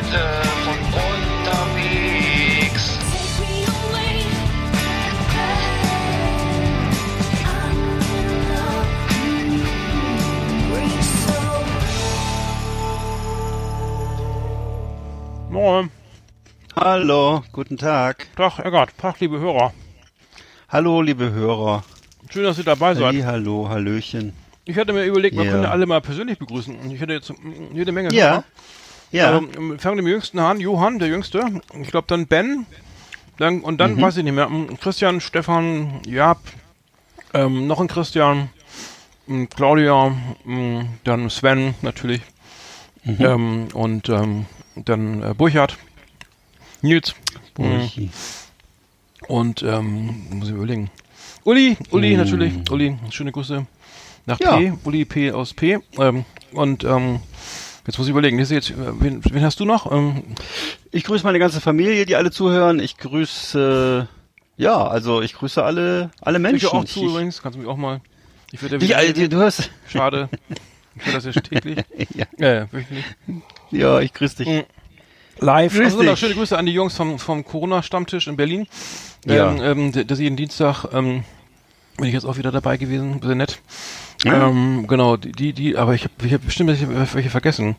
Leute von unterwegs. Moin. Hallo, guten Tag. Tag, Eggert. Tag, liebe Hörer. Hallo, liebe Hörer. Schön, dass ihr dabei seid. Halli, hallo, Hallöchen. Ich hatte mir überlegt, man könnte alle mal persönlich begrüßen. Und Ich hätte jetzt mm, jede Menge Ja. Hörer. Ja, Also, wir fangen mit dem Jüngsten an. Johann, der Jüngste. Ich glaube dann Ben. Dann, und dann Mhm. weiß ich nicht mehr. mm, Christian, Stefan, Jab. Ähm, noch ein Christian. mm, Claudia. mm, Dann Sven natürlich. Mhm. Ähm, und ähm, dann äh, Burchard. Nils. Burchi. Und ähm, muss ich überlegen. Uli, Uli Mm. natürlich. Uli, schöne Grüße nach Ja. P. Uli P aus P. Ähm, und ähm, jetzt muss ich überlegen, ist jetzt, äh, wen, wen hast du noch? Ähm, Ich grüße meine ganze Familie, die alle zuhören. Ich grüße, ja, also ich grüße alle, alle ich Menschen. höre auch zu ich, übrigens, kannst du mich auch mal. Ich würde ich, ich, du hörst, Schade. Ich höre das ja täglich. ja, Äh, wöchentlich. ja, ich grüße dich. Mm. Live. Grüß Also noch dich. schöne Grüße an die Jungs vom, vom Corona-Stammtisch in Berlin. Ja. Ähm, ähm, das jeden Dienstag ähm, bin ich jetzt auch wieder dabei gewesen. Sehr nett. Ja. Ähm, genau, die, die, die aber ich habe ich hab bestimmt welche, vergessen.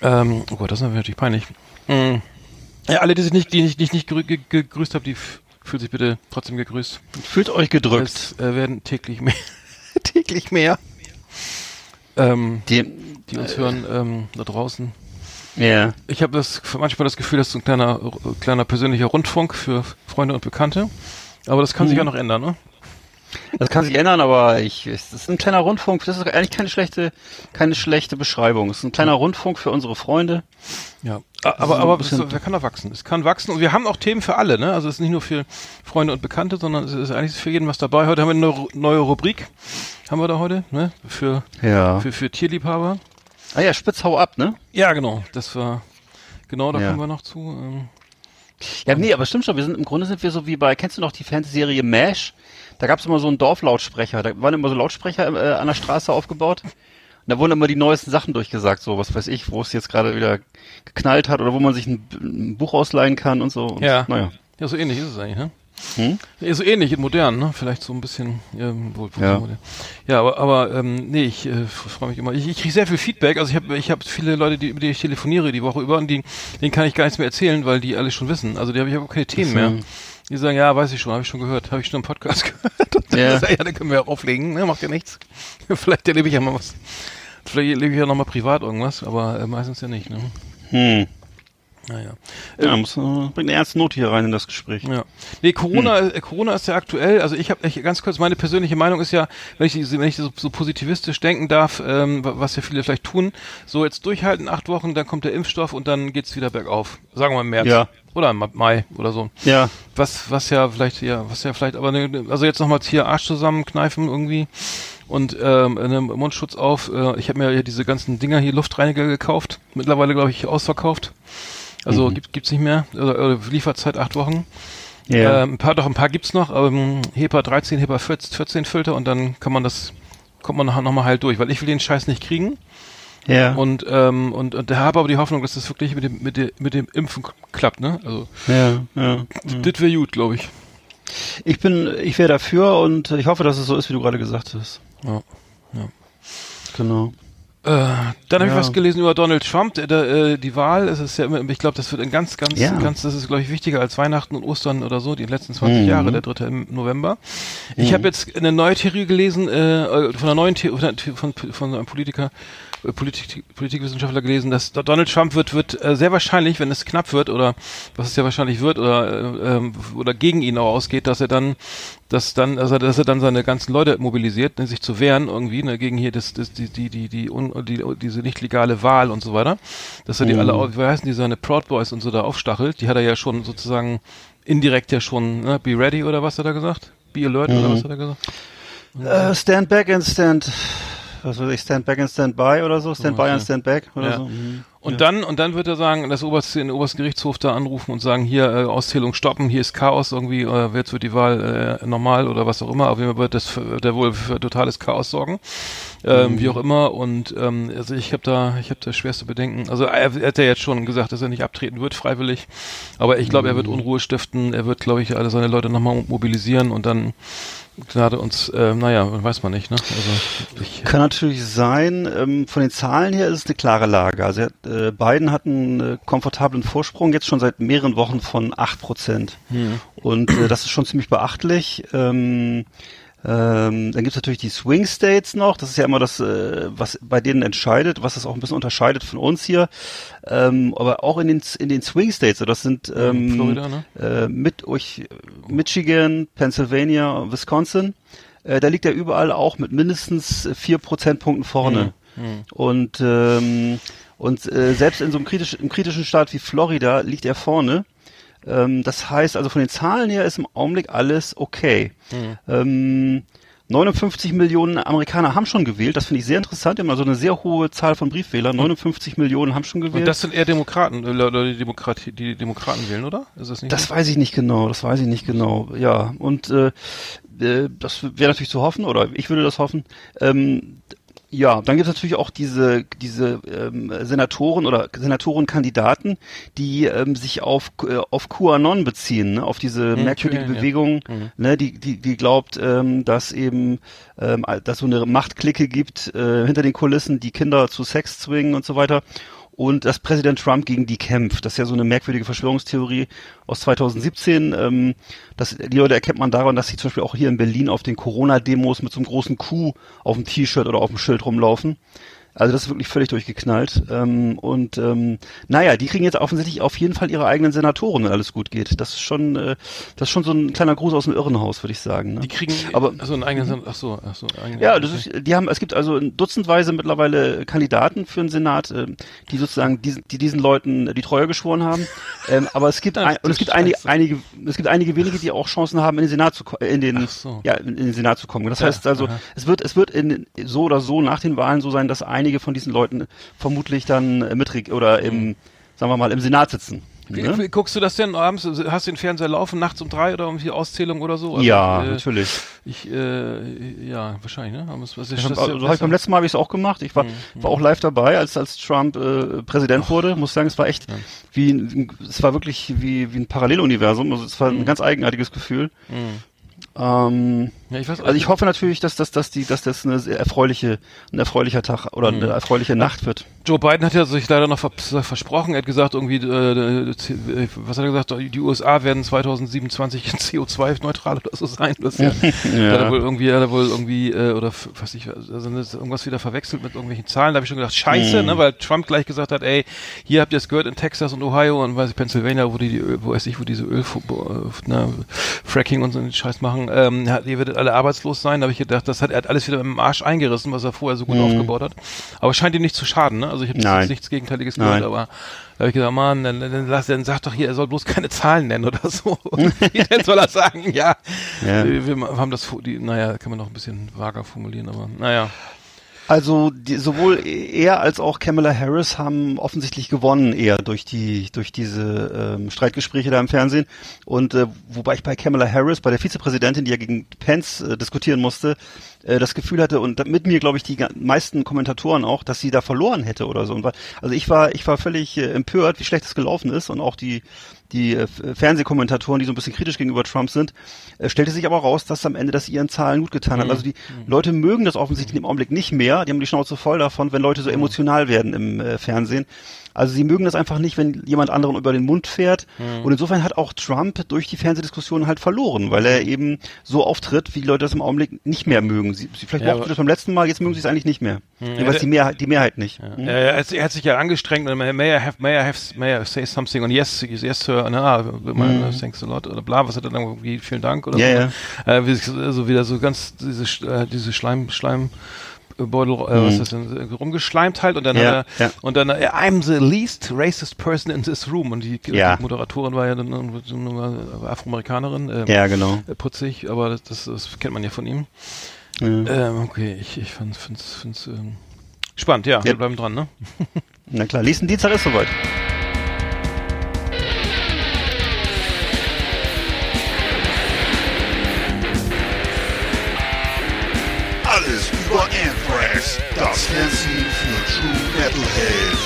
Ähm, oh Gott, das ist natürlich peinlich. Mm. Ja, alle, die sich nicht, die ich nicht, nicht, nicht gegrü gegrüßt habe, die f- fühlen sich bitte trotzdem gegrüßt. Fühlt euch gedrückt. Es äh, werden täglich mehr. täglich mehr. Ähm, Dem, die uns hören ähm, da draußen. ja, Ich habe das manchmal das Gefühl, das ist so ein kleiner, äh, kleiner persönlicher Rundfunk für Freunde und Bekannte. Aber das kann sich ja noch ändern, ne? Das kann sich ändern, aber ich, es ist ein kleiner Rundfunk. Das ist eigentlich keine schlechte, keine schlechte Beschreibung. Es ist ein kleiner Rundfunk für unsere Freunde. Ja. Aber, aber es, wer kann da wachsen? Es kann wachsen und wir haben auch Themen für alle, ne? Also es ist nicht nur für Freunde und Bekannte, sondern es ist eigentlich für jeden was dabei. Heute haben wir eine neue- Rubrik. Haben wir da heute, ne? Für, Ja. für, für Tierliebhaber. Ah ja, spitz hau ab, ne? Ja, genau. Das war, genau, da Ja. kommen wir noch zu. Ähm, Ja, nee, aber stimmt schon. Wir sind im Grunde sind wir so wie bei, kennst du noch die Fernsehserie MASH? Da gab's immer so einen Dorflautsprecher. Da waren immer so Lautsprecher äh, an der Straße aufgebaut. Und da wurden immer die neuesten Sachen durchgesagt, so was weiß ich, wo es jetzt gerade wieder geknallt hat oder wo man sich ein, ein Buch ausleihen kann und so. Und, Ja. Naja. ja, so ähnlich ist es eigentlich, ne? Hm? Ja, so ähnlich in modern, ne? Vielleicht so ein bisschen, ja, wohl, wohl Ja. modern. Ja, aber, aber ähm, nee, ich äh, freue mich immer. Ich, ich kriege sehr viel Feedback. Also ich habe ich hab viele Leute, die, über die ich telefoniere die Woche über und die, denen kann ich gar nichts mehr erzählen, weil die alles schon wissen. Also die habe ich auch keine Themen mehr. Die sagen, ja, weiß ich schon, habe ich schon gehört, habe ich schon im Podcast gehört. Dann Ja. dann können wir auch auflegen, ne? Macht ja nichts. Vielleicht erlebe ich ja mal was. Vielleicht erlebe ich ja noch mal privat irgendwas, aber äh, meistens ja nicht, ne? Hm. Naja. Ja, muss, äh, bringt eine ernste Note hier rein in das Gespräch. Ja. Nee, Corona, äh, Corona ist ja aktuell, also ich habe ganz kurz, meine persönliche Meinung ist ja, wenn ich, wenn ich so, so positivistisch denken darf, ähm, wa- was ja viele vielleicht tun, so jetzt durchhalten, acht Wochen, dann kommt der Impfstoff und dann geht's wieder bergauf. Sagen wir mal im März. Ja. Oder im Mai oder so. Ja. Was, was ja vielleicht, ja, was ja vielleicht, aber ne, also jetzt nochmal hier Arsch zusammenkneifen irgendwie und ähm, einen Mundschutz auf. Äh, ich habe mir ja diese ganzen Dinger hier Luftreiniger gekauft. Mittlerweile glaube ich ausverkauft. Also gibt gibt's nicht mehr. Oder, oder Lieferzeit acht Wochen. Ja. Ähm, ein paar, doch ein paar gibt's noch. Ähm, HEPA 13, HEPA 14, 14 Filter und dann kann man das, kommt man noch, noch mal halt durch, weil ich will den Scheiß nicht kriegen. Ja. Und, ähm, und, und habe aber die Hoffnung, dass das wirklich mit dem, mit dem, mit dem Impfen klappt, ne? Also, ja. Ja. das wäre gut, glaube ich. Ich bin, ich wäre dafür und ich hoffe, dass es so ist, wie du gerade gesagt hast. Ja. Genau. Äh, dann habe ich Ja. was gelesen über Donald Trump, der, der, äh, die Wahl, es ist ja immer, ich glaube, das wird ein ganz, ganz, Ja. ganz, das ist, glaube ich, wichtiger als Weihnachten und Ostern oder so, die letzten 20 Mhm. Jahre, der 3. im November. Ich habe jetzt eine neue Theorie gelesen, äh, von einer neuen Theorie, von, von einem Politiker, Politik, Politikwissenschaftler gelesen, dass Donald Trump wird, wird äh, sehr wahrscheinlich, wenn es knapp wird oder was es ja wahrscheinlich wird oder, äh, ähm, oder gegen ihn auch ausgeht, dass er dann, dass dann, also dass er dann seine ganzen Leute mobilisiert, ne, sich zu wehren irgendwie, ne, gegen hier das, das, die, die, die, die, un, die, diese nicht legale Wahl und so weiter, dass er die Mhm. alle, wie heißen die, seine Proud Boys und so da aufstachelt, die hat er ja schon sozusagen indirekt ja schon, ne, be ready oder was hat er gesagt? Be alert oder Mhm. was hat er gesagt? Äh, stand back and stand, was weiß ich, stand back and stand by oder so, stand by okay. and stand back oder Ja. so. Mhm. Und ja. dann und dann wird er sagen, das oberste den obersten Gerichtshof da anrufen und sagen, hier äh, Auszählung stoppen, hier ist Chaos irgendwie, äh, jetzt wird die Wahl äh, normal oder was auch immer. Auf jeden Fall wird das für, der wohl für totales Chaos sorgen, ähm, mhm. wie auch immer. Und ähm, also ich habe da ich habe da schwerste Bedenken. Also er, er hat ja jetzt schon gesagt, dass er nicht abtreten wird freiwillig, aber ich glaube, er wird mhm. Unruhe stiften. Er wird, glaube ich, alle seine Leute nochmal mobilisieren und dann Gnade uns, äh, naja, weiß man nicht, ne? Also ich, Kann natürlich sein. Ähm, von den Zahlen her ist es eine klare Lage. Also äh, Biden hat einen äh, komfortablen Vorsprung jetzt schon seit mehreren Wochen von acht Prozent. Hm. Und äh, das ist schon ziemlich beachtlich. Ähm, ähm, dann gibt's natürlich die Swing States noch. Das ist ja immer das, äh, was bei denen entscheidet, was das auch ein bisschen unterscheidet von uns hier. Ähm, aber auch in den in den Swing States, das sind ähm, Florida, ne? äh, mit euch Michigan, Pennsylvania, Wisconsin. Äh, da liegt er überall auch mit mindestens vier Prozentpunkten vorne. Mhm. Mhm. Und ähm, und äh, selbst in so einem kritischen, im kritischen Staat wie Florida liegt er vorne. Ähm, das heißt also von den Zahlen her ist im Augenblick alles okay. Mhm. Ähm, 59 Millionen Amerikaner haben schon gewählt. Das finde ich sehr interessant. Immer so eine sehr hohe Zahl von Briefwählern. 59 Millionen haben schon gewählt. Und das sind eher Demokraten, oder die, Demokratie, die Demokraten wählen, oder? Ist das nicht? Das so? weiß ich nicht genau. Das weiß ich nicht genau. Ja. Und äh, äh das wäre natürlich zu hoffen, oder ich würde das hoffen. Ähm, ja, dann gibt es natürlich auch diese, diese ähm, Senatoren oder Senatorenkandidaten, die ähm, sich auf, äh, auf QAnon beziehen, ne? auf diese hm, merkwürdige okay, Bewegung, ja. mhm. ne? die, die, die glaubt, ähm, dass eben ähm, dass so eine Machtklicke gibt äh, hinter den Kulissen, die Kinder zu Sex zwingen und so weiter und dass Präsident Trump gegen die kämpft. Das ist ja so eine merkwürdige Verschwörungstheorie aus 2017. Ähm, das, die Leute erkennt man daran, dass sie zum Beispiel auch hier in Berlin auf den Corona-Demos mit so einem großen Kuh auf dem T-Shirt oder auf dem Schild rumlaufen. Also das ist wirklich völlig durchgeknallt. Ähm, und ähm, naja, die kriegen jetzt offensichtlich auf jeden Fall ihre eigenen Senatoren, wenn alles gut geht. Das ist schon, äh, das ist schon so ein kleiner Gruß aus dem Irrenhaus, würde ich sagen. Ne? Die kriegen aber so einen eigenen, Sen ach so, ach so, eigenen ja, das ist, die haben, es gibt also dutzendweise mittlerweile Kandidaten für den Senat, äh, die sozusagen diesen, die diesen Leuten die Treue geschworen haben. ähm, aber es gibt ein, und es gibt einige, einige, es gibt einige wenige, die auch Chancen haben, in den Senat zu in den, so. ja, in den Senat zu kommen. Das ja, heißt also, aha. es wird, es wird in so oder so nach den Wahlen so sein, dass einige einige von diesen Leuten vermutlich dann äh, mit oder im, sagen wir mal, im Senat sitzen. Ne? Wie, guckst du das denn abends? Hast du den Fernseher laufen nachts um drei oder irgendwie Auszählung oder so? Also, ja, äh, natürlich. Ich, äh, ja, wahrscheinlich, ne? Was, was ist hab, also, ich beim letzten Mal habe ich es auch gemacht. Ich war, mhm. war auch live dabei, als als Trump äh, Präsident Ach. wurde. Muss sagen, es war echt ja. wie, es war wirklich wie wie ein Paralleluniversum. Also es war mhm. ein ganz eigenartiges Gefühl. Mhm. Ähm, ja, ich weiß, also ich hoffe natürlich, dass, dass, dass, die, dass das eine sehr erfreuliche, ein erfreulicher Tag oder eine mhm. erfreuliche Nacht wird. Joe Biden hat ja sich leider noch versprochen. Er hat gesagt, irgendwie, äh, was hat er gesagt? Die USA werden 2027 CO2-neutral oder so sein. Das ja, ja. Hat er wohl irgendwie, hat er wohl irgendwie, äh, oder was ich, also irgendwas wieder verwechselt mit irgendwelchen Zahlen. Da habe ich schon gedacht, scheiße, mhm. ne, weil Trump gleich gesagt hat, ey, hier habt ihr es gehört in Texas und Ohio und weiß ich, Pennsylvania, wo die, wo weiß ich, wo diese Öl, na, Fracking und so einen Scheiß machen, ähm, ihr werdet alle arbeitslos sein. Da habe ich gedacht, das hat er hat alles wieder im Arsch eingerissen, was er vorher so gut mhm. aufgebaut hat. Aber es scheint ihm nicht zu schaden, ne? Also ich habe nichts Gegenteiliges gehört, aber da habe ich gesagt, Mann, dann, dann, lass, dann sag doch hier, er soll bloß keine Zahlen nennen oder so. Wie denn soll er sagen? Ja, ja. Wir, wir, haben das, die, naja, kann man noch ein bisschen vager formulieren, aber naja. Also die, sowohl er als auch Kamala Harris haben offensichtlich gewonnen eher durch die durch diese ähm, Streitgespräche da im Fernsehen und äh, wobei ich bei Kamala Harris, bei der Vizepräsidentin, die ja gegen Pence äh, diskutieren musste, äh, das Gefühl hatte und mit mir glaube ich die meisten Kommentatoren auch, dass sie da verloren hätte oder so. Und war, also ich war ich war völlig äh, empört, wie schlecht es gelaufen ist und auch die die äh, Fernsehkommentatoren, die so ein bisschen kritisch gegenüber Trump sind, äh, stellte sich aber raus, dass am Ende das ihren Zahlen gut getan hat. Mhm. Also die mhm. Leute mögen das offensichtlich im Augenblick nicht mehr. Die haben die Schnauze voll davon, wenn Leute so mhm. emotional werden im äh, Fernsehen. Also sie mögen das einfach nicht, wenn jemand anderen über den Mund fährt. Mhm. Und insofern hat auch Trump durch die Fernsehdiskussion halt verloren, weil er eben so auftritt, wie die Leute das im Augenblick nicht mehr mögen. Sie, sie vielleicht ja, mochten das beim letzten Mal, jetzt mögen sie es eigentlich nicht mehr. Mhm. Jedenfalls die Mehrheit, die Mehrheit nicht. Ja. Mhm. Er, er, hat sich ja angestrengt, may I have, may I have, may I say something und yes, yes, sir, na, mhm. thanks a lot oder bla, was hat er dann irgendwie, vielen Dank oder ja, so. Ja. Äh, so wieder so ganz diese, äh, diese Schleim, Schleim, Beutel, äh, was mhm. ist das denn, rumgeschleimt halt und dann ja, er, ja. und dann äh, I'm the least racist person in this room und die, ja. die Moderatorin war ja dann äh, Afroamerikanerin. Ähm, ja, genau. Äh, putzig, aber das, das, das, kennt man ja von ihm. Ähm, okay, ich, ich finde es ähm, spannend, ja, wir bleiben dran, ne? Na klar, nächsten Dienstag ist soweit. True Metalhead.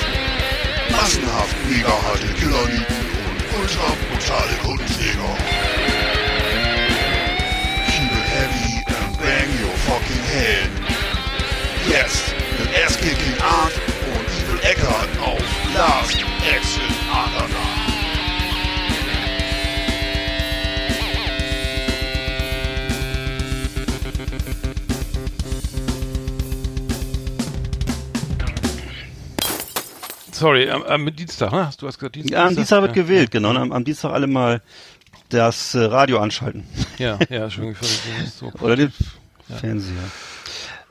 Massenhaft mega harte Killerlieben und ultra brutale Kundenjäger. Keep it heavy and bang your fucking head. Jetzt mit Ass-Kicking Art und Evil Eckart auf Last Exit Andernach. Sorry, am, am Dienstag, ne? Hast du hast gesagt Dienstag? Ja, am Dienstag wird ja. gewählt, genau. und Am, am Dienstag alle mal das äh, Radio anschalten. Ja, ja, schon völlig so. Oder den Fernseher.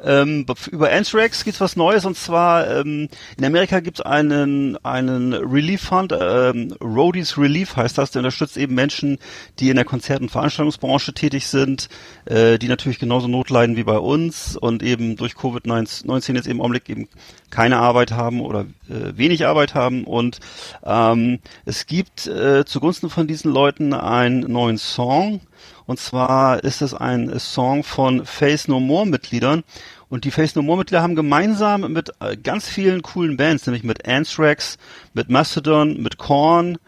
Ähm, über Anthrax gibt's was Neues und zwar ähm, in Amerika gibt's einen einen Relief Fund, ähm, Roadies Relief heißt das, der unterstützt eben Menschen, die in der Konzert- und Veranstaltungsbranche tätig sind, äh, die natürlich genauso Not leiden wie bei uns und eben durch Covid-19 jetzt im Augenblick eben keine Arbeit haben oder äh, wenig Arbeit haben. Und ähm, es gibt äh, zugunsten von diesen Leuten einen neuen Song, und zwar ist es ein Song von Face No More Mitgliedern. Und die Face No More Mitglieder haben gemeinsam mit äh, ganz vielen coolen Bands, nämlich mit Anthrax, mit Mastodon, mit Korn,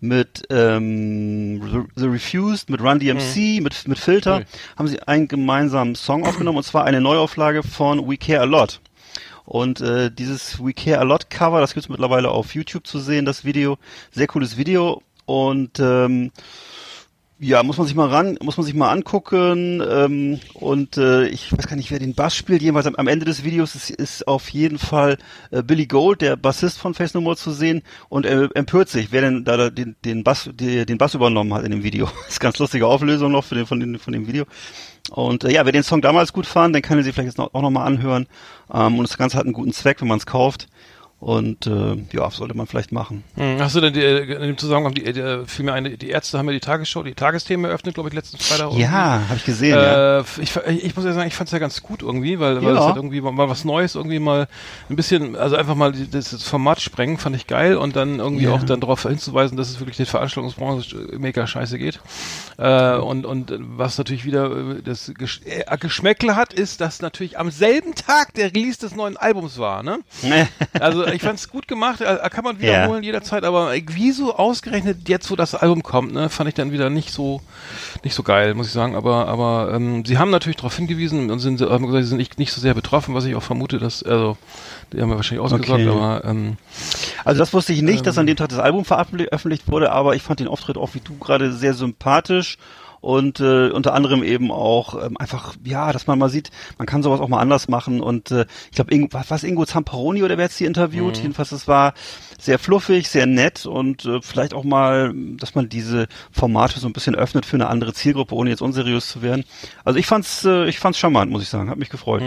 mit ähm, The Refused, mit Run DMC, mit, mit Filter, Cool. haben sie einen gemeinsamen Song aufgenommen und zwar eine Neuauflage von We Care A Lot. Und äh, dieses We Care A Lot Cover, das gibt's mittlerweile auf YouTube zu sehen, das Video. Sehr cooles Video. Und ähm, ja, muss man sich mal ran, muss man sich mal angucken. Ähm, und äh, ich weiß gar nicht, wer den Bass spielt. Jedenfalls am, am Ende des Videos ist, ist auf jeden Fall äh, Billy Gold, der Bassist von Face No More, zu sehen und er empört sich, wer denn da, da den, den Bass, die, den Bass übernommen hat in dem Video. Das ist ganz lustige Auflösung noch für den, von, den, von dem Video. Und äh, ja, wer den Song damals gut fand, den kann er sich vielleicht jetzt noch, auch nochmal anhören. Ähm, und das Ganze hat einen guten Zweck, wenn man es kauft. Und äh, ja, sollte man vielleicht machen. Hm, Hast du denn die, äh, in dem Zusammenhang, die, die, fiel mir eine, die Ärzte haben ja die Tagesschau, die Tagesthemen eröffnet, glaube ich, letzten Freitag. Ja, habe ich gesehen. ja. Äh, ich, ich muss ja sagen, ich fand es ja ganz gut irgendwie, weil, weil Ja. es halt irgendwie mal, was Neues, irgendwie mal ein bisschen, also einfach mal das, Format sprengen, fand ich geil und dann irgendwie Ja. auch dann darauf hinzuweisen, dass es wirklich den Veranstaltungsbranche mega scheiße geht. Äh, und, und was natürlich wieder äh, das Gesch äh, Geschmäckle hat, ist, dass natürlich am selben Tag der Release des neuen Albums war, ne? Also ich fand es gut gemacht, äh, kann man wiederholen jederzeit, aber wie so ausgerechnet jetzt, wo das Album kommt, ne, fand ich dann wieder nicht so nicht so geil, muss ich sagen. Aber aber ähm, sie haben natürlich darauf hingewiesen und sind haben gesagt, sie sind nicht, nicht so sehr betroffen, was ich auch vermute, dass also die haben wir wahrscheinlich ausgesorgt, Okay. aber ähm, Also das wusste ich nicht, dass an dem Tag das Album veröffentlicht wurde, aber ich fand den Auftritt auch wie du gerade sehr sympathisch und äh, unter anderem eben auch ähm, einfach ja, dass man mal sieht, man kann sowas auch mal anders machen und äh, ich glaube Ingo, was was Ingo Zamperoni oder wer hat sie interviewt? Jedenfalls es war sehr fluffig, sehr nett und äh, vielleicht auch mal, dass man diese Formate so ein bisschen öffnet für eine andere Zielgruppe, ohne jetzt unseriös zu werden. Also ich fand's äh, ich fand's charmant, muss ich sagen, hat mich gefreut.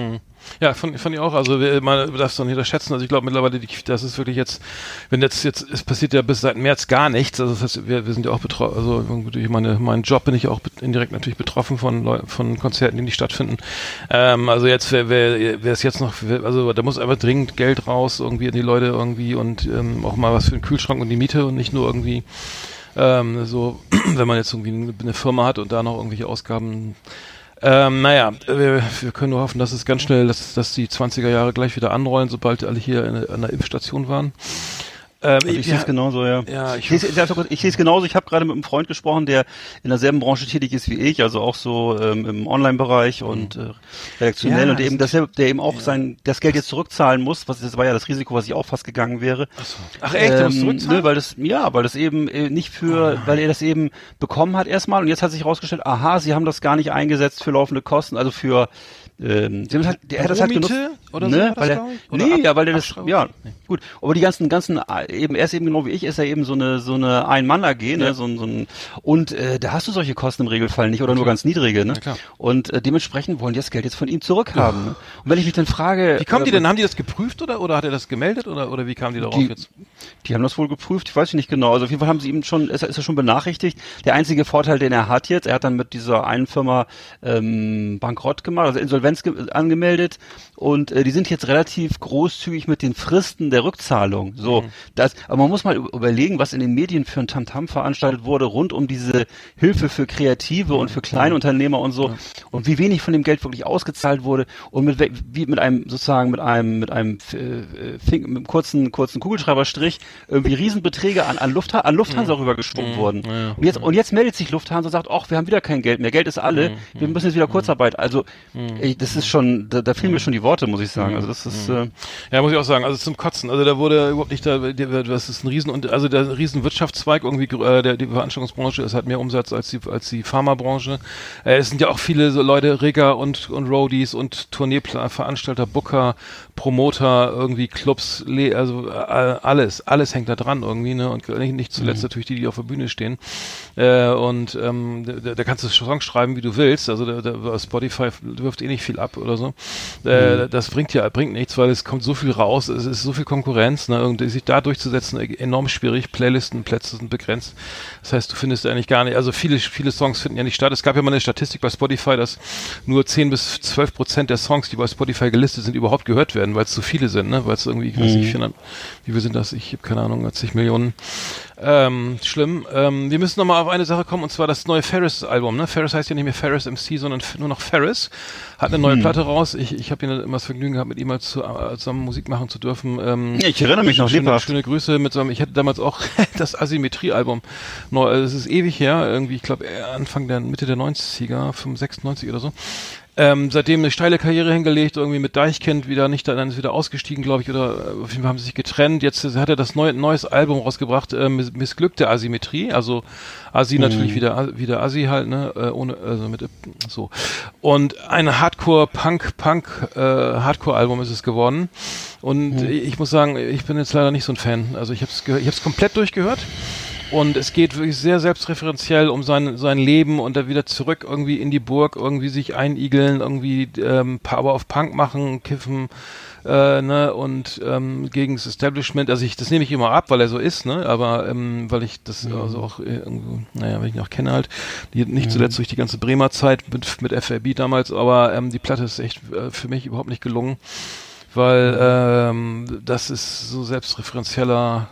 Ja, fand, fand ich auch. Also man darf es doch nicht unterschätzen. Also ich glaube mittlerweile, das ist wirklich jetzt, wenn jetzt jetzt es passiert ja bis seit März gar nichts. Also das heißt, wir, wir sind ja auch betroffen. Also durch meine meinen Job bin ich auch indirekt natürlich betroffen von Leu von Konzerten, die nicht stattfinden. Ähm, also jetzt wer wer wer es jetzt noch, also da muss einfach dringend Geld raus irgendwie in die Leute irgendwie und ähm, auch mal was für den Kühlschrank und die Miete und nicht nur irgendwie ähm, so, wenn man jetzt irgendwie eine Firma hat und da noch irgendwelche Ausgaben ähm, naja, wir, wir können nur hoffen, dass es ganz schnell, dass, dass die 20er Jahre gleich wieder anrollen, sobald alle hier in, an der Impfstation waren. Ähm, Also ich sehe es genauso, ja. Ja, ich Ich sehe es genauso. Ich habe gerade mit einem Freund gesprochen, der in derselben Branche tätig ist wie ich, also auch so ähm, im Online-Bereich und äh, redaktionell Ja, und eben, dass er, der eben auch sein das Geld jetzt zurückzahlen muss. Was das war ja das Risiko, was ich auch fast gegangen wäre. Ach echt, du musst Ähm, zurückzahlen? ne, weil das ja, weil das eben äh, nicht für, weil er das eben bekommen hat erstmal und jetzt hat sich herausgestellt, aha, sie haben das gar nicht eingesetzt für laufende Kosten, also für ähm, sie haben halt, der hat das halt genutzt, oder so ne, weil er, ich? Oder nee, Ab- ja, weil er das, ja, Nee. gut, aber die ganzen, ganzen, äh, eben, er ist eben genau wie ich, ist er eben so eine, so eine Ein-Mann-AG, ne, Ja. so ein, so ein, und, äh, da hast du solche Kosten im Regelfall nicht oder nur ganz niedrige, ne, Ja, und äh, dementsprechend wollen die das Geld jetzt von ihm zurückhaben, ne? und wenn ich mich dann frage, Wie kommen die äh, denn? Haben die das geprüft oder, oder hat er das gemeldet oder, oder wie kamen die darauf Die- jetzt? Die haben das wohl geprüft, ich weiß nicht genau. Also auf jeden Fall haben sie ihm schon, ist, er- ist er schon benachrichtigt. Der einzige Vorteil, den er hat jetzt, er hat dann mit dieser einen Firma ähm, bankrott gemacht, also Insolvenz Insolvenz angemeldet und äh, die sind jetzt relativ großzügig mit den Fristen der Rückzahlung. So, mhm. das, aber man muss mal überlegen, was in den Medien für ein Tamtam veranstaltet wurde rund um diese Hilfe für Kreative und für Kleinunternehmer und so ja. und wie wenig von dem Geld wirklich ausgezahlt wurde und mit wie mit einem sozusagen mit einem mit einem äh, Fink, mit einem kurzen kurzen Kugelschreiberstrich irgendwie Riesenbeträge an an, Luftha an Lufthansa mhm. rübergeschoben mhm. wurden. Ja, und jetzt und jetzt meldet sich Lufthansa und sagt, ach, wir haben wieder kein Geld mehr, Geld ist alle, mhm. wir müssen jetzt wieder mhm. Kurzarbeit. Also ey, das ist schon, da, da fehlen mir schon die Worte, muss ich sagen. Also das ist äh, ja muss ich auch sagen. Also zum Kotzen. Also da wurde überhaupt nicht da, das ist ein Riesen und also der riesen Wirtschaftszweig irgendwie äh, der die Veranstaltungsbranche ist halt mehr Umsatz als die als die Pharmabranche. Äh, es sind ja auch viele so Leute, Rigger und und Roadies und Tourneeveranstalter, Booker, Promoter, irgendwie Clubs, also äh, alles, alles hängt da dran irgendwie ne und nicht, zuletzt mhm. natürlich die, die auf der Bühne stehen. Äh, und ähm, da, da kannst du Songs schreiben, wie du willst. Also da, da, Spotify wirft eh nicht viel ab oder so. Äh, mhm. Das bringt ja bringt nichts, weil es kommt so viel raus, es ist so viel Konkurrenz, ne? Und sich da durchzusetzen, e-, enorm schwierig. Playlisten, Plätze sind begrenzt. Das heißt, du findest eigentlich gar nicht, also viele, viele Songs finden ja nicht statt. Es gab ja mal eine Statistik bei Spotify, dass nur 10 bis 12 Prozent der Songs, die bei Spotify gelistet sind, überhaupt gehört werden, weil es zu viele sind, ne? Weil es irgendwie, ich weiß nicht, mhm. wie viel sind das? Ich habe keine Ahnung, 80 Millionen. Ähm, schlimm. Ähm, wir müssen nochmal auf eine Sache kommen, und zwar das neue Ferris-Album. Ne? Ferris heißt ja nicht mehr Ferris MC, sondern nur noch Ferris. Hat eine neue hm. Platte raus. Ich, ich habe immer das Vergnügen gehabt, mit ihm mal zu, äh, zusammen Musik machen zu dürfen. Ähm, ja, ich erinnere mich noch schöne, lebhaft. Schöne Grüße mit seinem, ich hatte damals auch das Asymmetrie-Album. Neu, es ist ewig her, irgendwie, ich glaube Anfang der, Mitte der 90er, 95 oder so. Ähm, seitdem eine steile Karriere hingelegt, irgendwie mit Deichkind wieder nicht, dann ist wieder ausgestiegen, glaube ich, oder äh, auf jeden Fall haben sie sich getrennt. Jetzt hat er das neue neues Album rausgebracht, äh, missglückte Asymmetrie, also Asi mhm. natürlich wieder wieder Asi halt, ne, äh, ohne also mit so. Und ein Hardcore Punk Punk äh, Hardcore Album ist es geworden. Und mhm. ich muss sagen, ich bin jetzt leider nicht so ein Fan. Also ich habe es ich habe es komplett durchgehört. Und es geht wirklich sehr selbstreferenziell um sein, sein Leben und da wieder zurück irgendwie in die Burg, irgendwie sich einigeln, irgendwie ähm, Power of Punk machen, kiffen, äh, ne, und ähm, gegen das Establishment. Also ich, das nehme ich immer ab, weil er so ist, ne, aber ähm, weil ich das mhm. also auch äh, irgendwo, naja, weil ich ihn auch kenne halt, die, nicht mhm. zuletzt durch die ganze Bremer Zeit mit, mit FRB damals, aber ähm, die Platte ist echt äh, für mich überhaupt nicht gelungen, weil ähm, das ist so selbstreferenzieller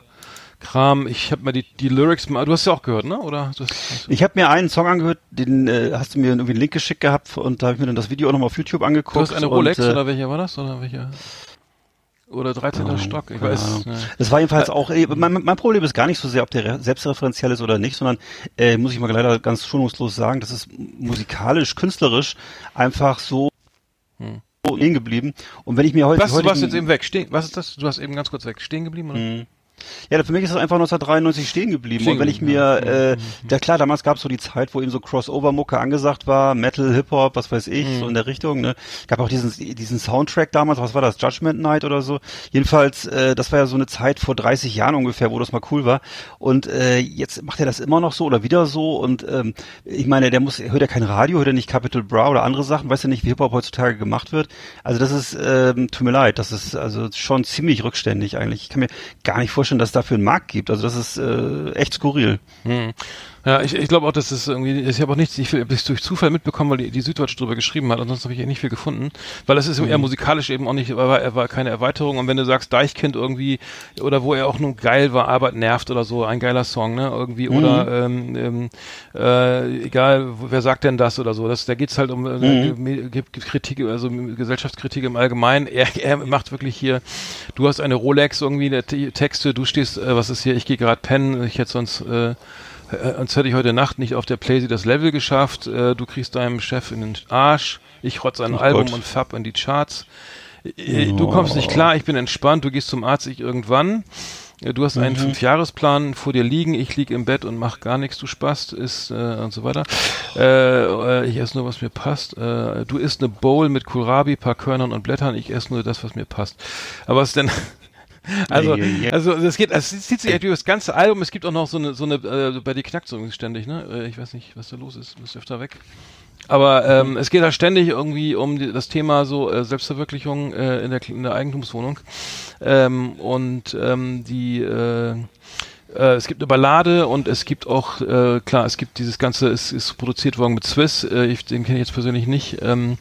Kram. Ich habe mir die, die Lyrics mal, du hast ja auch gehört, ne? Oder? Das, ich habe mir einen Song angehört, den äh, hast du mir irgendwie einen Link geschickt gehabt und da habe ich mir dann das Video auch nochmal auf YouTube angeguckt. Du hast eine Rolex und, äh, oder welcher war das? Oder welcher? Oder 13. Oh, Stock, ich weiß. Ne. Das war jedenfalls auch, äh, mein, mein Problem ist gar nicht so sehr, ob der selbstreferenziell ist oder nicht, sondern äh, muss ich mal leider ganz schonungslos sagen, das ist musikalisch, künstlerisch einfach so hm. stehen geblieben. Und wenn ich mir heute. Was, du warst jetzt eben weg, stehen, was ist das? Du hast eben ganz kurz weg, stehen geblieben, oder? Hm. Ja, für mich ist das einfach 1993 stehen geblieben. Stehen und wenn ich mir, ja. äh, ja klar, damals gab es so die Zeit, wo eben so Crossover-Mucke angesagt war, Metal, Hip-Hop, was weiß ich, mhm. so in der Richtung. Ne, gab auch diesen diesen Soundtrack damals, was war das, Judgment Night oder so. Jedenfalls, äh, das war ja so eine Zeit vor 30 Jahren ungefähr, wo das mal cool war. Und äh, jetzt macht er das immer noch so oder wieder so. Und ähm, ich meine, der muss, hört ja kein Radio, hört ja nicht Capital Bra oder andere Sachen, weiß ja nicht, wie Hip-Hop heutzutage gemacht wird. Also das ist, ähm, tut mir leid, das ist also schon ziemlich rückständig eigentlich. Ich kann mir gar nicht vorstellen, dass dafür einen Markt gibt. Also das ist äh, echt skurril. Hm. Ja, ich, ich glaube auch, dass es irgendwie, ich habe auch nichts, ich habe es durch Zufall mitbekommen, weil die, die Süddeutsche drüber geschrieben hat, ansonsten habe ich eh nicht viel gefunden, weil das ist mhm. eher musikalisch eben auch nicht, er war, er war keine Erweiterung und wenn du sagst Deichkind irgendwie oder wo er auch nur geil war, Arbeit nervt oder so, ein geiler Song, ne, irgendwie mhm. oder ähm, ähm, äh, egal, wer sagt denn das oder so, das, da geht's halt um äh, mhm. Kritik, also Gesellschaftskritik im Allgemeinen, er, er macht wirklich hier, du hast eine Rolex irgendwie, Texte, du stehst, äh, was ist hier, ich gehe gerade pennen, ich hätte sonst äh, äh, uns hätte ich heute Nacht nicht auf der Playsee das Level geschafft. Äh, du kriegst deinem Chef in den Arsch. Ich rotze ein oh Album Gott. und fab in die Charts. Äh, du kommst nicht klar, ich bin entspannt, du gehst zum Arzt, ich irgendwann. Äh, du hast einen mhm. Fünfjahresplan vor dir liegen, ich lieg im Bett und mach gar nichts, du Spast, ist äh, und so weiter. Äh, ich esse nur, was mir passt. Äh, du isst eine Bowl mit Kohlrabi, paar Körnern und Blättern, ich esse nur das, was mir passt. Aber was denn also, also es geht, es zieht sich durch das ganze Album. Es gibt auch noch so eine, so eine, äh, bei dir knackt so ständig, ne? Äh, ich weiß nicht, was da los ist. Du bist öfter weg. Aber ähm, es geht da ständig irgendwie um die, das Thema so äh, Selbstverwirklichung äh, in, der, in der Eigentumswohnung ähm, und ähm, die äh, äh, es gibt eine Ballade und es gibt auch äh, klar es gibt dieses ganze es ist produziert worden mit Swiss äh, ich, den kenne ich jetzt persönlich nicht ähm,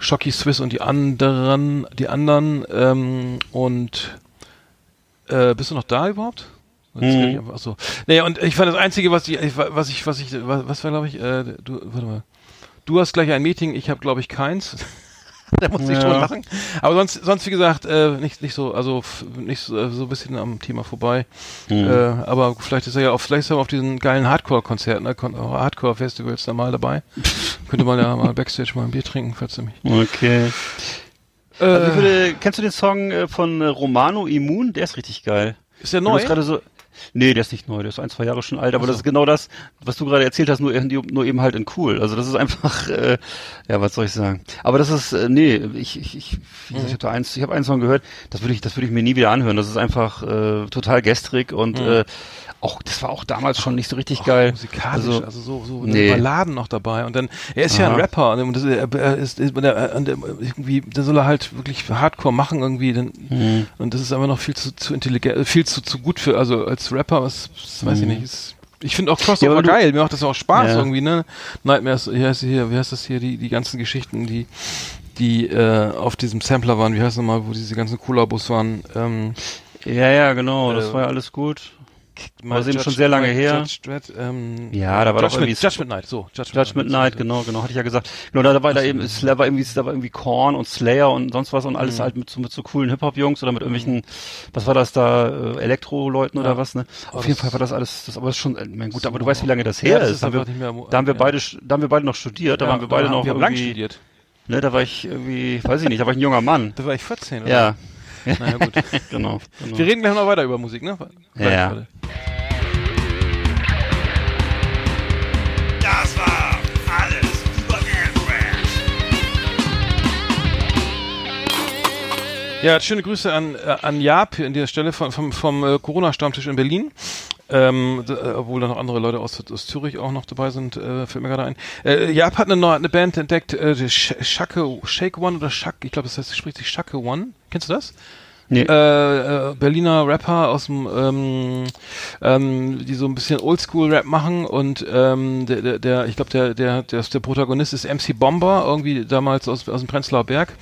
Shocky Swiss und die anderen, die anderen, ähm, und äh, bist du noch da überhaupt? Mhm. Achso. Naja, und ich fand das Einzige, was ich, was ich, was ich, was, was war, glaube ich, äh, du, warte mal. Du hast gleich ein Meeting, ich habe, glaube ich, keins. da muss ich ja. schon lachen. Aber sonst, sonst wie gesagt, äh, nicht, nicht so, also nicht so, so ein bisschen am Thema vorbei. Mhm. Äh, aber vielleicht ist er ja auf, vielleicht ist er auf diesen geilen Hardcore-Konzerten, ne? Hardcore-Festivals da mal dabei. Könnte man ja mal Backstage mal ein Bier trinken, falls du mich. Okay. Also würde, kennst du den Song äh, von äh, Romano Immun? Der ist richtig geil. Ist der neu? gerade so, Nee, der ist nicht neu, der ist ein, zwei Jahre schon alt, aber so. das ist genau das, was du gerade erzählt hast, nur, nur eben halt in cool. Also das ist einfach, äh, ja, was soll ich sagen. Aber das ist, äh, nee, ich, ich, ich, gesagt, ich habe da eins, ich habe eins Song gehört, das würde ich, das würde ich mir nie wieder anhören. Das ist einfach äh, total gestrig und mhm. äh, auch das war auch damals schon nicht so richtig geil. Musikalisch, also, also so, so nee. Balladen noch dabei. Und dann, er ist Aha. ja ein Rapper und das, er, er ist, ist er, irgendwie, da soll er halt wirklich Hardcore machen irgendwie. Denn, mhm. Und das ist aber noch viel zu, zu intelligent, viel zu, zu gut für, also als Rapper, was, was weiß mhm. ich nicht, ist, ich finde auch Crossover ja, geil, mir macht das auch Spaß ja. irgendwie, ne? Nightmares, wie heißt hier, wie heißt das hier, die, die ganzen Geschichten, die, die äh, auf diesem Sampler waren, wie heißt das nochmal, wo diese ganzen Cola-Bus waren, ähm, ja, ja, genau, das äh, war ja alles gut mal eben schon sehr lange her. Judge Dredd, ähm, ja, da war Judgment, doch irgendwie Judgment Night, so Judgment, Judgment Night, genau, genau, hatte ich ja gesagt. Nur da, da war da eben, es war irgendwie, da war irgendwie Korn und Slayer und sonst was und alles mhm. halt mit so, mit so coolen Hip Hop Jungs oder mit irgendwelchen, was war das da, äh, Elektro-Leuten ja. oder was ne? Oh, Auf jeden Fall war das alles, das aber ist schon, äh, mein gut, aber du weißt, wie lange das her ja, das ist. Da haben, wir, mehr, da haben wir beide, da haben wir beide noch studiert, da waren wir beide noch wir irgendwie. studiert. Ne, da war ich irgendwie, weiß ich nicht, da war ich ein junger Mann. Da war ich 14, oder? Ja. Naja, gut. genau, genau. Wir reden gleich noch weiter über Musik, ne? Ja. Warte. Ja, schöne Grüße an, äh, an Jap an dieser Stelle vom, vom, vom äh, Corona-Stammtisch in Berlin. Ähm, äh, obwohl da noch andere Leute aus, aus Zürich auch noch dabei sind, äh, fällt mir gerade ein. Äh, Jap hat eine, neue, eine Band entdeckt, äh, Shake, Shake One oder Shak, ich glaube, das heißt, spricht sich Shake One. Kennst du das? Nee. Äh, äh, Berliner Rapper aus dem, ähm, ähm, die so ein bisschen Oldschool-Rap machen und ähm, der, der, der ich glaube, der, der, der, der Protagonist ist MC Bomber, irgendwie damals aus, aus dem Prenzlauer Berg,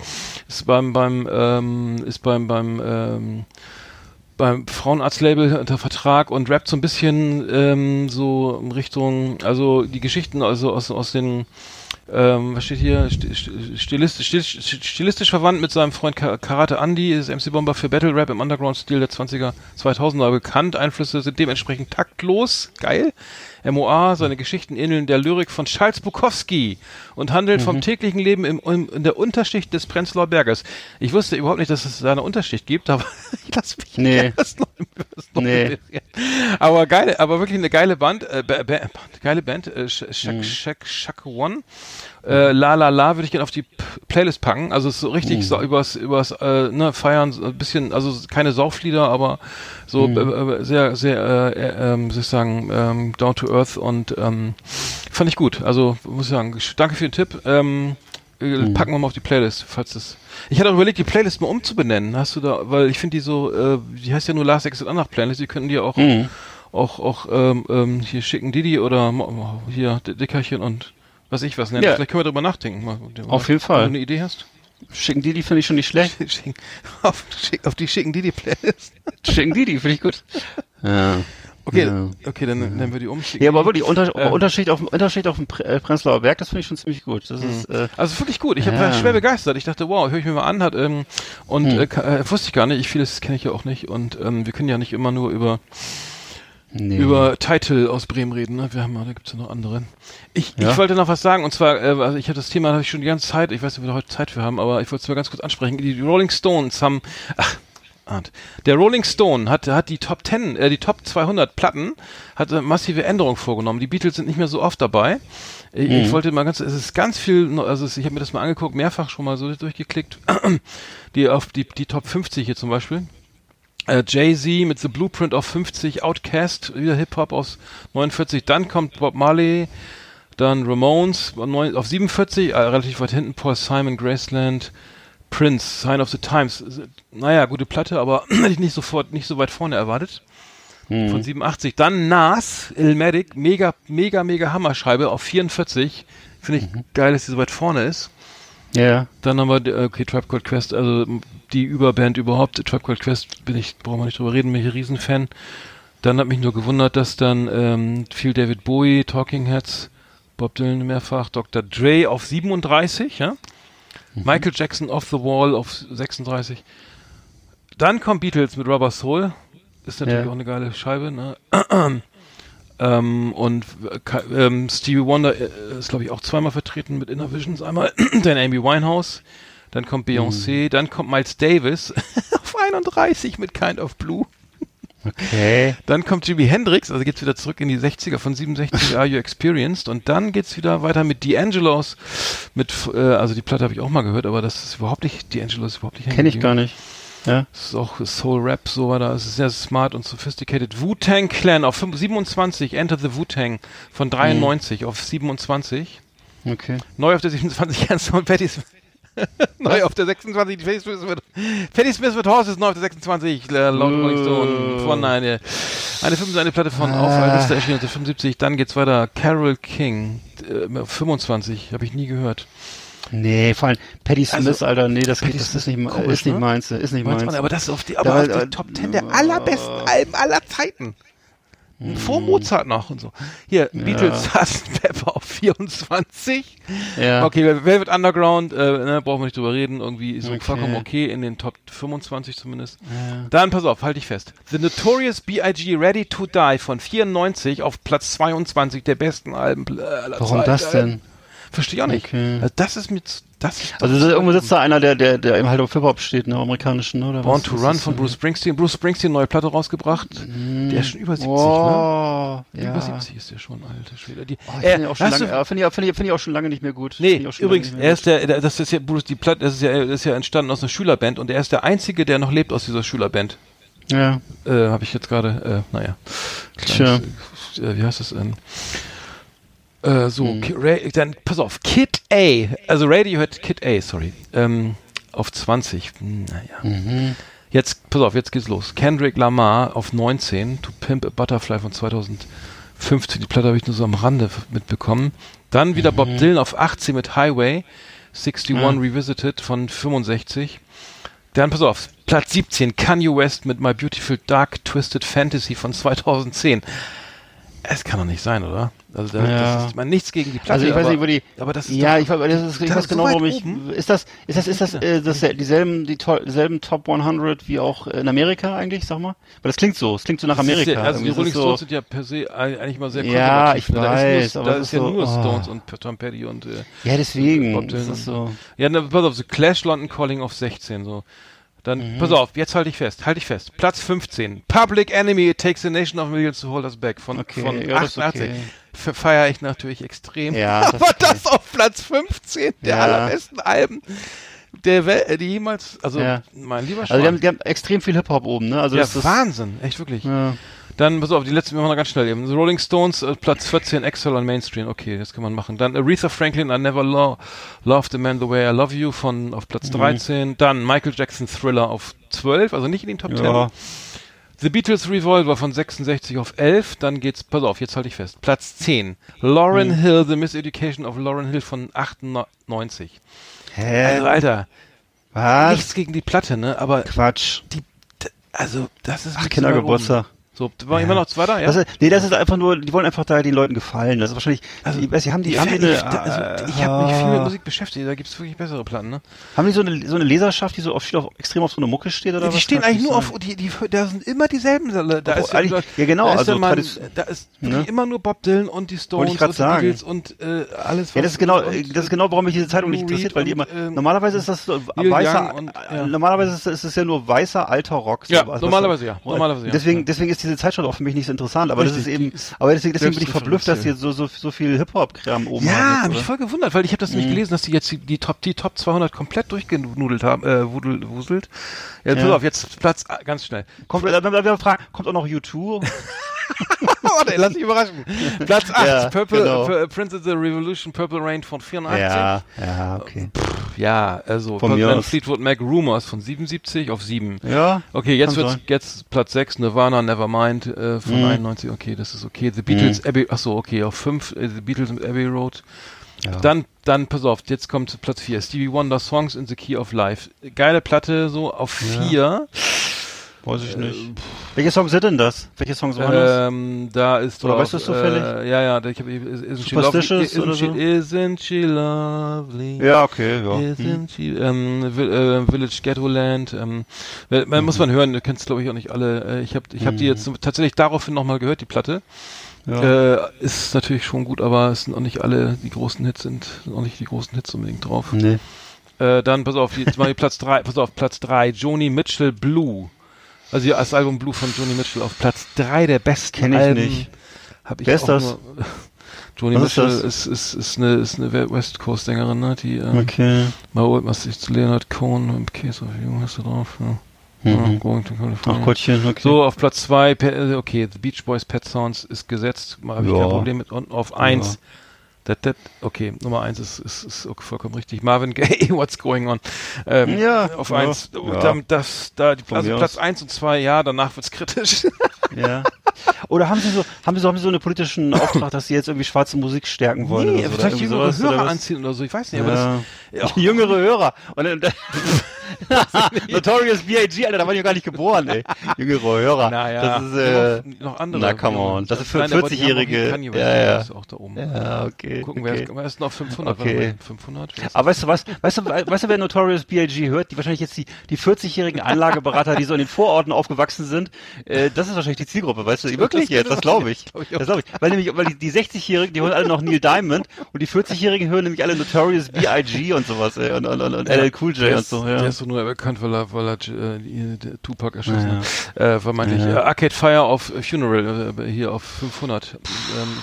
ist beim, beim, ähm, ist beim, beim, ähm, beim Frauenarztlabel unter Vertrag und rappt so ein bisschen ähm, so in Richtung, also die Geschichten also aus, aus den ähm, was steht hier? Stilistisch, stilistisch verwandt mit seinem Freund Karate Andy, ist MC Bomber für Battle Rap im Underground-Stil der 20er, 2000er bekannt. Einflüsse sind dementsprechend taktlos, geil. MOA, seine Geschichten ähneln der Lyrik von Charles Bukowski und handeln mhm. vom täglichen Leben im, im, in der Unterschicht des Prenzlauer Berges. Ich wusste überhaupt nicht, dass es da eine Unterschicht gibt, aber ich lasse mich nee. noch, noch nee. Aber geile, aber wirklich eine geile Band, äh, geile Band, äh, Shak, mhm. Shak, Shak One. Äh, La La La würde ich gerne auf die P Playlist packen. Also so richtig mhm. so übers, übers äh, ne, Feiern, so ein bisschen, also keine Sauflieder, aber so mhm. äh, äh sehr, sehr, äh, äh, ähm, soll ich sagen, ähm, down to earth und ähm, fand ich gut. Also muss ich sagen, danke für den Tipp. Ähm, äh, mhm. Packen wir mal auf die Playlist, falls das. Ich hatte auch überlegt, die Playlist mal umzubenennen. Hast du da, weil ich finde die so, äh, die heißt ja nur Last Exit Anach Playlist, die könnten die auch, mhm. auch, auch ähm, ähm, hier schicken Didi oder hier Dickerchen und was ich was nennen. Ja. Vielleicht können wir darüber nachdenken. Mal, auf jeden Fall. Wenn du eine Idee hast. Schicken Didi finde ich schon nicht schlecht. auf, auf, die schicken Didi Playlist. schicken Didi finde ich gut. Ja. Okay, ja. okay, dann ja. nennen wir die um. Ja, aber wirklich Unter äh, Unterschied auf Unterschied auf dem äh, Prenzlauer Berg, das finde ich schon ziemlich gut. Das mhm. ist äh, also wirklich gut. Ich ja. war schwer begeistert. Ich dachte, wow, höre ich mir mal an, hat ähm, und hm. äh, äh, wusste ich gar nicht. Ich vieles kenne ich ja auch nicht und ähm, wir können ja nicht immer nur über nee. über Title aus Bremen reden. Ne? Wir haben, da gibt's ja noch andere. Ich, ja? ich wollte noch was sagen und zwar, äh, also ich habe das Thema habe ich schon die ganze Zeit. Ich weiß nicht, ob wir heute Zeit für haben, aber ich wollte es mal ganz kurz ansprechen. Die Rolling Stones haben, ach, der Rolling Stone hat, hat die Top 10, äh, die Top 200 Platten, hat äh, massive Änderungen vorgenommen. Die Beatles sind nicht mehr so oft dabei. Ich, mhm. ich wollte mal ganz, es ist ganz viel, also ich habe mir das mal angeguckt, mehrfach schon mal so durchgeklickt. die auf die, die Top 50 hier zum Beispiel. Äh, Jay-Z mit The Blueprint auf 50, Outcast, wieder Hip-Hop aus 49, dann kommt Bob Marley, dann Ramones auf 47, äh, relativ weit hinten, Paul Simon, Graceland, Prince, Sign of the Times. Naja, gute Platte, aber hätte ich nicht sofort, nicht so weit vorne erwartet. Mhm. Von 87. Dann Nas, Ilmatic, mega, mega, mega Hammerscheibe auf 44. Finde ich mhm. geil, dass sie so weit vorne ist. Ja. Dann haben wir, äh, okay, Tribe Called Quest, also die Überband überhaupt. Tribe Called Quest bin ich, brauchen wir nicht drüber reden, bin ich ein Riesenfan. Dann hat mich nur gewundert, dass dann ähm, viel David Bowie, Talking Heads, Bob Dylan mehrfach, Dr. Dre auf 37, ja. Michael Jackson Off the Wall auf 36. Dann kommt Beatles mit Rubber Soul. Ist natürlich Ja. auch eine geile Scheibe, ne? Ähm, und äh, ähm, Stevie Wonder äh, ist, glaube ich, auch zweimal vertreten mit Inner Visions. Einmal dann Amy Winehouse, dann kommt Beyoncé, dann kommt Miles Davis auf 31 mit Kind of Blue. Okay. Dann kommt Jimi Hendrix, also geht's wieder zurück in die 60er von 67 Are You Experienced und dann geht's wieder weiter mit D'Angelos mit äh, also die Platte habe ich auch mal gehört, aber das ist überhaupt nicht D'Angelo ist überhaupt nicht Kenne ich gar nicht. Ja. Das ist auch Soul Rap so war da, es ist sehr smart und sophisticated. Wu-Tang Clan auf 5 27 Enter the Wu-Tang von 93 auf 27. Okay. Neu auf der 27 Ernst und Patty Smith. neu auf der 26 Patty Smith wird Patty Smith with Horses neu auf der 26 äh, Rolling Stone von eine eine 5 eine Platte von auf Ah. Alvista erschienen 75 dann geht's weiter Carol King äh, 25 habe ich nie gehört Nee, vor allem Patty Smith, Also, Alter, nee, das, Patty geht, das Smith, ist nicht, komisch, ist nicht ne? meins, ist nicht meins. aber das ist auf die, Da- aber auf äh, die Top 10 der allerbesten Alben aller Zeiten. Vor Mozart noch und so. Hier, Beatles, Sgt. Pepper auf 24. ja. Okay, Velvet Underground, äh, ne, brauchen wir nicht drüber reden. Irgendwie ist Okay. vollkommen okay, in den Top 25 zumindest. Ja. Dann, pass auf, halte ich fest. The Notorious B.I.G. Ready to Die von 94 auf Platz 22 der besten Alben äh, aller Warum Zeiten. das denn? Verstehe ich auch nicht. Okay. Also das ist mit, das ist Also da- irgendwo sitzt da einer, der, der, der im halt auf Hip-Hop steht, ne, amerikanischen, oder? Born was? to Was Run von das? Bruce Springsteen. Bruce Springsteen, neue Platte rausgebracht. Der ist schon über 70, ne? oh, ja. Über 70 ist der schon, alter Schwede. Die, Oh, äh, finde lange, äh, finde ich, finde ich, finde ich auch schon lange nicht mehr gut. Nee, übrigens, er ist der, der- das ist ja Bruce, die Platte, das ist ja, das ist ja entstanden aus einer Schülerband und er ist der einzige, der noch lebt aus dieser Schülerband. Ja. Äh, habe ich jetzt gerade, äh, naja. Tja. Kleines, Äh, wie heißt das denn? Äh, so, Hm. Ki- Ra- dann, pass auf, Kid A, also Radiohead Kid A, sorry, ähm, auf 20, hm, naja. Mhm. Jetzt, pass auf, jetzt geht's los. Kendrick Lamar auf 19, To Pimp a Butterfly von 2015. Die Platte habe ich nur so am Rande mitbekommen. Dann wieder Bob Mhm. Dylan auf 18 mit Highway, 61 Ah. Revisited von 65. Dann, pass auf, Platz 17, Kanye West mit My Beautiful Dark Twisted Fantasy von 2010. Es kann doch nicht sein, oder? Also, da, Ja. das ist, meine, nichts gegen die Platte. Also ich weiß aber, nicht, wo die. aber das ist ja, doch, ich, weiß- das ist, ich da weiß so genau, weit warum ich. oben? Ist das, ist das, ist das, äh, das dieselben, die to dieselben Top 100 wie auch in Amerika eigentlich, sag mal? Weil das klingt so, es klingt so nach Amerika. Ja, also die Rolling Stones so, sind ja per se eigentlich mal sehr Ja, ich ne? weiß, da aber ist, nur, da ist ja so, nur oh. Stones und Tom Petty und äh, ja, deswegen. Bob Das Dylan ist so. ja, ne, pass auf, The Clash London Calling auf 16 so. Dann Mhm. pass auf, jetzt halte ich fest, halte ich fest. Platz 15. Public Enemy It Takes a Nation of Millions to Hold Us Back von Okay, von ja, das ist 88. okay. Fe- Feiere ich natürlich extrem. Ja, das aber okay. das auf Platz 15 der Ja. allerbesten Alben der Welt, die jemals, also Ja. mein lieber Also die Schwan. haben, die haben extrem viel Hip-Hop oben, ne? Also ja, das ist. Wahnsinn, echt wirklich. Ja. Dann, pass auf, die letzten, wir machen noch ganz schnell eben. The Rolling Stones, äh, Platz 14, Excel on Mainstream. Okay, das kann man machen. Dann Aretha Franklin, I Never lo Loved a Man the Way I Love You von auf Mhm. Platz 13. Dann Michael Jackson Thriller auf 12, also nicht in den Top 10. Ja. The Beatles Revolver von 66 auf 11. Dann geht's, pass auf, jetzt halte ich fest. Platz 10. Lauren Mhm. Hill, The Miseducation of Lauren Hill von 98. Hä? Also, Alter, Was? nichts gegen die Platte, ne? Aber Quatsch. die, also, das ist Ach, Kindergeburtstag. So, war immer noch zweiter, ja? Das ist, nee, das ist einfach nur, die wollen einfach da den Leuten gefallen. Das ist wahrscheinlich, Also, die, weiß ich, haben die, Ich, haben die ich, eine, also, ich äh, habe mich viel mit ah. Musik beschäftigt, da gibt's wirklich bessere Platten, ne? Haben die so eine, so eine Leserschaft, die so auf, auf extrem auf so eine Mucke steht oder was? die stehen eigentlich nur sein? auf, die, die, da sind immer dieselben. Da Obwohl, ist eigentlich- ja, genau, da ist also Mann, da ist Ne? immer nur Bob Dylan und die Stones ich und die sagen. Beatles und äh, alles. Ja, das ist genau, und, das ist genau, warum mich diese Zeitung nicht interessiert, weil die immer, ähm, normalerweise ist das so weißer, und, äh, ja. normalerweise ist es, es ja nur weißer alter Rock. so Ja, was- was- normalerweise ja, normalerweise ja. Deswegen, Ja. deswegen ist diese Zeitschrift auch für mich nicht so interessant, aber das Richtig, ist eben, ist aber deswegen, deswegen bin ich verblüfft, dass hier so, so, so viel Hip-Hop-Kram oben Ja, haben. hab jetzt, mich oder? voll gewundert, weil ich habe das Mhm. nämlich gelesen, dass die jetzt die, die Top die Top 200 komplett durchgenudelt haben, äh, wudel, wuselt. Ja, pass Ja. auf, jetzt Platz ah, ganz schnell. Kommt, äh, wenn wir fragen, kommt auch noch U2? Warte, lass dich überraschen. Platz 8, Ja, Purple, genau. Prince of the Revolution, Purple Rain von 84. ja, ja, okay. Ja, also Von aus. Fleetwood Mac Rumors von 77 auf 7. Ja. Okay, jetzt wird's sein. jetzt Platz 6 Nirvana Nevermind äh, von Mhm. 91. Okay, das ist okay. The Beatles Abbey Ach so, okay, auf 5 äh, The Beatles mit Abbey Road. Ja. Dann, dann, pass auf, jetzt kommt Platz 4. Stevie Wonder Songs in the Key of Life. Geile Platte, so auf 4. Weiß ich nicht. Welche Songs sind denn das? Welche Songs waren das? Ähm, da ist Oder drauf, weißt du es zufällig? Äh, ja, ja, ich habe isn't she Superstitious lovely? oder Isn't, she, isn't she lovely? Ja, okay, ja. Isn't Hm. she, ähm, Vil- äh, Village Ghetto Land, ähm, weil- man muss man hören, du kennst glaube ich auch nicht alle. Äh, ich habe ich hab die jetzt tatsächlich daraufhin nochmal gehört, die Platte. Ja. Äh, ist natürlich schon gut, aber es sind auch nicht alle die großen Hits sind, sind auch nicht die großen Hits unbedingt drauf. Nee. Äh, dann pass auf, jetzt mal Platz drei, pass auf, Platz drei, Joni Mitchell Blue. Also ja, das Album Blue von Joni Mitchell auf Platz drei der besten Kenn ich Alben. nicht. Hab ich Wer ist das? Nur, Joni Was ist Mitchell das? ist, ist, ist, eine, ist eine West Coast Sängerin, ne? Die ähm, Okay. mal holt was sich zu Leonard Cohen im Case of You hast du drauf. Ja. Ja, Mhm. California. Ach Gottchen, okay. So, auf Platz zwei, Pe- äh, okay, The Beach Boys Pet Sounds ist gesetzt, habe ich Ja. kein Problem mit. Und auf eins, dat, dat, okay, Nummer eins ist, ist, ist vollkommen richtig. Marvin Gaye, What's Going On? Ähm, Ja, auf ja, eins, ja. da, das, da, die, also Platz aus. eins und zwei, ja, danach wird's kritisch. Ja. Oder haben Sie so, haben Sie so, haben Sie so einen politischen Auftrag, dass Sie jetzt irgendwie schwarze Musik stärken wollen? oder so, oder vielleicht jüngere sowas, Hörer anziehen oder so, ich weiß nicht, aber Ja. das, Jüngere Hörer. Und dann, Notorious B.I.G., Alter, da war ich ja gar nicht geboren, ey. Jüngere Hörer. naja, Das ist, äh, noch andere. na, come on. Das ist für Nein, aber die haben auch 40-Jährige. Kanye West, Ja, ja. ist auch da oben. ja, okay. Gucken, okay. wer ist noch 500? Okay. Warte mal, 500? Wer ist Aber weißt du was? Weißt du, weißt du, wer Notorious B.I.G. hört? Die wahrscheinlich jetzt die, die 40-jährigen Anlageberater, die so in den Vororten aufgewachsen sind. Äh, das ist wahrscheinlich die Zielgruppe, weißt du? Wirklich jetzt? Das glaube ich. Das glaube ich. Weil nämlich, weil die, die 60-jährigen, die hören alle noch Neil Diamond und die 40-jährigen hören nämlich alle Notorious B.I.G. und sowas, ey, und, und, und, und LL Cool J und so, ja. Ist so nur bekannt, weil er, weil er äh, Tupac erschossen Ja, hat. Äh, vermeintlich. Ja. Äh, Arcade Fire auf Funeral, äh, hier auf 500. Ähm,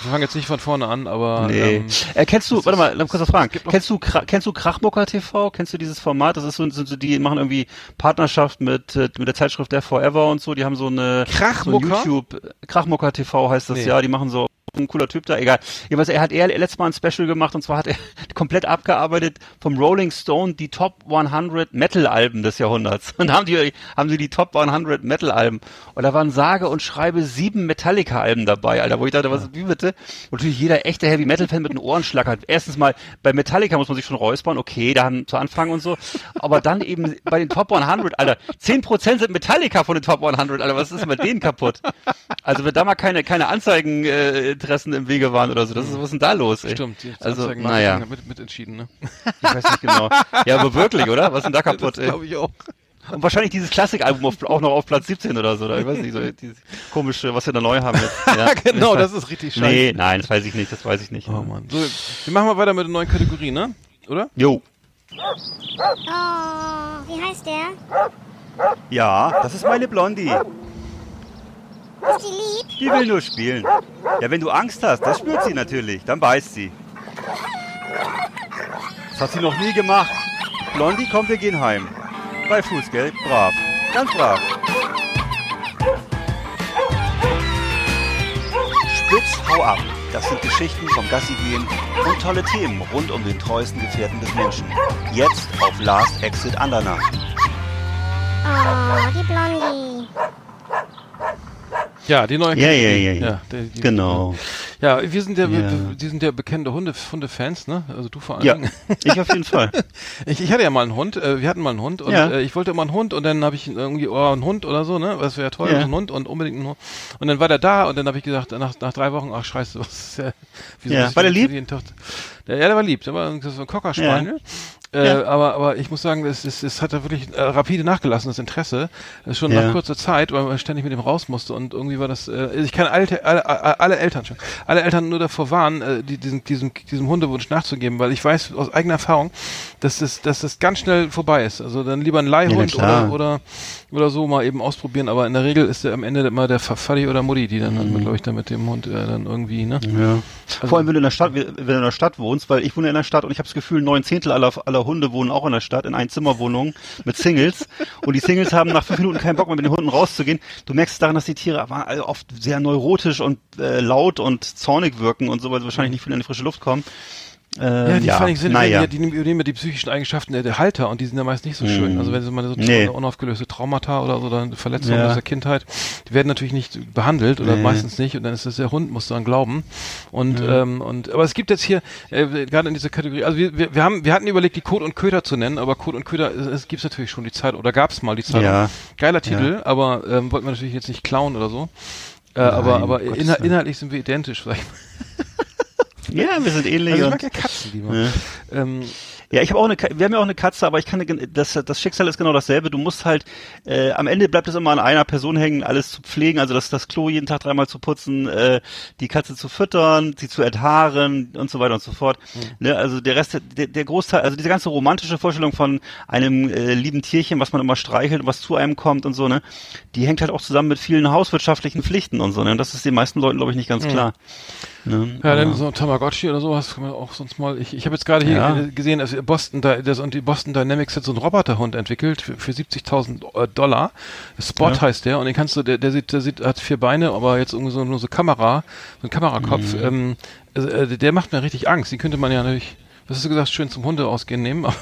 wir fangen jetzt nicht von vorne an, aber Nee. ähm, äh, kennst du, warte mal, lass mich kurz was fragen. Kennst du, kennst du Krachmucker TV? Kennst du dieses Format? Das ist so, sind so, die machen irgendwie Partnerschaft mit, äh, mit der Zeitschrift der Forever und so. Die haben so eine, Krachmucker? so YouTube, Krachmucker TV heißt das, Nee. ja. Die machen so, ein cooler Typ da, egal. Jedenfalls, er hat er letztes Mal ein Special gemacht und zwar hat er komplett abgearbeitet vom Rolling Stone die Top 100 Metal-Alben des Jahrhunderts. Und haben die, haben sie die Top 100 Metal-Alben. Und da waren sage und schreibe sieben Metallica-Alben dabei, Alter, wo ich dachte, was, wie bitte? Und natürlich jeder echte Heavy-Metal-Fan mit einem Ohrenschlag hat. Erstens mal, bei Metallica muss man sich schon räuspern, okay, da haben zu Anfang und so. Aber dann eben bei den Top 100, Alter, 10% sind Metallica von den Top 100, Alter, was ist mit denen kaputt? Also wenn da mal keine, keine Anzeigen, äh, Interessen im Wege waren oder so, das ist, was ist denn da los, ey? stimmt. Die Also, Anzeigen- naja. mit, mit entschieden, ne? Ich weiß nicht genau. Ja, aber wirklich, oder? Was ist denn da kaputt, Das ey? glaube ich auch. Und wahrscheinlich dieses Klassikalbum auf, auch noch auf Platz 17 oder so, oder ich weiß nicht, so dieses komische, was wir da neu haben jetzt. Ja. genau, das ist richtig scheiße. Nee, nein, das weiß ich nicht, das weiß ich nicht. Oh Mann. So, wir machen mal weiter mit der neuen Kategorie, ne? Oder? Jo. Oh, wie heißt der? Ja, das ist meine Blondie. Ist die lieb? Die will nur spielen. Ja, wenn du Angst hast, das spürt sie natürlich. Dann beißt sie. Das hat sie noch nie gemacht. Blondie, komm, wir gehen heim. Bei Fußgeld, brav. Ganz brav. Spitz, hau ab. Das sind Geschichten vom Gassigehen und tolle Themen rund um den treuesten Gefährten des Menschen. Jetzt auf Last Exit Andernach. Oh, die Blondie. Ja, die neue Ja, ja, Kategorie. ja, ja. ja die, Genau. Ja, wir sind ja, Ja. Wir, sind ja bekannte Hunde, Hundefans, ne? Also du vor allem. Ja, ich auf jeden Fall. Ich, ich hatte ja mal einen Hund, äh, wir hatten mal einen Hund und Ja. äh, ich wollte immer einen Hund und dann habe ich irgendwie, oh, einen Hund oder so, ne? Das wäre toll, Ja. ein Hund und unbedingt einen Hund. Und dann war der da und dann habe ich gesagt, nach, nach drei Wochen, ach scheiße, was ist der, wieso Ja. War der lieb? Der, ja, der war lieb, der war so ein Cocker Spaniel. Äh, Ja. aber, aber ich muss sagen, es, es, es hat da wirklich äh, rapide nachgelassen, das Interesse. Das schon Ja. nach kurzer Zeit, weil man ständig mit dem raus musste und irgendwie war das, äh, ich kann alte, alle, alle, alle Eltern schon, alle Eltern nur davor warnen, äh, die, diesen, diesem, diesem Hundewunsch nachzugeben, weil ich weiß aus eigener Erfahrung, dass das, dass das ganz schnell vorbei ist. Also dann lieber ein Leihhund Ja, oder, oder, oder so mal eben ausprobieren, aber in der Regel ist der am Ende immer der Faddy oder Mutti, die dann, Mhm. dann glaube ich, dann mit dem Hund äh, dann irgendwie, ne? Ja. Vor allem, wenn du in der Stadt, wenn du in der Stadt wohnst, weil ich wohne in der Stadt und ich habe das Gefühl, neun Zehntel aller, aller Hunde wohnen auch in der Stadt, in Einzimmerwohnungen mit Singles. Und die Singles haben nach fünf Minuten keinen Bock mehr mit den Hunden rauszugehen. Du merkst daran, dass die Tiere oft sehr neurotisch und äh, laut und zornig wirken und so, weil sie wahrscheinlich nicht viel in die frische Luft kommen. Äh, Ja, die fand ich sind, naja. ja, die nehmen übernehmen ja die psychischen Eigenschaften der, der Halter und die sind ja meist nicht so schön. Also wenn sie mal so Nee. unaufgelöste Traumata oder so oder Verletzungen Ja. aus der Kindheit, die werden natürlich nicht behandelt oder Nee. meistens nicht und dann ist das der Hund, muss daran glauben. Und ähm, und aber es gibt jetzt hier äh, gerade in dieser Kategorie, also wir, wir, wir haben wir hatten überlegt, die Kot und Köter zu nennen, aber Kot und Köter, es, es gibt's natürlich schon die Zeit oder gab's mal die Zeit. Ja. Geiler Titel, aber ähm, wollten wir natürlich jetzt nicht klauen oder so. Äh, aber aber Willen. inhaltlich sind wir identisch, sag ich mal. Ja, wir sind ähnlich. Also ich mag ja Katzen lieber. Ja. Ähm, Ja, ich habe auch eine, wir haben ja auch eine Katze, aber ich kann, das, das Schicksal ist genau dasselbe. Du musst halt, äh, am Ende bleibt es immer an einer Person hängen, alles zu pflegen, also das, das Klo jeden Tag dreimal zu putzen, äh, die Katze zu füttern, sie zu enthaaren und so weiter und so fort. Ne, also der Rest, der, der Großteil, also diese ganze romantische Vorstellung von einem äh, lieben Tierchen, was man immer streichelt und was zu einem kommt und so, ne, die hängt halt auch zusammen mit vielen hauswirtschaftlichen Pflichten und so, ne, und das ist den meisten Leuten, glaube ich, nicht ganz klar. Ne? Ja, dann Aber- so Tamagotchi oder sowas kann man auch sonst mal. Ich, ich habe jetzt gerade hier Ja. äh, gesehen, dass Boston da das und die Boston Dynamics hat so einen Roboterhund entwickelt für, für 70.000 äh, Dollar. Spot Ja. heißt der und den kannst du, der, der sieht, der sieht, hat vier Beine, aber jetzt irgendwie so nur so Kamera, so ein Kamerakopf. Mhm. Ähm, also, äh, der macht mir richtig Angst. Den könnte man ja natürlich, was hast du gesagt, schön zum Hunde ausgehen nehmen.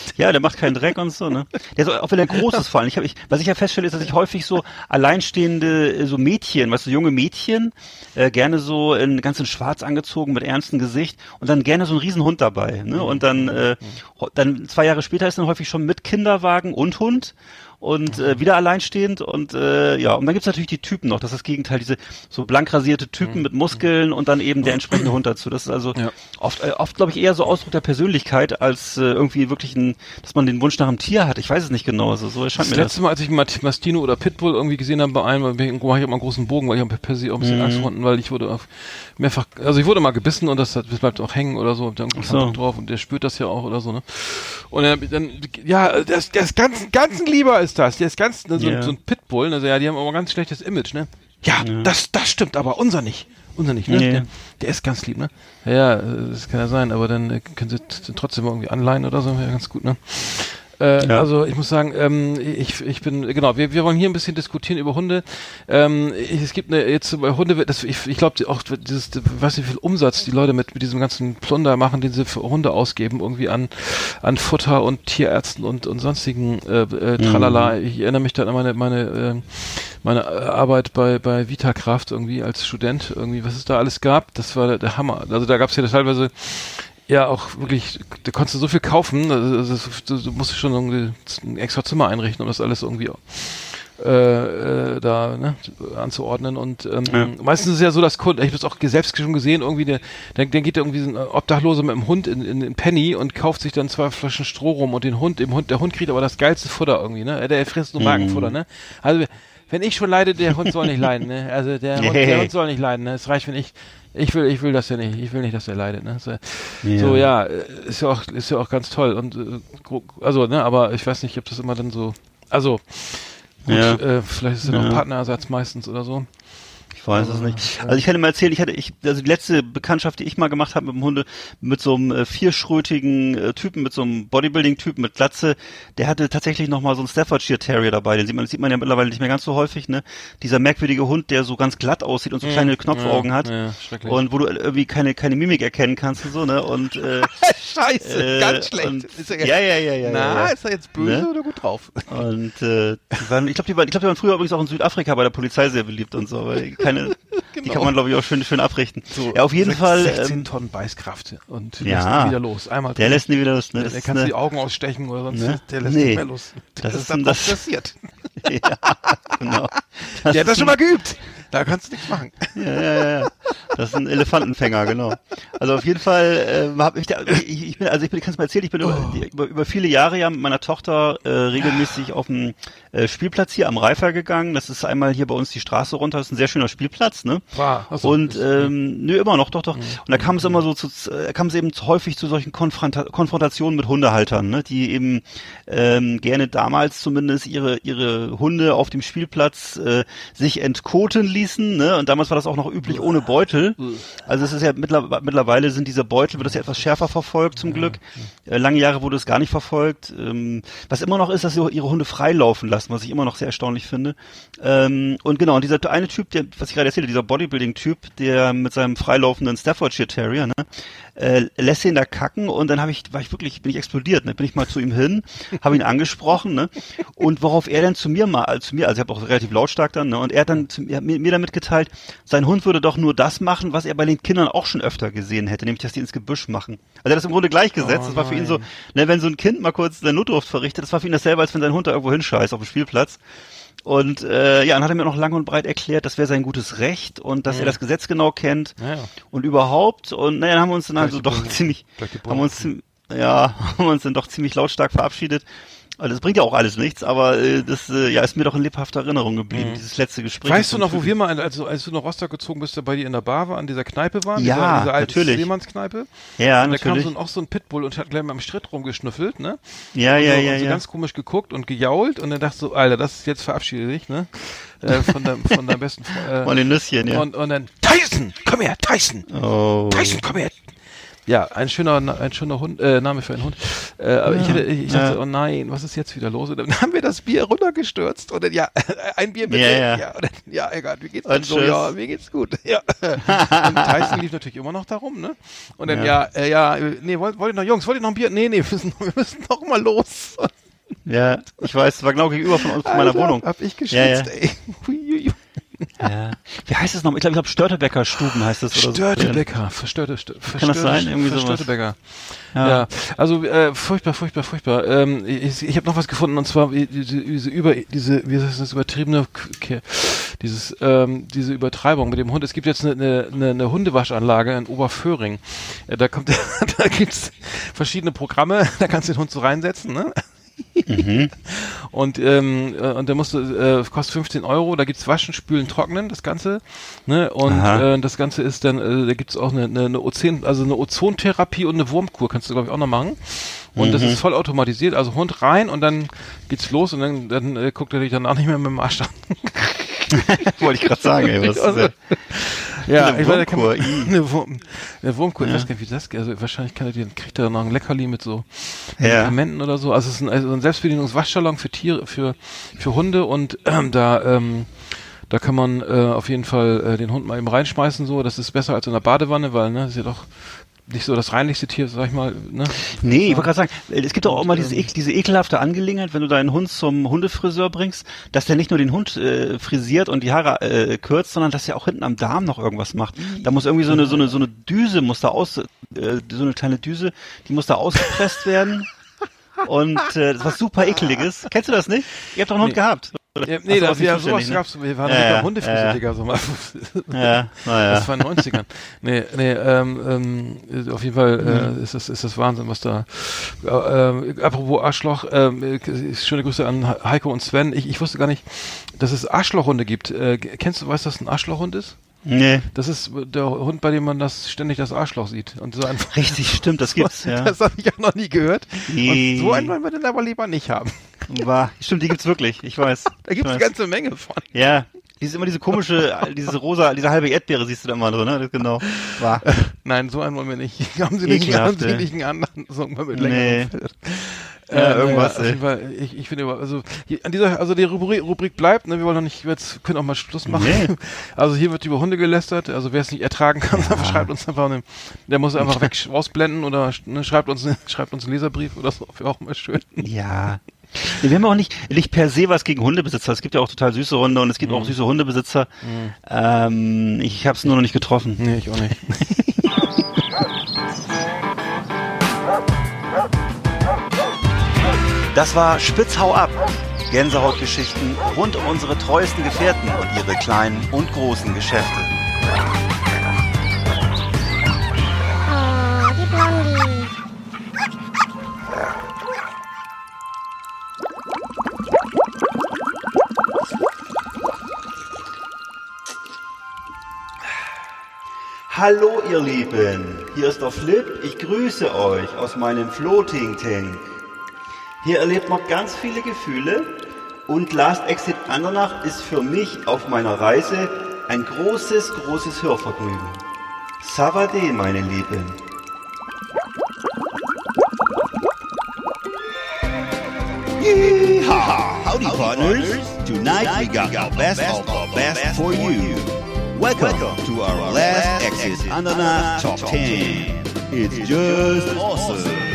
Ja, der macht keinen Dreck und so, ne? Der soll, auch wenn er groß ist vor allem. Ich hab, ich, was ich ja feststelle, ist, dass ich häufig so alleinstehende, äh, so Mädchen, weißt du, junge Mädchen, äh, gerne so in ganz in schwarz angezogen, mit ernstem Gesicht und dann gerne so ein Riesenhund dabei, ne? Und dann, äh, ho- dann zwei Jahre später ist dann häufig schon mit Kinderwagen und Hund und äh, wieder alleinstehend und äh, ja, und dann gibt's natürlich die Typen noch, das ist das Gegenteil, diese so blank rasierte Typen mit Muskeln und dann eben der entsprechende Hund dazu. Das ist also Ja. oft, äh, oft glaube ich, eher so Ausdruck der Persönlichkeit, als äh, irgendwie wirklich ein, dass man den Wunsch nach einem Tier hat. Ich weiß es nicht genau, also so erscheint Das mir das. letzte Mal, als ich Mastino oder Pitbull irgendwie gesehen habe bei einem, mache ich immer einen großen Bogen, weil ich habe per se auch ein Mhm. bisschen Angst vor Hunden, weil ich wurde auf mehrfach, also ich wurde mal gebissen und das, das bleibt auch hängen oder so, hab da Ach so. drauf und der spürt das ja auch oder so, ne? Und dann, dann ja, das, das ganzen, ganzen lieber ist das, der ist ganz, ne, so, Ja. so ein Pitbull, also ja, die haben aber ein ganz schlechtes Image, ne? Ja, das, das stimmt, aber unser nicht. Unser nicht, ne? Nee. Der, der ist ganz lieb, ne? Ja, ja, äh, das kann ja sein, aber dann äh, können sie trotzdem irgendwie anleihen oder so, ja, ganz gut, ne? Äh, Ja. Also ich muss sagen, ähm, ich, ich bin genau. Wir, wir wollen hier ein bisschen diskutieren über Hunde. Ähm, es gibt eine jetzt bei Hunde, das, ich, ich glaube auch dieses, weiß nicht wie viel Umsatz die Leute mit, mit diesem ganzen Plunder machen, den sie für Hunde ausgeben, irgendwie an an Futter und Tierärzten und und sonstigen äh, äh, Tralala. Ich erinnere mich dann an meine meine äh, meine äh, Arbeit bei bei Vitakraft irgendwie als Student irgendwie, was es da alles gab. Das war der, der Hammer. Also da gab es ja teilweise ja, auch wirklich, da konntest du so viel kaufen, also, du, musst schon irgendwie ein extra Zimmer einrichten, um das alles irgendwie äh, äh, da ne, anzuordnen und ähm, Ja. meistens ist es ja so, dass Kunden, ich habe das auch selbst schon gesehen, irgendwie der, dann, dann geht da irgendwie so ein Obdachloser mit dem Hund in, in, in Penny und kauft sich dann zwei Flaschen Stroh rum und den Hund, dem Hund, der Hund kriegt aber das geilste Futter irgendwie, ne, der frisst nur Magenfutter, ne, also wenn ich schon leide, der Hund soll nicht leiden, ne, also der Hund, der Hund soll nicht leiden, ne, es reicht, wenn ich ich will, ich will das ja nicht. Ich will nicht, dass er leidet. Ne? So, Ja. so ja, ist ja auch, ist ja auch ganz toll. Und äh, also, ne, aber ich weiß nicht, ob das immer dann so. Also, gut, Ja. äh, vielleicht ist es ja noch Partnerersatz meistens oder so. Ich weiß es nicht. Also ich kann dir mal erzählen, ich hatte, ich, also die letzte Bekanntschaft, die ich mal gemacht habe mit dem Hunde, mit so einem äh, vierschrötigen äh, Typen, mit so einem Bodybuilding-Typen mit Glatze, der hatte tatsächlich noch mal so einen Staffordshire Terrier dabei. Den sieht man, sieht man ja mittlerweile nicht mehr ganz so häufig, ne? Dieser merkwürdige Hund, der so ganz glatt aussieht und so kleine Knopfaugen ja, hat. Ja. Und wo du irgendwie keine, keine Mimik erkennen kannst und so, ne? Und, äh, Scheiße, äh, ganz schlecht. und- Ist er ja, ja, ja, ja. Na, ja, ja. ist er jetzt böse Ne? oder gut drauf? Und äh, die waren, ich glaube, die, waren, ich glaub, die waren früher übrigens auch in Südafrika bei der Polizei sehr beliebt und so, weil keine, die kann man glaube ich auch schön, schön abrichten. ja, auf jeden Sech- Fall. 16 Ähm, Tonnen Beißkraft und Ja. lässt ihn wieder los. Einmal der lässt nie wieder los. Ne? der, Das der du eine, die Augen ausstechen oder sonst. Ne? Der lässt Nee. nicht mehr los. Das ist dann das- passiert. ja, genau. Das Der hat das schon mal geübt. Da kannst du nichts machen. Ja, ja, ja. Das ist ein Elefantenfänger, genau. Also auf jeden Fall äh, habe ich, da, ich, ich bin, also ich bin, kannst du mal erzählen, ich bin über, die, über, über viele Jahre ja mit meiner Tochter äh, regelmäßig auf dem äh, Spielplatz hier am Reifer gegangen. Das ist einmal hier bei uns die Straße runter. Das ist ein sehr schöner Spielplatz, ne? War. Und ähm, nö, immer noch, doch, doch. Und da kam es immer so zu, äh, kam es eben häufig zu solchen Konfronta Konfrontationen mit Hundehaltern, ne, die eben ähm, gerne damals zumindest ihre ihre Hunde auf dem Spielplatz äh, sich entkoten ließen, ne? Und damals war das auch noch üblich ohne Beutel. Also es ist ja mittler mittlerweile sind diese Beutel wird das ja etwas schärfer verfolgt zum Glück. Äh, lange Jahre wurde es gar nicht verfolgt. Ähm, was immer noch ist, dass sie ihre Hunde freilaufen lassen, was ich immer noch sehr erstaunlich finde. Ähm, und genau, und dieser eine Typ, der, was ich gerade erzählte, dieser Bodybuilding-Typ, der mit seinem freilaufenden Staffordshire Terrier, ne, äh, lässt ihn da kacken und dann habe ich, war ich wirklich, bin ich explodiert, ne? bin ich mal zu ihm hin, habe ihn angesprochen, ne? Und worauf er dann zu mir mal, also zu mir, also ich habe auch relativ lautstark dann, ne? Und er hat dann zu, mir, mir damit geteilt, sein Hund würde doch nur das machen, was er bei den Kindern auch schon öfter gesehen hätte, nämlich dass die ins Gebüsch machen. Also er hat das im Grunde gleichgesetzt. Oh das war für ihn so, ne, wenn so ein Kind mal kurz seinen Notdurft verrichtet, das war für ihn dasselbe, als wenn sein Hund da irgendwo hinscheißt auf dem Spielplatz. Und äh, ja, dann hat er mir noch lang und breit erklärt, das wäre sein gutes Recht und dass er das Gesetz genau kennt Ja, ja. und überhaupt. Und naja, dann haben wir uns dann also doch ziemlich, haben uns, ja, haben wir uns dann doch ziemlich lautstark verabschiedet. Also das bringt ja auch alles nichts, aber äh, das äh, ja, ist mir doch in lebhafter Erinnerung geblieben, dieses letzte Gespräch. Mhm. Weißt du noch, wo wir mal, als, als du nach Rostock gezogen bist, da bei dir in der Bar war, an dieser Kneipe waren? Ja, dieser, dieser alten natürlich. Seemannskneipe? Ja, und da kam natürlich. so ein, auch so ein Pitbull und hat gleich mal am Schritt rumgeschnüffelt, ne? Ja, und ja, so, ja, und so ja. ganz komisch geguckt und gejault und dann dachte so, Alter, das ist jetzt verabschiede dich, ne? Äh, von deinem, von deinem besten Freund. Von Äh, den Nüsschen, ja. und, und dann, Tyson, komm her, Tyson! oh. Tyson, komm her! Ja, ein schöner, ein schöner Hund, äh, Name für einen Hund. Äh, aber ich, hätte, ich, ich dachte, Ja. oh nein, was ist jetzt wieder los? Und dann haben wir das Bier runtergestürzt und dann, ja, ein Bier bitte. Ja, ja. und dann, ja egal, wie geht's dann so? Ja, mir geht's gut. Ja. und Tyson lief natürlich immer noch darum, ne? Und dann, ja, Ja. äh, ja, nee, wollt, wollt ihr noch, Jungs, wollt ihr noch ein Bier? Nee, nee, wir müssen, wir müssen noch mal los. Ja, ich weiß, es war genau gegenüber von uns, von meiner Alter, Wohnung. Hab ich geschwitzt, Ja, ja. ey. Ja. Wie heißt es noch? Ich glaube, ich glaube Störtebecker Stuben heißt das oder so. Störtebecker, verstörte, stö- verstörte, das sein? Irgendwie sowas. Verstörtebecker. Ja. Ja. also äh, furchtbar, furchtbar, furchtbar. Ähm, ich ich habe noch was gefunden und zwar wie- diese, diese über diese wie heißt das übertriebene K- dieses ähm, diese Übertreibung mit dem Hund. Es gibt jetzt eine, eine, eine, eine Hundewaschanlage in Oberföhring. Äh, da kommt da gibt's verschiedene Programme. Da kannst du den Hund so reinsetzen, ne? Und ähm, äh, und der musste äh, kostet 15 Euro. Da gibt's Waschen, Spülen, Trocknen, das Ganze. Ne? Und Aha. äh, das Ganze ist dann, äh, da gibt's auch eine, eine, eine Ozon, also eine Ozontherapie und eine Wurmkur. Kannst du glaube ich auch noch machen. Und das ist voll automatisiert. Also Hund rein und dann geht's los und dann, dann äh, guckt er dich danach nicht mehr mit dem Arsch an. Wollte ich gerade sagen, ey. Was ist Also? Ja, Eine ich meine, kann man, eine, Wurm, eine Wurmkur, ich Ja. weiß gar nicht, wie das geht. Also wahrscheinlich kann er dir, kriegt er noch ein Leckerli mit so Ja. Medikamenten oder so. Also es ist ein, also ein Selbstbedienungswaschsalon für Tiere, für, für Hunde und ähm, da, ähm, da kann man äh, auf jeden Fall äh, den Hund mal eben reinschmeißen, so. Das ist besser als in der Badewanne, weil, ne, das ist ja doch nicht so das reinlichste Tier, sag ich mal, ne? Nee, ich wollte gerade sagen, es gibt doch auch immer diese, ähm, diese ekelhafte Angelegenheit, wenn du deinen Hund zum Hundefriseur bringst, dass der nicht nur den Hund äh, frisiert und die Haare äh, kürzt, sondern dass er auch hinten am Darm noch irgendwas macht. Da muss irgendwie so eine so eine so eine Düse muss da aus, äh, so eine kleine Düse, die muss da ausgepresst werden. Und äh, das was super ekeliges. Kennst du das nicht? Ihr habt doch einen Hund Nee. gehabt. Ja, nee, das, ja, sowas ne? gab's, wir waren Ja, ja. Digga, so mal. Ja, naja. Das war in den 90ern. Nee, nee, ähm, ähm, auf jeden Fall Mhm. äh, ist, das, ist das Wahnsinn, was da. Äh, äh, apropos Arschloch, ähm, äh, schöne Grüße an Heiko und Sven. Ich, ich wusste gar nicht, dass es Arschlochhunde gibt. Äh, kennst du, weißt du, was ein Arschlochhund ist? Nee. Das ist der Hund, bei dem man das ständig das Arschloch sieht. Und so ein Richtig, stimmt, das gibt's, ja. Das habe ich auch noch nie gehört. Nee. Und so einen wollen wir denn aber lieber nicht haben. War, stimmt, die gibt's wirklich, ich weiß. Da gibt es Ich eine ganze Menge von. Ja, die ist immer diese komische, diese rosa, diese halbe Erdbeere siehst du da immer so, ne? Das Genau. War. Nein, so einen wollen wir nicht. Haben Sie nicht, Ekelhaft, haben Sie nicht einen anderen mal mit Nee. Ja, irgendwas, auf ey. jeden Fall, ich, ich finde, also hier, an dieser, also die Rubrik, Rubrik bleibt, ne, wir wollen noch nicht, jetzt können auch mal Schluss machen. Nee. Also hier wird über Hunde gelästert, also wer es nicht ertragen kann, schreibt uns einfach, eine, der muss einfach weg ausblenden oder ne, schreibt uns, schreibt uns einen Leserbrief oder so, wäre auch mal schön. Ja. Wir haben auch nicht, nicht per se was gegen Hundebesitzer. Es gibt ja auch total süße Hunde und es gibt auch süße Hundebesitzer. Ähm, ich habe es nur noch nicht getroffen. Nee, ich auch nicht. Das war Spitzhau ab. Gänsehautgeschichten rund um unsere treuesten Gefährten und ihre kleinen und großen Geschäfte. Oh, die Blondie. Hallo ihr Lieben, hier ist der Flip, ich grüße euch aus meinem Floating Tank. Hier erlebt man ganz viele Gefühle und Last Exit Andernach ist für mich auf meiner Reise ein großes, großes Hörvergnügen. Savade, meine Lieben. Yeehaw! Howdy, partners. Tonight we got our best of our best for you. Welcome to our last exit Ananas Top 10. It's just awesome.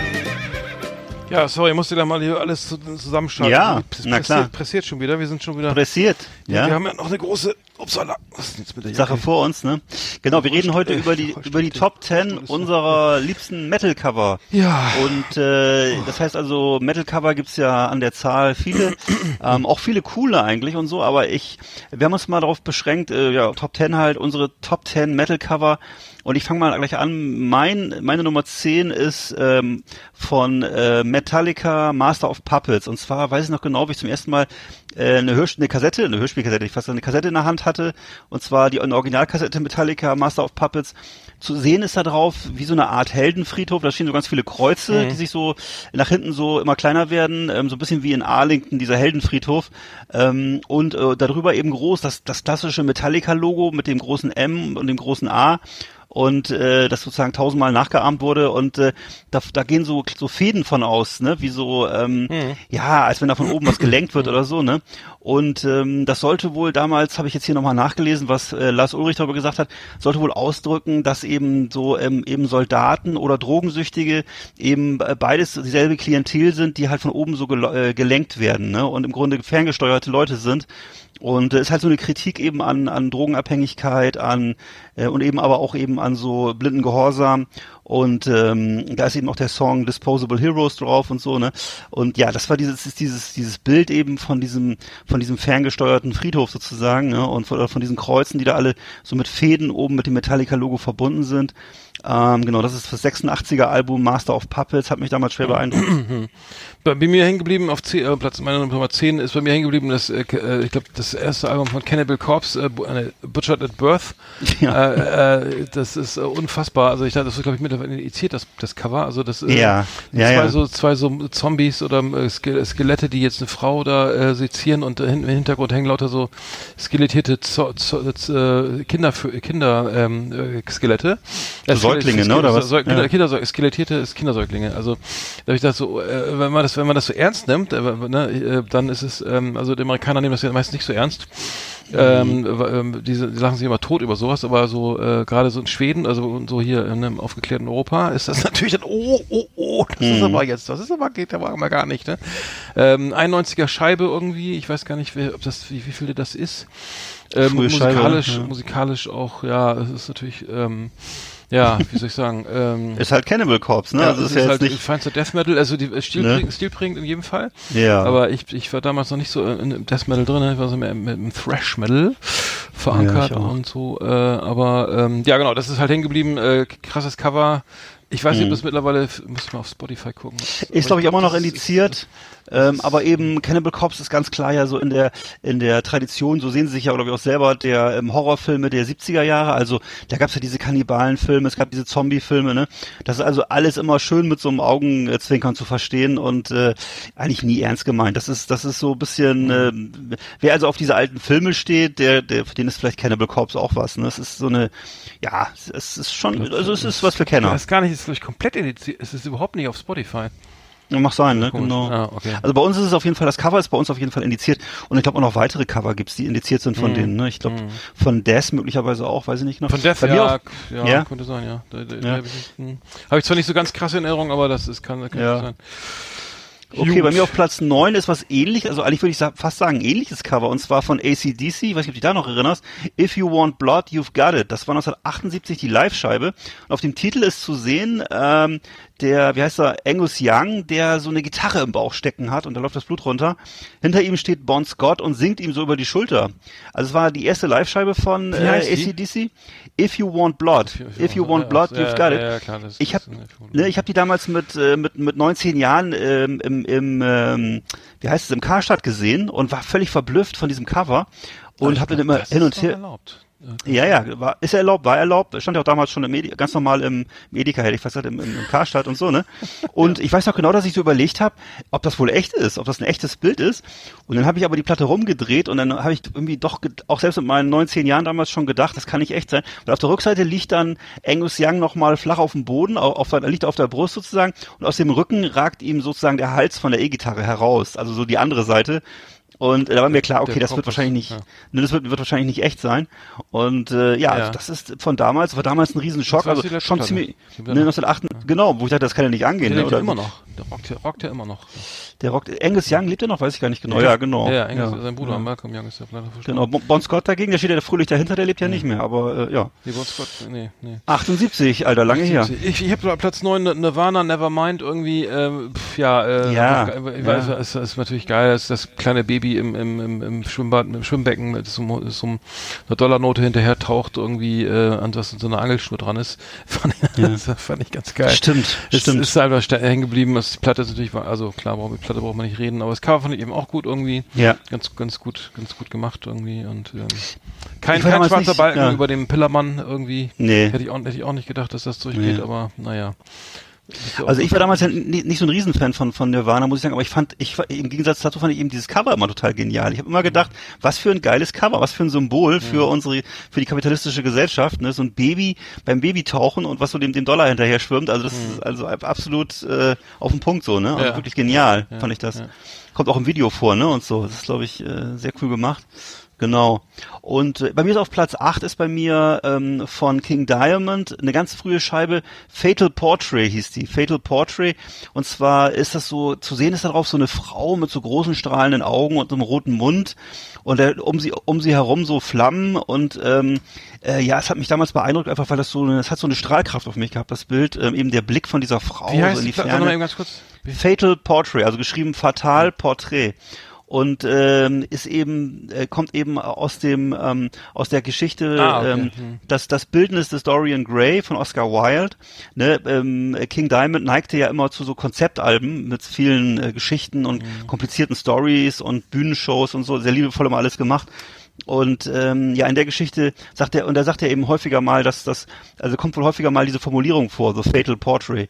Ja, sorry, ich musste da mal hier alles zu- zusammenschalten. Ja, na pressiert, klar. Pressiert schon wieder, wir sind schon wieder. Pressiert. Ja. Wir haben ja noch eine große. Upsala. Was ist jetzt mit der Sache Jacke? vor uns, ne? Genau, wir reden heute über die über die. Top 10 Alles so. unserer liebsten Metal Cover. Ja. Und äh, das heißt also, Metal Cover gibt's ja an der Zahl viele, ähm, auch viele coole eigentlich und so, aber ich, wir haben uns mal darauf beschränkt, äh, ja, Top 10 halt, unsere Top 10 Metal Cover. Und ich fange mal gleich an. Mein, meine Nummer 10 ist ähm, von äh, Metallica Master of Puppets. Und zwar weiß ich noch genau, wie ich zum ersten Mal äh, eine, Hörspiel, eine Kassette, eine Hörspielkassette, ich fast eine Kassette in der Hand hatte. Und zwar die eine Originalkassette Metallica Master of Puppets. Zu sehen ist da drauf wie so eine Art Heldenfriedhof. Da stehen so ganz viele Kreuze, die sich so nach hinten so immer kleiner werden. Ähm, so ein bisschen wie in Arlington, dieser Heldenfriedhof. Ähm, und äh, darüber eben groß das, das klassische Metallica-Logo mit dem großen M und dem großen A und äh, das sozusagen tausendmal nachgeahmt wurde und äh, da, da gehen so so Fäden von aus, ne, wie so ähm, ja, als wenn da von oben was gelenkt wird oder so, ne? Und ähm, das sollte wohl damals, habe ich jetzt hier nochmal nachgelesen, was äh, Lars Ulrich darüber gesagt hat, sollte wohl ausdrücken, dass eben so ähm, eben Soldaten oder Drogensüchtige eben äh, beides dieselbe Klientel sind, die halt von oben so gel äh, gelenkt werden, ne? Und im Grunde ferngesteuerte Leute sind. Und es ist halt so eine Kritik eben an, an Drogenabhängigkeit, an äh, und eben aber auch eben an so blinden Gehorsam. Und ähm, da ist eben auch der Song Disposable Heroes drauf und so, ne? Und ja, das war dieses, dieses, dieses Bild eben von diesem, von diesem ferngesteuerten Friedhof sozusagen, ne? Und von, von diesen Kreuzen, die da alle so mit Fäden oben mit dem Metallica-Logo verbunden sind. Ähm, genau, das ist das 86er Album Master of Puppets, hat mich damals schwer beeindruckt. Bei bei mir hängen geblieben auf 10, äh, Platz meiner Nummer 10 ist bei mir hängen geblieben das äh, äh, ich glaube das erste Album von Cannibal Corpse äh, Butchered at Birth. Ja. Äh, äh, das ist äh, unfassbar. Also ich dachte, das ist glaube ich mittlerweile indiziert das das Cover. Also das äh, Ja, ja, zwei ja. so zwei so Zombies oder äh, Ske- Skelette, die jetzt eine Frau da äh, sezieren und äh, im Hintergrund hängen lauter so skelettierte Zo Zo äh, Kinder Kinder ähm, äh, Skelette. Äh, Säuglinge, ne, oder was? Säug- Ja. Kinder, skelettierte Kindersäuglinge. Also da habe ich gedacht, so, äh, wenn man das, wenn man das so ernst nimmt, äh, ne, äh, dann ist es, ähm, also die Amerikaner nehmen das ja meistens nicht so ernst. Ähm, ähm, diese, die lachen sich immer tot über sowas, aber so äh, gerade so in Schweden, also so hier in einem aufgeklärten Europa, ist das natürlich dann, oh, oh, oh, das ist aber jetzt, das ist aber geht aber mal gar nicht, ne? Ähm, 91er Scheibe irgendwie, ich weiß gar nicht, wer, ob das, wie, wie viel das ist. Ähm, Frühe Scheibe, musikalisch, ja. musikalisch auch, ja, es ist natürlich, ähm, ja, wie soll ich sagen, ähm, Ist halt Cannibal Corpse, ne? ja, also das ist ja ist jetzt halt nicht. feinster Death Metal, also die äh, stilprägend, Ne? stilprägend in jedem Fall. Ja. Aber ich, ich war damals noch nicht so in, Death Metal drin, ich war so mehr im Thrash Metal verankert Ja, und so. Äh, aber ähm, ja, genau, das ist halt hängen geblieben. Äh, krasses Cover. Ich weiß nicht, ob das mittlerweile, muss ich mal auf Spotify gucken. Ist, glaube ich, immer noch indiziert. Ähm, aber eben Cannibal Corpse ist ganz klar ja so in der in der Tradition, so sehen sie sich ja, glaube ich, auch selber, der ähm, Horrorfilme der 70er Jahre. Also da gab's ja diese Kannibalenfilme, es gab diese Zombie-Filme, ne? Das ist also alles immer schön mit so einem Augenzwinkern zu verstehen und äh, eigentlich nie ernst gemeint. Das ist, das ist so ein bisschen, äh, wer also auf diese alten Filme steht, der, der, für den ist vielleicht Cannibal Corpse auch was. Ne? Es ist so eine, ja, es ist schon, also es ist was für Ja, Kenner. ist gar nicht, ist glaube ich komplett indiziert. Es ist überhaupt nicht auf Spotify. Ja, Mag sein, ne? Komisch. Genau. Ah, okay. Also bei uns ist es auf jeden Fall, das Cover ist bei uns auf jeden Fall indiziert. Und ich glaube auch noch weitere Cover gibt's, die indiziert sind von denen. Ne? Ich glaube von Death möglicherweise auch, weiß ich nicht noch. Von Death, ja, auch, ja, Ja? könnte sein, ja. Da, da, Ja. habe ich, hm. hab ich zwar nicht so ganz krasse in Erinnerung, aber das ist, kann, kann Ja. sein. Okay, Gut. bei mir auf Platz 9 ist was ähnliches, also eigentlich würde ich sa fast sagen ähnliches Cover, und zwar von ACDC, ich weiß nicht, ob du dich da noch erinnerst, If You Want Blood, You've Got It. Das war 1978 die Live-Scheibe. Und auf dem Titel ist zu sehen, ähm, der, wie heißt er, Angus Young, der so eine Gitarre im Bauch stecken hat und da läuft das Blut runter. Hinter ihm steht Bon Scott und singt ihm so über die Schulter. Also es war die erste Live-Scheibe von äh? ACDC. If You Want Blood. If You Want Blood, You've Got It. Ich habe ne, ich hab die damals mit, äh, mit, mit 19 Jahren ähm, im, im ähm, wie heißt es, im Karstadt gesehen und war völlig verblüfft von diesem Cover und habe dann immer hin und her. Erlaubt. Ja, ja, war, ist erlaubt, war erlaubt. Stand ja auch damals schon im Medi ganz normal im Edeka, hätte ich fast gesagt, im, im, im Karstadt und so, ne? Und ich weiß noch genau, dass ich so überlegt habe, ob das wohl echt ist, ob das ein echtes Bild ist. Und dann habe ich aber die Platte rumgedreht und dann habe ich irgendwie doch, auch selbst mit meinen 19 Jahren damals schon gedacht, das kann nicht echt sein. Und auf der Rückseite liegt dann Angus Young nochmal flach auf dem Boden, auf, auf, er liegt auf der Brust sozusagen und aus dem Rücken ragt ihm sozusagen der Hals von der E-Gitarre heraus, also so die andere Seite. Und äh, da war mir klar, okay, das wird ist- wahrscheinlich nicht, ja. ne, das wird, wird wahrscheinlich nicht echt sein. Und äh, ja, Ja. Also das ist von damals, war damals ein Riesenschock, also schon Platte. ziemlich, ne, wir noch- 1908, genau, wo ich dachte, das kann ja nicht angehen, Der ne, ja oder? immer noch. Der rockt ja, rockt ja immer noch. Der Rock, Angus Young lebt er noch, weiß ich gar nicht genau. Ja, genau. Ja, Engels, sein Bruder ja. Malcolm Young ist ja leider verstorben. Genau, Bon Scott dagegen, der steht ja fröhlich dahinter, der lebt ja nicht mehr, aber äh, ja. Nee, Bon Scott, nee, nee. 78, Alter, lange her. Ich, ich habe Platz 9 Nirvana, Nevermind irgendwie, ähm, pf, ja, äh, Ja, ich weiß, ja. es ist natürlich geil, das ist das kleine Baby im, im, im, im Schwimmbad, im Schwimmbecken mit so, so einer Dollarnote hinterher taucht irgendwie, äh, an was so eine Angelschnur dran ist. Fand, ich- das fand ich ganz geil. Stimmt, Es stimmt. ist einfach sta- hängen geblieben, das- die Platte ist natürlich, also klar, die Platte braucht man nicht reden, aber das Cover fand ich eben auch gut irgendwie. Ja. Ganz, ganz gut, ganz gut gemacht irgendwie und ähm, kein, kein schwarzer nicht- Balken ja. über dem Pillermann irgendwie. Nee. Hätte ich auch, hätte ich auch nicht gedacht, dass das durchgeht, Nee. aber naja. Also ich war damals ja nicht, so ein Riesenfan von, von Nirvana, muss ich sagen, aber ich fand, ich im Gegensatz dazu fand ich eben dieses Cover immer total genial. Ich habe immer gedacht, was für ein geiles Cover, was für ein Symbol für unsere, für die kapitalistische Gesellschaft, ne? So ein Baby beim Babytauchen und was so dem, dem Dollar hinterher schwimmt. Also das ist also absolut äh, auf den Punkt so, ne? Also Ja. wirklich genial, Ja, fand ich das. ja. Kommt auch im Video vor, ne? Und so. Das ist, glaube ich, äh, sehr cool gemacht. Genau. Und äh, bei mir ist auf Platz 8 ist bei mir ähm, von King Diamond eine ganz frühe Scheibe, Fatal Portrait hieß die, Fatal Portrait. Und zwar ist das so, zu sehen ist darauf so eine Frau mit so großen strahlenden Augen und einem roten Mund und äh, um sie um sie herum so Flammen und ähm, äh, ja, es hat mich damals beeindruckt, einfach weil das so eine, es hat so eine Strahlkraft auf mich gehabt, das Bild, ähm, eben der Blick von dieser Frau Wie so heißt in die Ferne. Fatal Portrait, also geschrieben Fatal Portrait. Und ähm, ist eben äh, kommt eben aus dem ähm, aus der Geschichte Ah, okay. ähm, Hm. das das Bildnis des Dorian Gray von Oscar Wilde. Ne, ähm, King Diamond neigte ja immer zu so Konzeptalben mit vielen äh, Geschichten und Hm. komplizierten Stories und Bühnenshows und so sehr liebevoll immer alles gemacht. Und ähm, ja, in der Geschichte sagt er, und da sagt er eben häufiger mal, dass das, also kommt wohl häufiger mal diese Formulierung vor, The Fatal Portrait.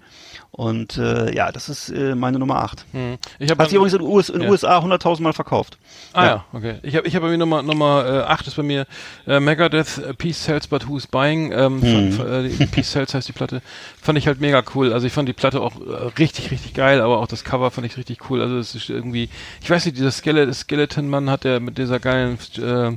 Und äh, ja, das ist äh, meine Nummer 8. Hm. Ich Hat sich übrigens in den US, Ja. USA 100.000 Mal verkauft. Ah Ja. ja, okay. Ich habe ich hab bei mir Nummer Nummer äh, 8 ist bei mir äh, Megadeth äh, Peace Sells but Who's Buying. Ähm, Hm. fand, äh, Peace Sells heißt die Platte. Fand ich halt mega cool. Also ich fand die Platte auch äh, richtig richtig geil, aber auch das Cover fand ich richtig cool. Also es ist irgendwie, ich weiß nicht, dieser Skele Skeleton Mann hat der mit dieser geilen äh,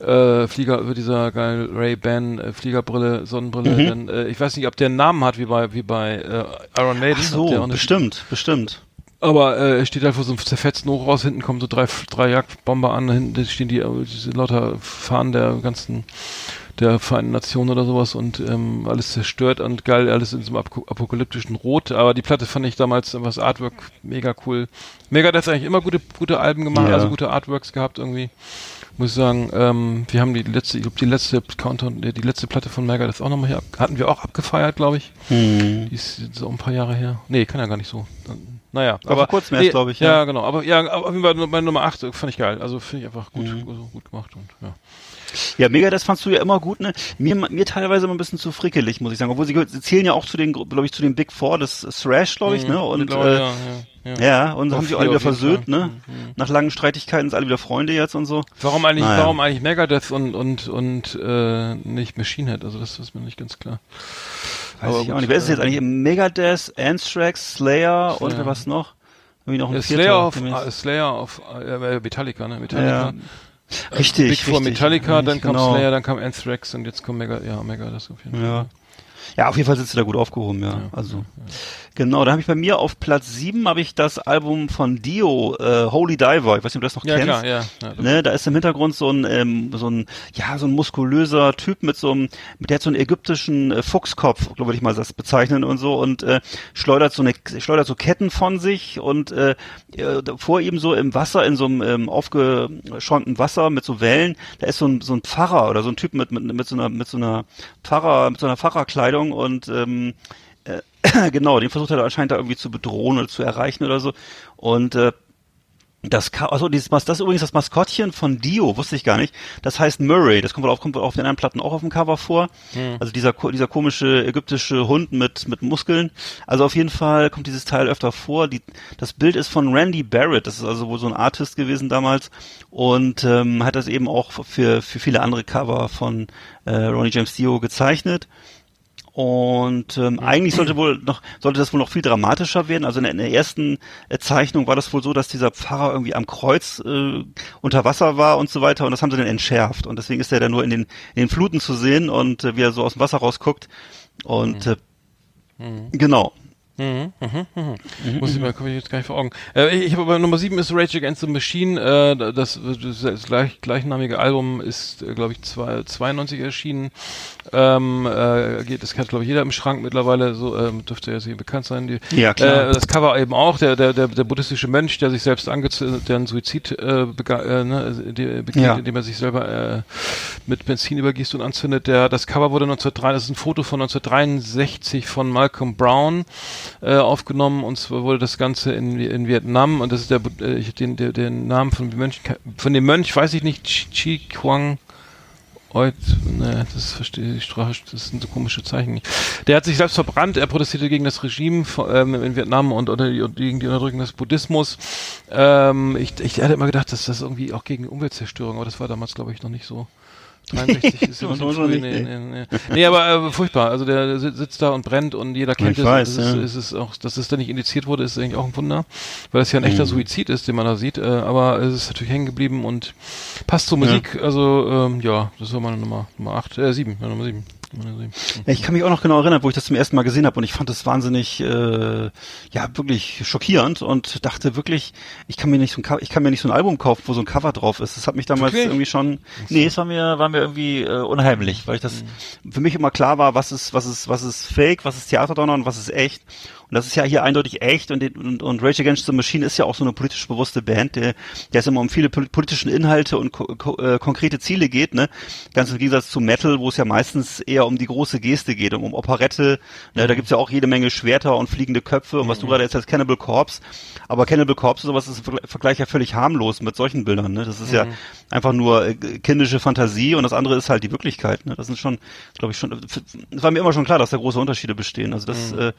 äh, Flieger über dieser geilen Ray Ban äh, Fliegerbrille Sonnenbrille. Mhm. Dann, äh, ich weiß nicht, ob der einen Namen hat wie bei wie bei äh, Iron Maiden. Ach so, bestimmt, bestimmt. aber äh, er steht halt vor so einem zerfetzten Hochhaus, hinten kommen so drei, drei Jagdbomber an, hinten stehen die, äh, diese lauter Fahnen der ganzen, der Vereinten Nationen oder sowas und ähm, alles zerstört und geil, alles in so einem ap apokalyptischen Rot. Aber die Platte fand ich damals, was Artwork mega cool. Megadeth hat eigentlich immer gute, gute Alben gemacht, Ja. also gute Artworks gehabt irgendwie. Muss ich sagen, ähm, wir haben die letzte, ich glaube die letzte Countdown, die die letzte Platte von Megadeth auch nochmal hier ab, hatten wir auch abgefeiert, glaube ich. Hm. Die ist so ein paar Jahre her. Nee, kann ja gar nicht so. Naja, War aber vor kurzem erst, glaub ich, Ja. ja. genau. Aber ja, aber auf jeden Fall meine Nummer 8 fand ich geil. Also finde ich einfach gut, Mhm. also gut gemacht und ja. Ja, mega, das fandst du ja immer gut, ne? Mir, mir teilweise immer ein bisschen zu frickelig, muss ich sagen. Obwohl sie, sie zählen ja auch zu den, glaube ich, zu den Big Four des Thrash, glaube ich, ne? Und, Mhm. glaube, äh, ja, ja, ja. ja, und Auf haben sie vier alle wieder versöhnt, ne? Nach langen Streitigkeiten sind alle wieder Freunde jetzt und so. Warum eigentlich, Naja. warum eigentlich Megadeth und und und äh, nicht Machine Head? Also das ist mir nicht ganz klar. Weiß Aber ich auch nicht. Wer ist es jetzt äh, eigentlich? Megadeth, Anthrax, Slayer und Slayer. was noch? Irgendwie noch ein Ja, vierter. Slayer auf äh, Slayer auf äh, Metallica, ne? Metallica. Ja. Richtig, Big Four richtig. Metallica, dann kam Genau. Slayer, dann kam Anthrax und jetzt kommt Mega, ja, Megadeth auf jeden Fall. Ja. Ja, auf jeden Fall sitzt du da gut aufgehoben, ja. also genau, da habe ich bei mir auf Platz 7 habe ich das Album von Dio, äh, Holy Diver. Ich weiß nicht, ob du das noch Ja, kennst. klar, ja. ja Ne, da ist im Hintergrund so ein, ähm, so ein, ja, so ein muskulöser Typ mit so einem, mit der hat so einen ägyptischen äh, Fuchskopf, glaube ich mal das bezeichnen und so und äh, schleudert so eine, schleudert so Ketten von sich und äh, äh, vor ihm so im Wasser, in so einem ähm, aufgeschäumten Wasser mit so Wellen, da ist so ein, so ein Pfarrer oder so ein Typ mit, mit, mit so einer, mit so einer Pfarrer, mit so einer Pfarrerkleidung und ähm, äh, genau, den versucht er anscheinend da irgendwie zu bedrohen oder zu erreichen oder so und äh, das, also dieses, das ist übrigens das Maskottchen von Dio, wusste ich gar nicht. Das heißt Murray. Das kommt wohl auf, kommt wohl auf den anderen Platten auch auf dem Cover vor. Also dieser, dieser komische ägyptische Hund mit, mit Muskeln. Also auf jeden Fall kommt dieses Teil öfter vor. Die, das Bild ist von Randy Barrett. Das ist also wohl so ein Artist gewesen damals. Und ähm, hat das eben auch für, für viele andere Cover von äh, Ronnie James Dio gezeichnet. Und ähm, eigentlich sollte wohl noch sollte das wohl noch viel dramatischer werden. Also in der, in der ersten äh, Zeichnung war das wohl so, dass dieser Pfarrer irgendwie am Kreuz äh, unter Wasser war und so weiter. Und das haben sie dann entschärft. Und deswegen ist er dann nur in den, in den Fluten zu sehen und äh, wie er so aus dem Wasser rausguckt. Und äh, genau. Mhm, mhm, mhm. Muss ich mal, komme ich jetzt gar nicht vor Augen. Äh, ich habe aber Nummer 7 ist Rage Against the Machine. Äh, das, das, gleich, gleichnamige Album ist, äh, glaube ich, zwei, 92 erschienen. Ähm, äh, geht, das hat, glaube ich, jeder im Schrank mittlerweile, so ähm, dürfte ja sehr bekannt sein. Die, Ja, klar. Äh, das Cover eben auch, der, der, der, der buddhistische Mönch, der sich selbst angezündet, der einen Suizid äh, äh, ne, die, begeht, Ja. indem er sich selber mit Benzin übergießt und anzündet. Der, das Cover wurde 1903, das ist ein Foto von 1963 von Malcolm Brown äh, aufgenommen und zwar wurde das Ganze in, in Vietnam und das ist der, äh, den, der, den Namen von dem Mönch, von dem Mönch weiß ich nicht, Chi, Quang Oit, ne, das verstehe ich, das sind so komische Zeichen nicht. Der hat sich selbst verbrannt, er protestierte gegen das Regime ähm, in Vietnam und, oder und gegen die Unterdrückung des Buddhismus. Ähm, ich, ich hatte immer gedacht, dass das irgendwie auch gegen Umweltzerstörung, aber das war damals, glaube ich, noch nicht so. 63 ist ja Das noch früh, nee, nee. nee, nee. aber äh, furchtbar. Also der, der sit- sitzt da und brennt und jeder kennt Ich es. weiß, das ist, ja. ist es auch, dass es da nicht indiziert wurde, ist eigentlich auch ein Wunder, weil es ja ein echter Mhm. Suizid ist, den man da sieht. Äh, aber es ist natürlich hängen geblieben und passt zur Musik. Also ähm, ja, das war meine Nummer Nummer 8, äh 7, ja, Nummer 7. Ich kann mich auch noch genau erinnern, wo ich das zum ersten Mal gesehen habe und ich fand das wahnsinnig, äh, ja wirklich schockierend und dachte wirklich, ich kann mir nicht so ein, ich kann mir nicht so ein Album kaufen, wo so ein Cover drauf ist. Das hat mich damals Wirklich? irgendwie schon, nee, es war mir, war mir irgendwie äh, unheimlich, weil ich das für mich immer klar war, was ist, was ist, was ist Fake, was ist Theaterdonner und was ist echt. Und das ist ja hier eindeutig echt und, und, und Rage Against the Machine ist ja auch so eine politisch bewusste Band, der, der es immer um viele pol- politischen Inhalte und ko ko äh, konkrete Ziele geht, ne? Ganz im Gegensatz zu Metal, wo es ja meistens eher um die große Geste geht, um, um Operette, ne? Da gibt's ja auch jede Menge Schwerter und fliegende Köpfe und was du gerade jetzt als Cannibal Corpse, aber Cannibal Corpse und sowas ist im Vergle- Vergleich ja völlig harmlos mit solchen Bildern, ne? Das ist ja einfach nur äh, kindische Fantasie und das andere ist halt die Wirklichkeit, ne? Das ist schon, glaube ich, schon, es war mir immer schon klar, dass da große Unterschiede bestehen. Also das, äh,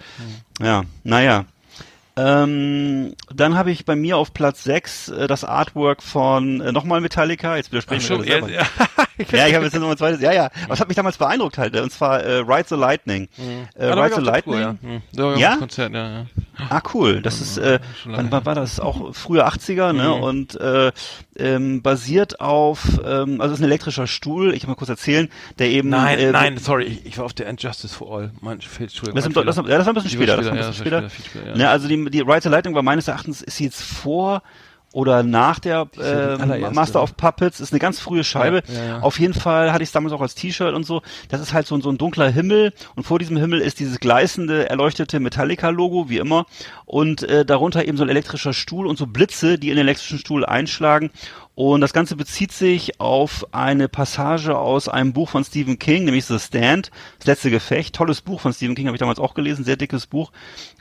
ja, naja. Ähm, dann habe ich bei mir auf Platz 6 äh, das Artwork von äh, nochmal Metallica. Jetzt widersprechen wir gerade ja. Ja, ich habe jetzt noch ein zweites. Ja, ja. Aber es hat mich damals beeindruckt halt. Und zwar äh, Ride the Lightning. Äh, Ah, Ride the der Tour, Lightning. ja. Hm. Ich Ja? Konzert, ja, ja. Ah, cool. Das ist, äh, wann, wann war das? Auch frühe 80er, ne? Mhm. Und äh, ähm, basiert auf, ähm, also es ist ein elektrischer Stuhl, ich kann mal kurz erzählen, der eben Nein, äh, nein, sorry, ich, ich war auf der Injustice for All. Mein Fehlt, Entschuldigung. Das, mein ist, das, Fehler. ja, das war ein bisschen war später. Das war ein ja, bisschen das war später. viel später, ja. Ne, also die, die Ride the Lightning war meines Erachtens, ist jetzt vor oder nach der äh, Master ne? of Puppets, ist eine ganz frühe Scheibe. Ja, ja, ja. Auf jeden Fall hatte ich es damals auch als T-Shirt und so. Das ist halt so, ein- so ein dunkler Himmel und vor diesem Himmel ist dieses gleißende, erleuchtete Metallica-Logo, wie immer. Und äh, darunter eben so ein elektrischer Stuhl und so Blitze, die in den elektrischen Stuhl einschlagen. Und das Ganze bezieht sich auf eine Passage aus einem Buch von Stephen King, nämlich The Stand, das letzte Gefecht. Tolles Buch von Stephen King, habe ich damals auch gelesen, sehr dickes Buch.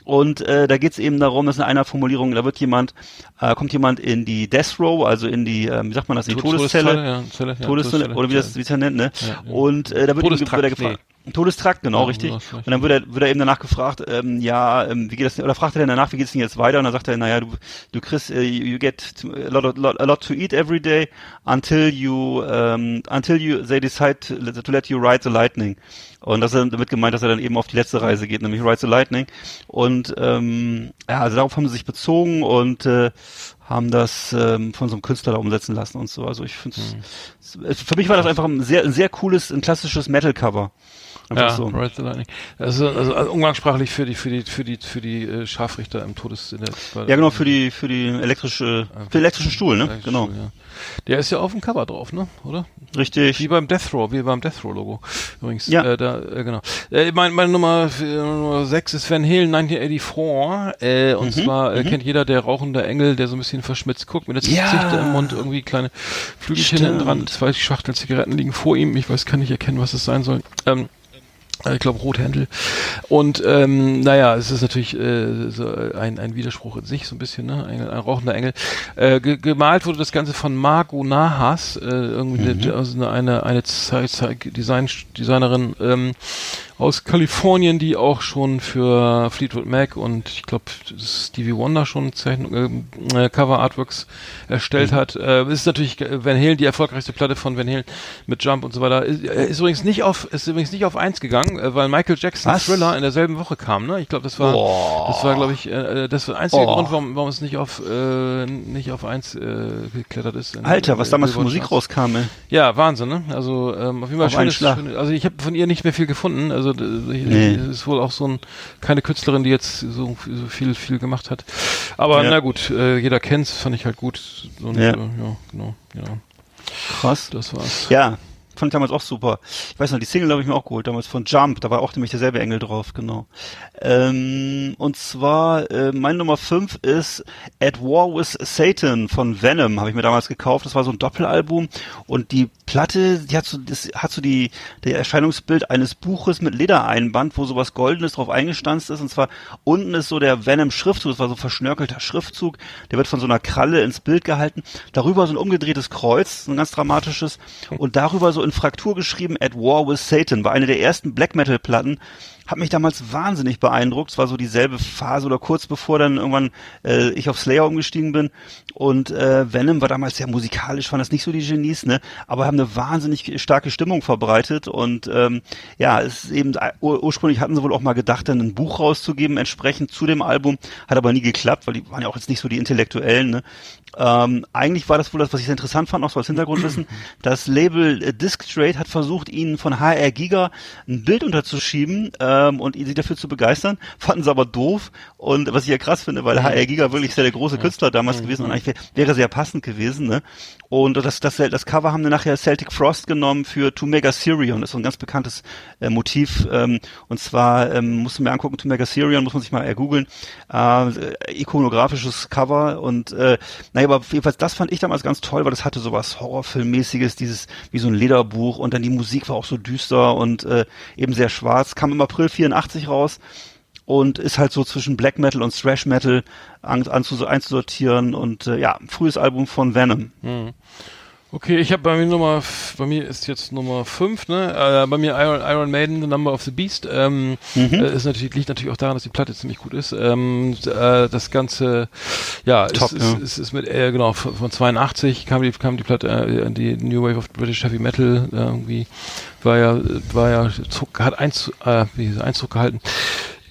Und äh, da geht es eben darum, dass in einer Formulierung, da wird jemand, äh, kommt jemand in die Death Row, also in die, äh, wie sagt man das, in die Tod- Todeszelle. ja, Zelle, ja, Todeszelle, oder wie das, wie es ja nennt, ne? Ja. Und äh, da wird ihm ge- Todestrakt, wird er gefragt. Todestrakt, genau, Ja, richtig. Und dann wird er, wird er eben danach gefragt, ähm, ja, ähm, wie geht das denn, oder fragt er dann danach, wie geht's denn jetzt weiter? Und dann sagt er, naja, du, du kriegst, äh, you get a, lot, lot, a lot to eat every day until you, ähm, until you, they decide to, let- to let you ride the lightning. Und das ist damit gemeint, dass er dann eben auf die letzte Reise geht, nämlich Ride the Lightning. Und ähm, ja, also darauf haben sie sich bezogen und äh, haben das ähm, von so einem Künstler da umsetzen lassen und so. Also ich finde es, für mich war das einfach ein sehr, ein sehr cooles, ein klassisches Metal-Cover. Einfach Ja, so. Ride the Lightning. Also, also, also umgangssprachlich für die für die für die für die äh, Scharfrichter im Todes Ja, genau, für die, für die elektrische, für den elektrischen Stuhl, ne? Äh, Genau. Ja. Der ist ja auf dem Cover drauf, ne? Oder? Wie Richtig. beim Death Row, wie beim Death Row Logo. Übrigens. Ja. Äh, da, äh, genau. Äh, mein, meine Nummer, äh, Nummer 6 ist Van Halen 1984. Äh, und Mhm, zwar äh, kennt jeder der rauchende Engel, der so ein bisschen verschmitzt guckt, mit der Ja. Zichte im Mund, irgendwie kleine Flügelchen hinten dran. Zwei Schachteln Zigaretten liegen vor ihm. Ich weiß, kann nicht erkennen, was es sein soll. Ähm, äh, ich glaube Rothändel. Und ähm, naja, es ist natürlich äh, so ein, ein Widerspruch in sich, so ein bisschen, ne? Ein, ein rauchender Engel. Äh, ge gemalt wurde das Ganze von Margot Nahas, äh, irgendwie eine, also eine, eine, eine Design Designerin. Ähm, aus Kalifornien, die auch schon für Fleetwood Mac und ich glaube Stevie Wonder schon Zeichnung, äh, Cover Artworks erstellt hat. Äh, ist natürlich Van Halen die erfolgreichste Platte von Van Halen mit Jump und so weiter. Ist, ist übrigens nicht auf ist übrigens nicht auf eins gegangen, äh, weil Michael Jackson Was? Thriller in derselben Woche kam. Ne? Ich glaube, das war Boah. das war glaube ich äh, das war der einzige Oh. Grund, warum, warum es nicht auf äh, nicht auf eins äh, geklettert ist. in- Alter, was äh, damals für Musik rauskam, ey. Ja, Wahnsinn, ne? Also ähm, auf jeden Fall Auf schönes, schönes, also ich habe von ihr nicht mehr viel gefunden. Also ich, Nee. ist wohl auch so ein keine Künstlerin, die jetzt so, so viel viel gemacht hat. Aber Ja. na gut, äh, jeder kennt's, fand ich halt gut. Und, Ja. äh, ja, genau, genau. Krass. Das war's. Ja, fand ich damals auch super. Ich weiß noch, die Single habe ich mir auch geholt, damals von Jump, da war auch nämlich derselbe Engel drauf, genau. Ähm, und zwar, äh, mein Nummer 5 ist At War with Satan von Venom, habe ich mir damals gekauft. Das war so ein Doppelalbum und die Platte, die hat so, das hat so die, der Erscheinungsbild eines Buches mit Ledereinband, wo sowas Goldenes drauf eingestanzt ist. Und zwar unten ist so der Venom-Schriftzug, das war so ein verschnörkelter Schriftzug, der wird von so einer Kralle ins Bild gehalten. Darüber so ein umgedrehtes Kreuz, so ein ganz dramatisches. Und darüber so in Fraktur geschrieben, At War with Satan, war eine der ersten Black Metal-Platten. Hat mich damals wahnsinnig beeindruckt. Es war so dieselbe Phase oder kurz bevor dann irgendwann äh, ich auf Slayer umgestiegen bin. Und äh, Venom war damals sehr musikalisch, fand das nicht so die Genies, ne? Aber haben eine wahnsinnig starke Stimmung verbreitet. Und ähm, ja, es ist eben ur ursprünglich hatten sie wohl auch mal gedacht, dann ein Buch rauszugeben, entsprechend zu dem Album. Hat aber nie geklappt, weil die waren ja auch jetzt nicht so die Intellektuellen, ne? Ähm, eigentlich war das wohl das, was ich sehr interessant fand, noch so als Hintergrundwissen. Das Label äh, Disc Trade hat versucht, ihnen von HR Giga ein Bild unterzuschieben ähm, und sie dafür zu begeistern, fanden sie aber doof. Und was ich ja krass finde, weil HR Giga wirklich sehr der große Künstler damals gewesen und eigentlich wär, wäre sehr passend gewesen. Ne? Und das, das, das Cover haben dann nachher Celtic Frost genommen für To Mega Sirion. Das ist so ein ganz bekanntes äh, Motiv. Ähm, und zwar ähm, musst du mir angucken, To Mega Sirion, muss man sich mal ergoogeln. Äh, ikonografisches Cover und äh, naja, aber jedenfalls das fand ich damals ganz toll, weil das hatte sowas Horrorfilmmäßiges, dieses wie so ein Lederbuch und dann die Musik war auch so düster und äh, eben sehr schwarz. Kam im April 84 raus und ist halt so zwischen Black Metal und Thrash Metal einzusortieren und äh, ja, frühes Album von Venom. Okay, ich habe bei mir Nummer, bei mir ist jetzt Nummer 5, ne? Äh, bei mir Iron, Iron Maiden, The Number of the Beast. Ähm, Mhm. äh, ist natürlich, liegt natürlich auch daran, dass die Platte ziemlich gut ist. Ähm, äh, das Ganze, ja, Top, ist, ja. Ist, ist, mit, äh, genau, von, von 82 kam die, kam die Platte, äh, die New Wave of British Heavy Metal, äh, irgendwie, war ja, war ja, Zug, hat Einzug, äh, wie, Einzug gehalten.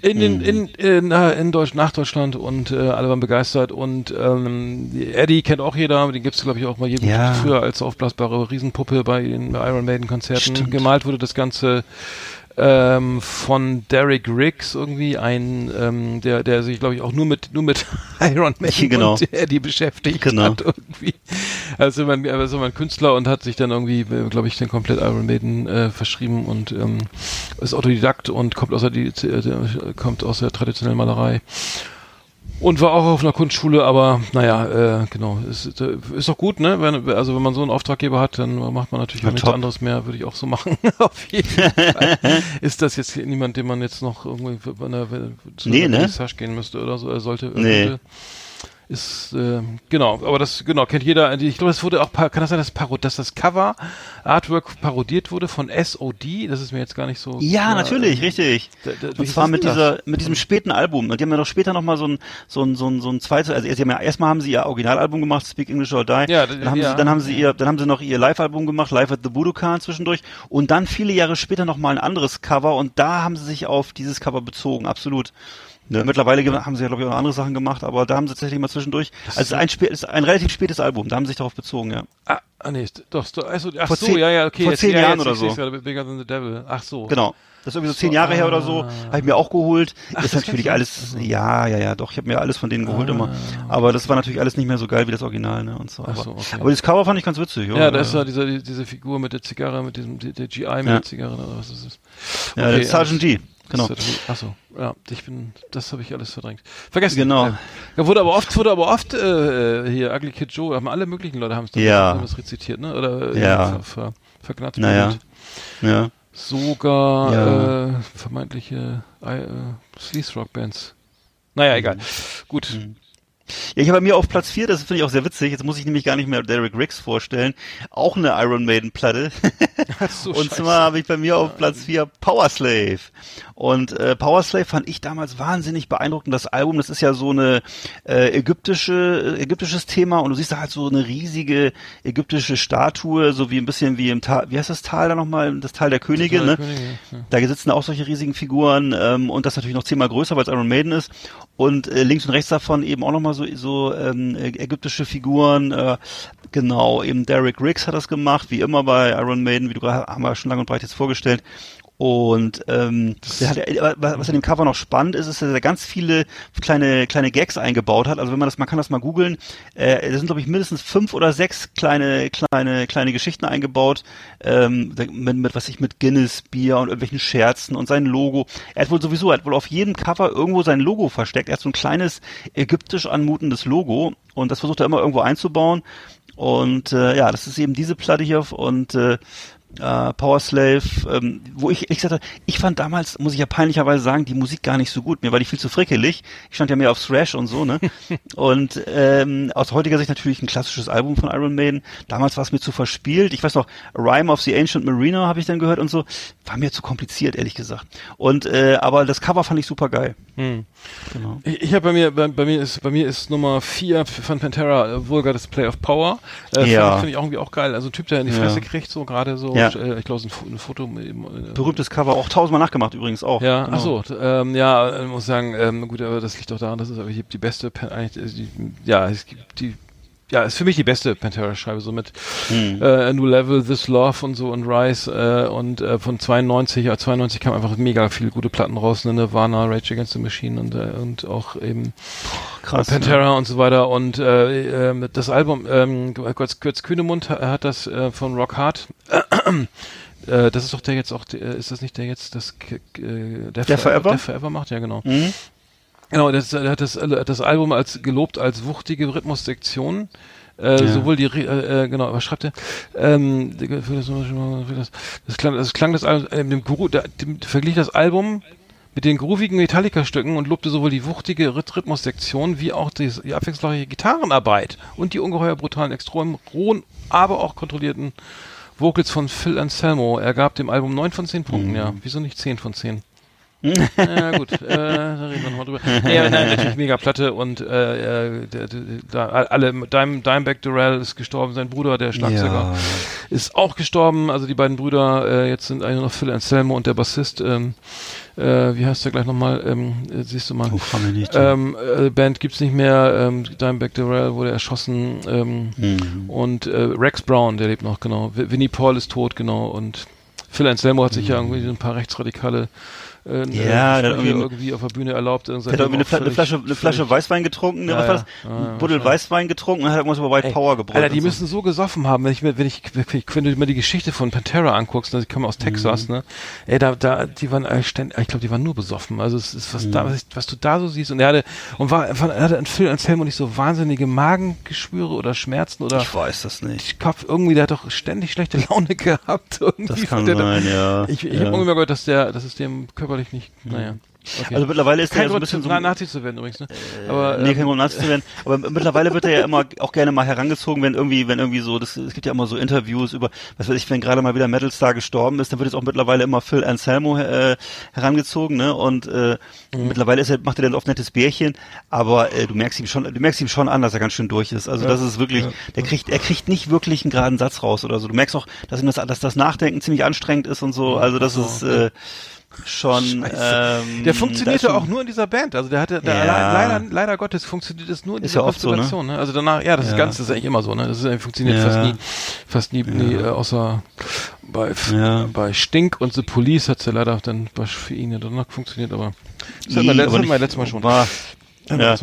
In, den, in, in, äh, in Deutsch, nach Deutschland und äh, alle waren begeistert und ähm, die Eddie kennt auch jeder, den gibt's glaube ich auch mal jedem Ja. früher als aufblasbare Riesenpuppe bei den Iron Maiden Konzerten. Stimmt. Gemalt wurde das Ganze ähm, von Derek Riggs irgendwie ein, ähm, der, der sich glaube ich auch nur mit nur mit Iron Maiden Genau. und Eddie beschäftigt Genau. hat irgendwie. Also man, er immer ein Künstler und hat sich dann irgendwie, glaube ich, den komplett Iron Maiden äh, verschrieben und ähm, ist Autodidakt und kommt aus der, die, äh, kommt aus der traditionellen Malerei. Und war auch auf einer Kunstschule, aber naja, äh, genau, ist, äh, ist doch gut, ne? Wenn, also wenn man so einen Auftraggeber hat, dann macht man natürlich Ja, auch nichts anderes mehr, würde ich auch so machen. auf jeden Fall. Ist das jetzt niemand, den man jetzt noch irgendwie bei einer, zu Nee, einer ne? Gehen müsste oder so, er sollte. Nee. könnte. Ist, äh, genau, aber das, genau, kennt jeder. Ich glaube, das wurde auch, kann das sein, dass, Parod dass das Cover Artwork parodiert wurde von SOD? Das ist mir jetzt gar nicht so. Ja, klar. natürlich, richtig. Da- da- Und zwar mit dieser, das? mit diesem späten Album. Die haben ja noch später noch mal so ein, so ein, so ein, so ein zweites, also sie haben ja, erstmal haben sie ihr Originalalbum gemacht, Speak English or Die. Ja, dann haben ja. sie, dann haben sie ihr, dann haben sie noch ihr Live-Album gemacht, Live at the Budokan zwischendurch. Und dann viele Jahre später noch mal ein anderes Cover und da haben sie sich auf dieses Cover bezogen, absolut. Ne, mittlerweile haben sie ja, glaube ich, auch noch andere Sachen gemacht, aber da haben sie tatsächlich mal zwischendurch, also es ist ein, spä- es ist ein relativ spätes Album, da haben sie sich darauf bezogen, ja. Ah, ah nee, doch, also, ach Vor so, zehn- ja, ja, okay. vor jetzt, zehn ja, Jahren oder so. gerade, Bigger than the Devil. Ach so. Genau. Das ist irgendwie so zehn Jahre her oder so. ah. Habe ich mir auch geholt. Ach, ist das natürlich alles, ja, ja, ja, doch. Ich habe mir alles von denen geholt immer. Aber das war natürlich alles nicht mehr so geil wie das Original, ne? Und so. Ach Aber, so, okay. aber das Cover fand ich ganz witzig. Ja, da ist ja diese, die- diese Figur mit der Zigarre, mit diesem, die- der GI mit Ja. der Zigarre, oder was ist das? ja, der Sergeant G. Genau. Achso, ja, ich bin, das habe ich alles verdrängt. Vergessen. Genau. Da wurde aber oft, wurde aber oft, äh, hier, Ugly Kid Joe, haben alle möglichen Leute haben es Ja. haben das rezitiert, ne? Oder, äh, Ja. ver, ver, vergnatzt. Naja. Ja. Sogar, Ja. äh, vermeintliche, äh, Sleaze-Rock-Bands. Naja, egal. Gut. Ja, ich habe bei mir auf Platz 4, das finde ich auch sehr witzig, jetzt muss ich nämlich gar nicht mehr Derek Riggs vorstellen, auch eine Iron Maiden Platte. So und scheiße. zwar habe ich bei mir auf Platz 4 Power Slave. Und äh, Power Slave fand ich damals wahnsinnig beeindruckend. Das Album, das ist ja so eine äh, ägyptische, äh, ägyptisches Thema und du siehst da halt so eine riesige ägyptische Statue, so wie ein bisschen wie im Tal, wie heißt das Tal da nochmal? Das Tal der Könige, Tal ne? der Könige, ja. Da sitzen auch solche riesigen Figuren ähm, und das natürlich noch zehnmal größer, weil es Iron Maiden ist. Und äh, links und rechts davon eben auch nochmal so, so ähm, äh, ägyptische Figuren. Äh, genau, eben Derek Riggs hat das gemacht, wie immer bei Iron Maiden, wie du gerade haben wir schon lang und breit jetzt vorgestellt. Und ähm, hat, was an dem Cover noch spannend ist, ist, dass er ganz viele kleine kleine Gags eingebaut hat. Also wenn man das, man kann das mal googeln. Äh, da sind glaube ich mindestens fünf oder sechs kleine kleine kleine Geschichten eingebaut ähm, mit, mit was ich mit Guinness Bier und irgendwelchen Scherzen und sein Logo. Er hat wohl sowieso, er hat wohl auf jedem Cover irgendwo sein Logo versteckt. Er hat so ein kleines ägyptisch anmutendes Logo und das versucht er immer irgendwo einzubauen. Und äh, ja, das ist eben diese Platte hier und äh, äh, Power Slave, ähm, wo ich ehrlich gesagt ich fand damals, muss ich ja peinlicherweise sagen, die Musik gar nicht so gut. Mir war die viel zu frickelig. Ich stand ja mehr auf Thrash und so, ne? und ähm, aus heutiger Sicht natürlich ein klassisches Album von Iron Maiden. Damals war es mir zu verspielt. Ich weiß noch, Rhyme of the Ancient Mariner habe ich dann gehört und so. War mir zu kompliziert, ehrlich gesagt. Und äh, aber das Cover fand ich super geil. Hm. Genau. Ich, ich habe bei mir, bei, bei mir ist, bei mir ist Nummer vier von Pantera äh, Vulgar Display of Power. Äh, Ja. Finde find ich auch irgendwie auch geil. Also ein Typ, der in die Ja. Fresse kriegt, so gerade so, Ja. äh, ich glaube, so ein, ein Foto äh, Berühmtes Cover, auch tausendmal nachgemacht übrigens auch. Ja, Genau. ach so, t- ähm, ja, äh, muss sagen, ähm, gut, aber das liegt doch daran, dass es aber die, die beste, Pan- eigentlich, äh, die, ja, es gibt die, ja, ist für mich die beste Pantera-Scheibe, so mit Hm. äh, A New Level, This Love und so und Rise äh, und äh, von 92, ja, 92 kam einfach mega viele gute Platten raus, ne, Nirvana, Rage Against the Machine und, äh, und auch eben Krass. Pantera und so weiter und äh, ähm, das Album, ähm, Götz, Götz Kühnemund ha- hat das äh, von Rock Hard, äh, das ist doch der jetzt auch, ist das nicht der jetzt, das äh, der, Der Forever? Der Forever macht, ja genau. Mhm. Genau, das, er hat das, das Album als gelobt als wuchtige Rhythmussektion. Äh, Ja. Sowohl die, äh, äh, genau, was schreibt er? Ähm, das, das, klang, das klang das Album, äh, dem Guru, der, dem, verglich das Album mit den groovigen Metallica-Stücken und lobte sowohl die wuchtige Rhyth- Rhythmussektion wie auch die, die abwechslungsreiche Gitarrenarbeit und die ungeheuer brutalen, extrem rohen, aber auch kontrollierten Vocals von Phil Anselmo. Er gab dem Album 9 von 10 Punkten, ja. Wieso nicht 10 von 10? Ja gut, äh, da reden wir nochmal drüber. Ja, nein, natürlich mega Platte und äh, äh, da, alle, Dime, Dimebag Durrell ist gestorben, sein Bruder, der Schlagzeuger, Ja. ist auch gestorben. Also die beiden Brüder, äh, jetzt sind eigentlich noch Phil Anselmo und der Bassist, ähm, äh, wie heißt der gleich nochmal, ähm, äh, siehst du mal. Oh, nicht. Ähm, äh, Band gibt's nicht mehr, ähm, Dimebag Durrell wurde erschossen ähm, Mhm. und äh, Rex Brown, der lebt noch, genau. Winnie Paul ist tot, genau. Und Phil Anselmo hat sich ja irgendwie so ein paar rechtsradikale äh. Ja, äh, Sprüche irgendwie- irgendwie auf der Bühne erlaubt. Hat irgendwie eine, Fla eine Flasche, eine Flasche Weißwein getrunken, ne? Ja, was war das? ja. Ein Buddel. Weißwein getrunken und hat irgendwas über White Power gebrüllt. Alter, die und so. müssen so gesoffen haben, wenn ich mir, wenn ich, wenn du mir die Geschichte von Pantera anguckst, ne, die kommen aus Texas, Mhm. ne? Ey, da, da, die waren eigentlich ständig, ich glaube, die waren nur besoffen. Also es ist was Mhm. da, was, ich, was du da so siehst. Und er hatte, und war, er hatte an Phil Anselmo nicht so wahnsinnige Magengeschwüre oder Schmerzen oder Ich weiß das nicht. Kopf, irgendwie, der hat doch ständig schlechte Laune gehabt. Irgendwie Das kann sein, ja. Ich, ich ja. habe irgendwie gehört, dass der, dass es dem körperlich nicht, naja. Okay. Also mittlerweile ist er kein ja so ein Grund, bisschen so... Na, Nazi zu werden übrigens, ne? Aber, nee, ähm, kein Grund, Nazi zu werden. Aber mittlerweile wird er ja immer auch gerne mal herangezogen, wenn irgendwie, wenn irgendwie so, das, es gibt ja immer so Interviews über, was weiß ich, wenn gerade mal wieder Metalstar gestorben ist, dann wird jetzt auch mittlerweile immer Phil Anselmo äh, herangezogen, ne? Und äh, Mhm. mittlerweile ist er, macht er dann oft nettes Bärchen, aber äh, du merkst ihm schon, du merkst ihm schon an, dass er ganz schön durch ist. Also das ist wirklich, der kriegt, er kriegt nicht wirklich einen geraden Satz raus oder so. Du merkst auch, dass ihm das, dass das Nachdenken ziemlich anstrengend ist und so. Also das ist äh, schon. Ähm, Der funktionierte ist auch nur in dieser Band. Also der hatte, der Ja. leider, leider Gottes funktioniert es nur in Ist dieser ja oft so, ne? Konstellation. Ne? Also danach, ja, das ist Ja. ganz, das ist eigentlich immer so. Ne? Das ist, funktioniert fast nie, fast nie, nie äh, außer bei, bei Stink und The Police hat's ja leider dann bei, für ihn ja danach funktioniert. Aber das Nee, hatten wir letztes Mal schon. War, ja.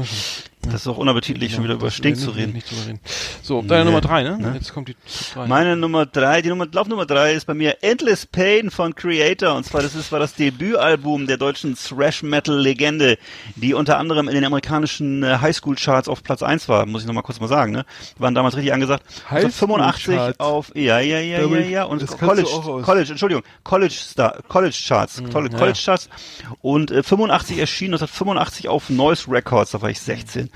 Das ist auch unappetitlich, schon wieder über Stink zu reden. Nicht reden. So, deine Nee, Nummer drei, ne? ne? Jetzt kommt die drei. Meine Nummer drei, die Nummer, Lauf Nummer drei ist bei mir Endless Pain von Creator. Und zwar, das ist, war das Debütalbum der deutschen Thrash-Metal-Legende, die unter anderem in den amerikanischen äh, Highschool-Charts auf Platz eins war, muss ich noch mal kurz mal sagen, ne? Waren damals richtig angesagt. Also 85 Highschool-Charts. auf, ja, ja, ja, ja, ja. Und College, College, Entschuldigung, College Star, College Charts, College, ja. College Charts. Und äh, 85 erschienen, 1985 auf Noise Records, da war ich 16.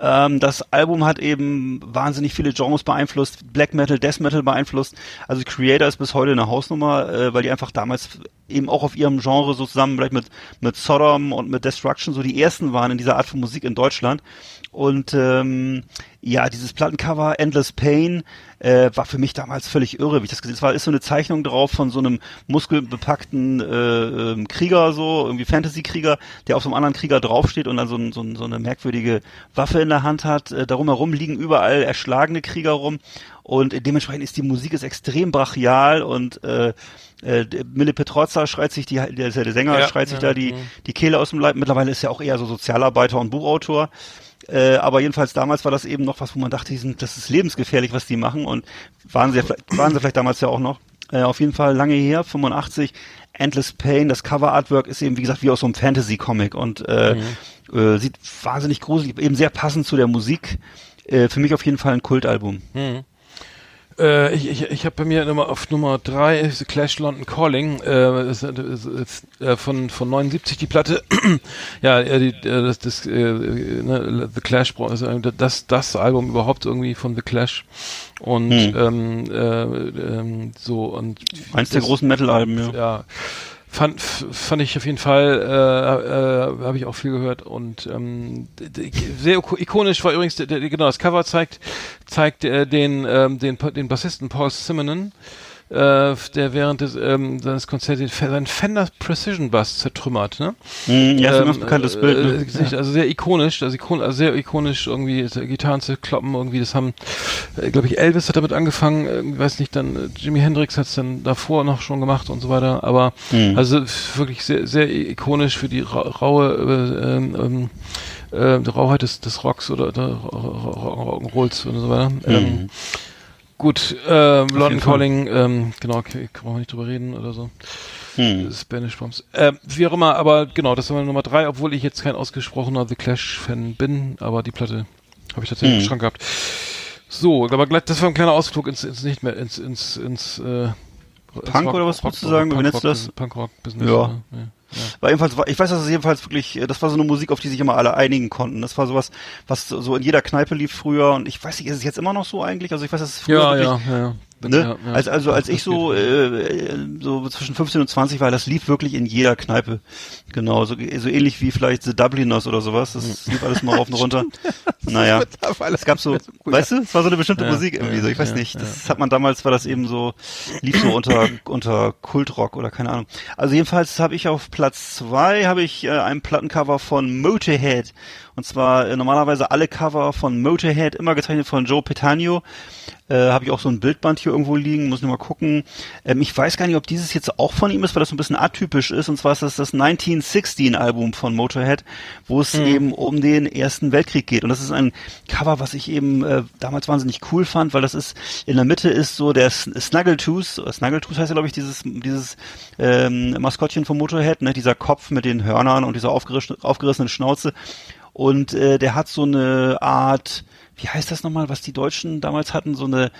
Ähm, das Album hat eben wahnsinnig viele Genres beeinflusst, Black Metal, Death Metal beeinflusst. Also Creator ist bis heute eine Hausnummer, äh, weil die einfach damals eben auch auf ihrem Genre so zusammen vielleicht mit, mit Sodom und mit Destruction so die ersten waren in dieser Art von Musik in Deutschland. Und ähm, ja, dieses Plattencover Endless Pain äh, war für mich damals völlig irre, wie ich das gesehen habe. Es war ist so eine Zeichnung drauf von so einem muskelbepackten äh, ähm, Krieger, so irgendwie Fantasy-Krieger, der auf so einem anderen Krieger draufsteht und dann so, ein, so, ein, so eine merkwürdige Waffe in der Hand hat. Äh, darum herum liegen überall erschlagene Krieger rum und dementsprechend ist die Musik ist extrem brachial und äh, äh, Mille Petrozza schreit sich die, der, der Sänger Ja, schreit sich ja, da die, mhm. die Kehle aus dem Leib. Mittlerweile ist er auch eher so Sozialarbeiter und Buchautor. Äh, aber jedenfalls damals war das eben noch was, wo man dachte, die sind, das ist lebensgefährlich, was die machen und waren sie, ja vielleicht- waren sie vielleicht damals ja auch noch. Äh, auf jeden Fall lange her, 85, Endless Pain, das Cover-Artwork ist eben, wie gesagt, wie aus so einem Fantasy-Comic und äh, äh, sieht wahnsinnig gruselig, eben sehr passend zu der Musik. Äh, für mich auf jeden Fall ein Kultalbum. Äh, ich ich, ich habe bei mir Nummer, auf Nummer drei ist The Clash London Calling äh, ist, ist, ist, äh, von von 79 die Platte. ja, äh, die, äh, das, das äh, äh, ne, The Clash äh, das das Album überhaupt irgendwie von The Clash und Hm. ähm, äh, ähm, so und Eins der großen Metal-Alben, ja. ja fand fand ich auf jeden Fall äh, äh, habe ich auch viel gehört und ähm, sehr iko- ikonisch war übrigens genau das Cover zeigt zeigt äh, den ähm, den den Bassisten Paul Simonon äh, der während des ähm, seines Konzerts seinen Fender Precision Bass zertrümmert ne Hm, ja, ist ein ähm, bekanntes äh, Bild. äh, Ne? Gesicht, Also sehr ikonisch, also, ikon also sehr ikonisch irgendwie äh, Gitarren zu kloppen, irgendwie das haben, äh, glaube ich, Elvis hat damit angefangen, äh, weiß nicht, dann äh, Jimi Hendrix hat es dann davor noch schon gemacht und so weiter, aber Hm. also wirklich sehr, sehr ikonisch für die ra raue äh, ähm, äh, die Rauheit des, des Rocks oder der Rock'n'Rolls und so weiter. Ähm, gut, äh, London. Calling, ähm, genau, okay, kann man nicht drüber reden oder so. Hm. Spanish Bombs. Äh, wie auch immer, aber genau, das war meine Nummer drei, obwohl ich jetzt kein ausgesprochener The Clash-Fan bin, aber die Platte habe ich tatsächlich Mhm. im Schrank gehabt. So, aber gleich, das war ein kleiner Ausflug ins, ins nicht mehr, ins, ins, ins, äh, ins Punk oder was würdest du sagen? Wie Punk, Rock, du das? Punkrock-Business. Ja. ne? ja. ja. War jedenfalls, ich weiß, dass es jedenfalls wirklich, äh, das war so eine Musik, auf die sich immer alle einigen konnten. Das war sowas, was so in jeder Kneipe lief früher und ich weiß nicht, ist es jetzt immer noch so eigentlich? Also ich weiß, dass es früher Ja, wirklich, ja, ja, ja. Ne? ja, ja. als, also als ich so, äh, so zwischen 15 und 20 war, das lief wirklich in jeder Kneipe. Genau, so, so ähnlich wie vielleicht The Dubliners oder sowas. Das lief alles mal rauf und runter. naja. Es gab so, weißt du, es war so eine bestimmte Ja, Musik irgendwie ja, so. Ich weiß ja, nicht. Das hat man damals, war das eben so, lief so unter, unter Kultrock oder keine Ahnung. Also jedenfalls habe ich auf Platz zwei habe ich äh, ein Plattencover von Motorhead. Und zwar äh, normalerweise alle Cover von Motorhead, immer gezeichnet von Joe Petagno. Äh, habe ich auch so ein Bildband hier irgendwo liegen, muss nur mal gucken. Ähm, ich weiß gar nicht, ob dieses jetzt auch von ihm ist, weil das so ein bisschen atypisch ist. Und zwar ist das das 1916 Album von Motorhead, wo es eben um den Ersten Weltkrieg geht. Und das ist ein Cover, was ich eben äh, damals wahnsinnig cool fand, weil das ist, in der Mitte ist so der S- Snaggletooth, äh, Snaggletooth heißt ja, glaube ich, dieses, dieses ähm, Maskottchen von Motorhead, ne? dieser Kopf mit den Hörnern und dieser aufgerissen, aufgerissenen Schnauze. Und äh, der hat so eine Art, wie heißt das nochmal, was die Deutschen damals hatten, so eine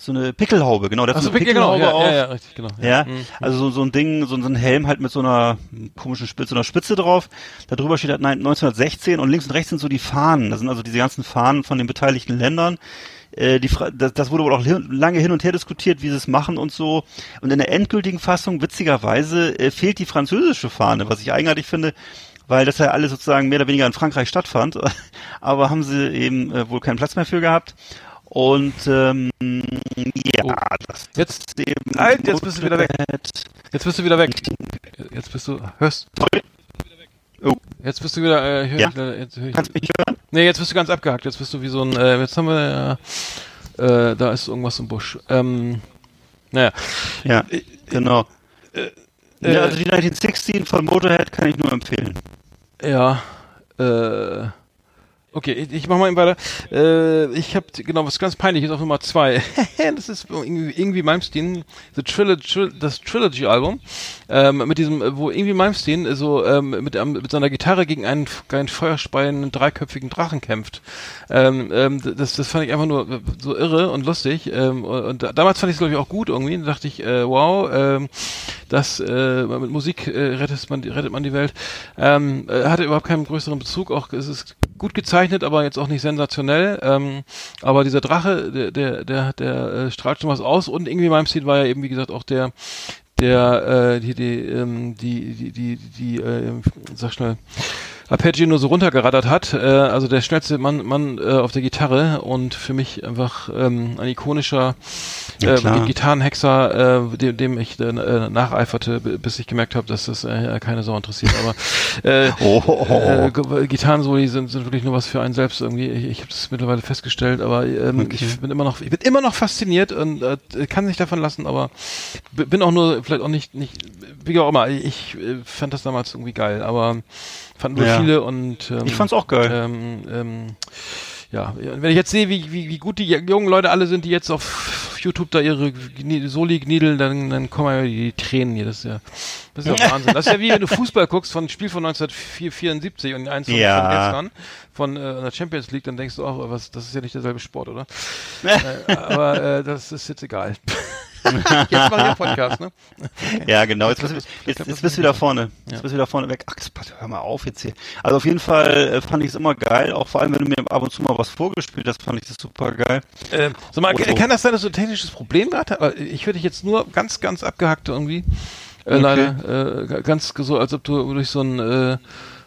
so eine Pickelhaube, genau, der hat so eine genau, Pickelhaube ja, auf. ja, ja, richtig, genau. Ja, Mhm. also so, so ein Ding, so, so ein Helm halt mit so einer komischen Spitze, so einer Spitze drauf. Da drüber steht halt nein, 1916 und links und rechts sind so die Fahnen. Das sind also diese ganzen Fahnen von den beteiligten Ländern. Äh, die das, das wurde wohl auch hin, lange hin und her diskutiert, wie sie es machen und so. Und in der endgültigen Fassung, witzigerweise, äh, fehlt die französische Fahne, was ich eigenartig finde, weil das ja alles sozusagen mehr oder weniger in Frankreich stattfand. Aber haben sie eben äh, wohl keinen Platz mehr für gehabt. Und ähm, ja, Oh. das Jetzt, ist eben Halt, jetzt bist du wieder weg. Jetzt bist du wieder weg. Jetzt bist du, hörst, Oh, jetzt bist du wieder, äh, hör Ja. äh, jetzt hör ich, kannst du mich hören? Nee, jetzt bist du ganz abgehackt. Jetzt bist du wie so ein, äh, jetzt haben wir, äh, äh, da ist irgendwas im Busch. Ähm, naja. Ja, genau. äh, ja, also die 1916 von Motorhead kann ich nur empfehlen. Ja, äh, okay, ich, ich mach mal eben weiter. Äh, ich habe genau was ganz peinliches auf Nummer zwei. das ist irgendwie, irgendwie Malmsteen, the Trilogy, das Trilogy-Album, ähm, mit diesem, wo irgendwie Malmsteen so ähm, mit, ähm, mit seiner Gitarre gegen einen, einen feuerspeienden dreiköpfigen Drachen kämpft. Ähm, ähm, das, das fand ich einfach nur äh, so irre und lustig. Ähm, und da- damals fand ich es glaube ich auch gut irgendwie. Da dachte ich, äh, wow, ähm, das äh, mit Musik äh, rettet man rettet man die Welt. Ähm, äh, hatte überhaupt keinen größeren Bezug. Auch es ist gut gezeichnet, aber jetzt auch nicht sensationell. Ähm, aber dieser Drache, der, der, der, der äh, strahlt schon was aus und irgendwie Stil war ja eben, wie gesagt, auch der, der, äh, die, die, ähm, die, die, die, die, äh, sag schnell, Arpeggio nur so runtergerattert hat. Äh, also der schnellste Mann, Mann äh, auf der Gitarre und für mich einfach ähm, ein ikonischer Ja, äh, klar. Gitarrenhexer, äh, dem, dem ich äh, nacheiferte, bis ich gemerkt habe, dass das äh, keine Sau interessiert. Aber äh, Oh, oh, oh. äh, Gitarrensoli sind, sind wirklich nur was für einen selbst irgendwie. Ich, ich habe das mittlerweile festgestellt, aber ähm, Okay. ich bin immer noch, ich bin immer noch fasziniert und äh, kann nicht davon lassen, aber bin auch nur vielleicht auch nicht, nicht wie auch immer. Ich äh, fand das damals irgendwie geil, aber fanden nur Ja. viele und ähm, Ich fand's auch geil. Ähm, ähm, ja, wenn ich jetzt sehe, wie, wie, wie gut die jungen Leute alle sind, die jetzt auf YouTube da ihre Soli gniedeln, dann, dann kommen ja die Tränen hier. Das ist ja, das ist ja Wahnsinn. Das ist ja wie wenn du Fußball guckst von einem Spiel von 1974 und eins von, Ja. von gestern von äh, der Champions League, dann denkst du auch, was, das ist ja nicht derselbe Sport, oder? äh, aber äh, das ist jetzt egal. jetzt mache ich einen Podcast, ne? Ja, genau. Jetzt, bist, jetzt, jetzt bist du wieder vorne. Jetzt Ja. bist du wieder vorne weg. Ach, hör mal auf jetzt hier. Also auf jeden Fall äh, fand ich es immer geil. Auch vor allem, wenn du mir ab und zu mal was vorgespielt hast, fand ich das super geil. Äh, sag mal, Otto. kann das sein, dass du ein technisches Problem gehabt hast? Aber Ich würde dich jetzt nur ganz, ganz abgehackt irgendwie. Äh, Okay. Leider. Äh, ganz so, als ob du durch so ein äh,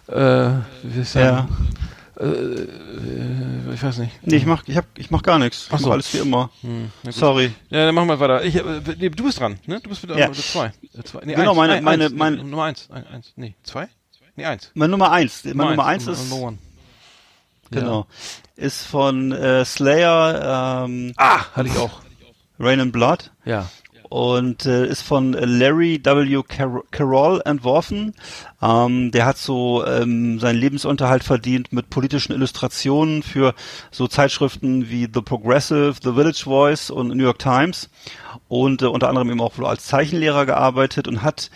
äh, wie soll ich sagen, äh, äh, ich weiß nicht. Nee, ich mach, ich hab, ich mach gar nichts. Ach Ich so. mach alles wie immer. Hm. Sorry. Ja, dann machen wir weiter. Ich, äh, nee, du bist dran, ne? Du bist mit Ja. Nummer zwei. Äh, zwei. Nee, Genau, eins. meine- Nein, meine- eins. mein- Nummer eins. Ein, eins. Nee, zwei? Nee, eins. Meine Nummer eins. Meine Nummer eins Nummer- ist, Number one. genau, ist von äh, Slayer, ähm, Ah, hatte ich auch. Rain and Blood. Ja. Und äh, ist von Larry W. Car Carroll entworfen. Ähm, der hat so ähm, seinen Lebensunterhalt verdient mit politischen Illustrationen für so Zeitschriften wie The Progressive, The Village Voice und New York Times und äh, unter anderem eben auch als Zeichenlehrer gearbeitet und hat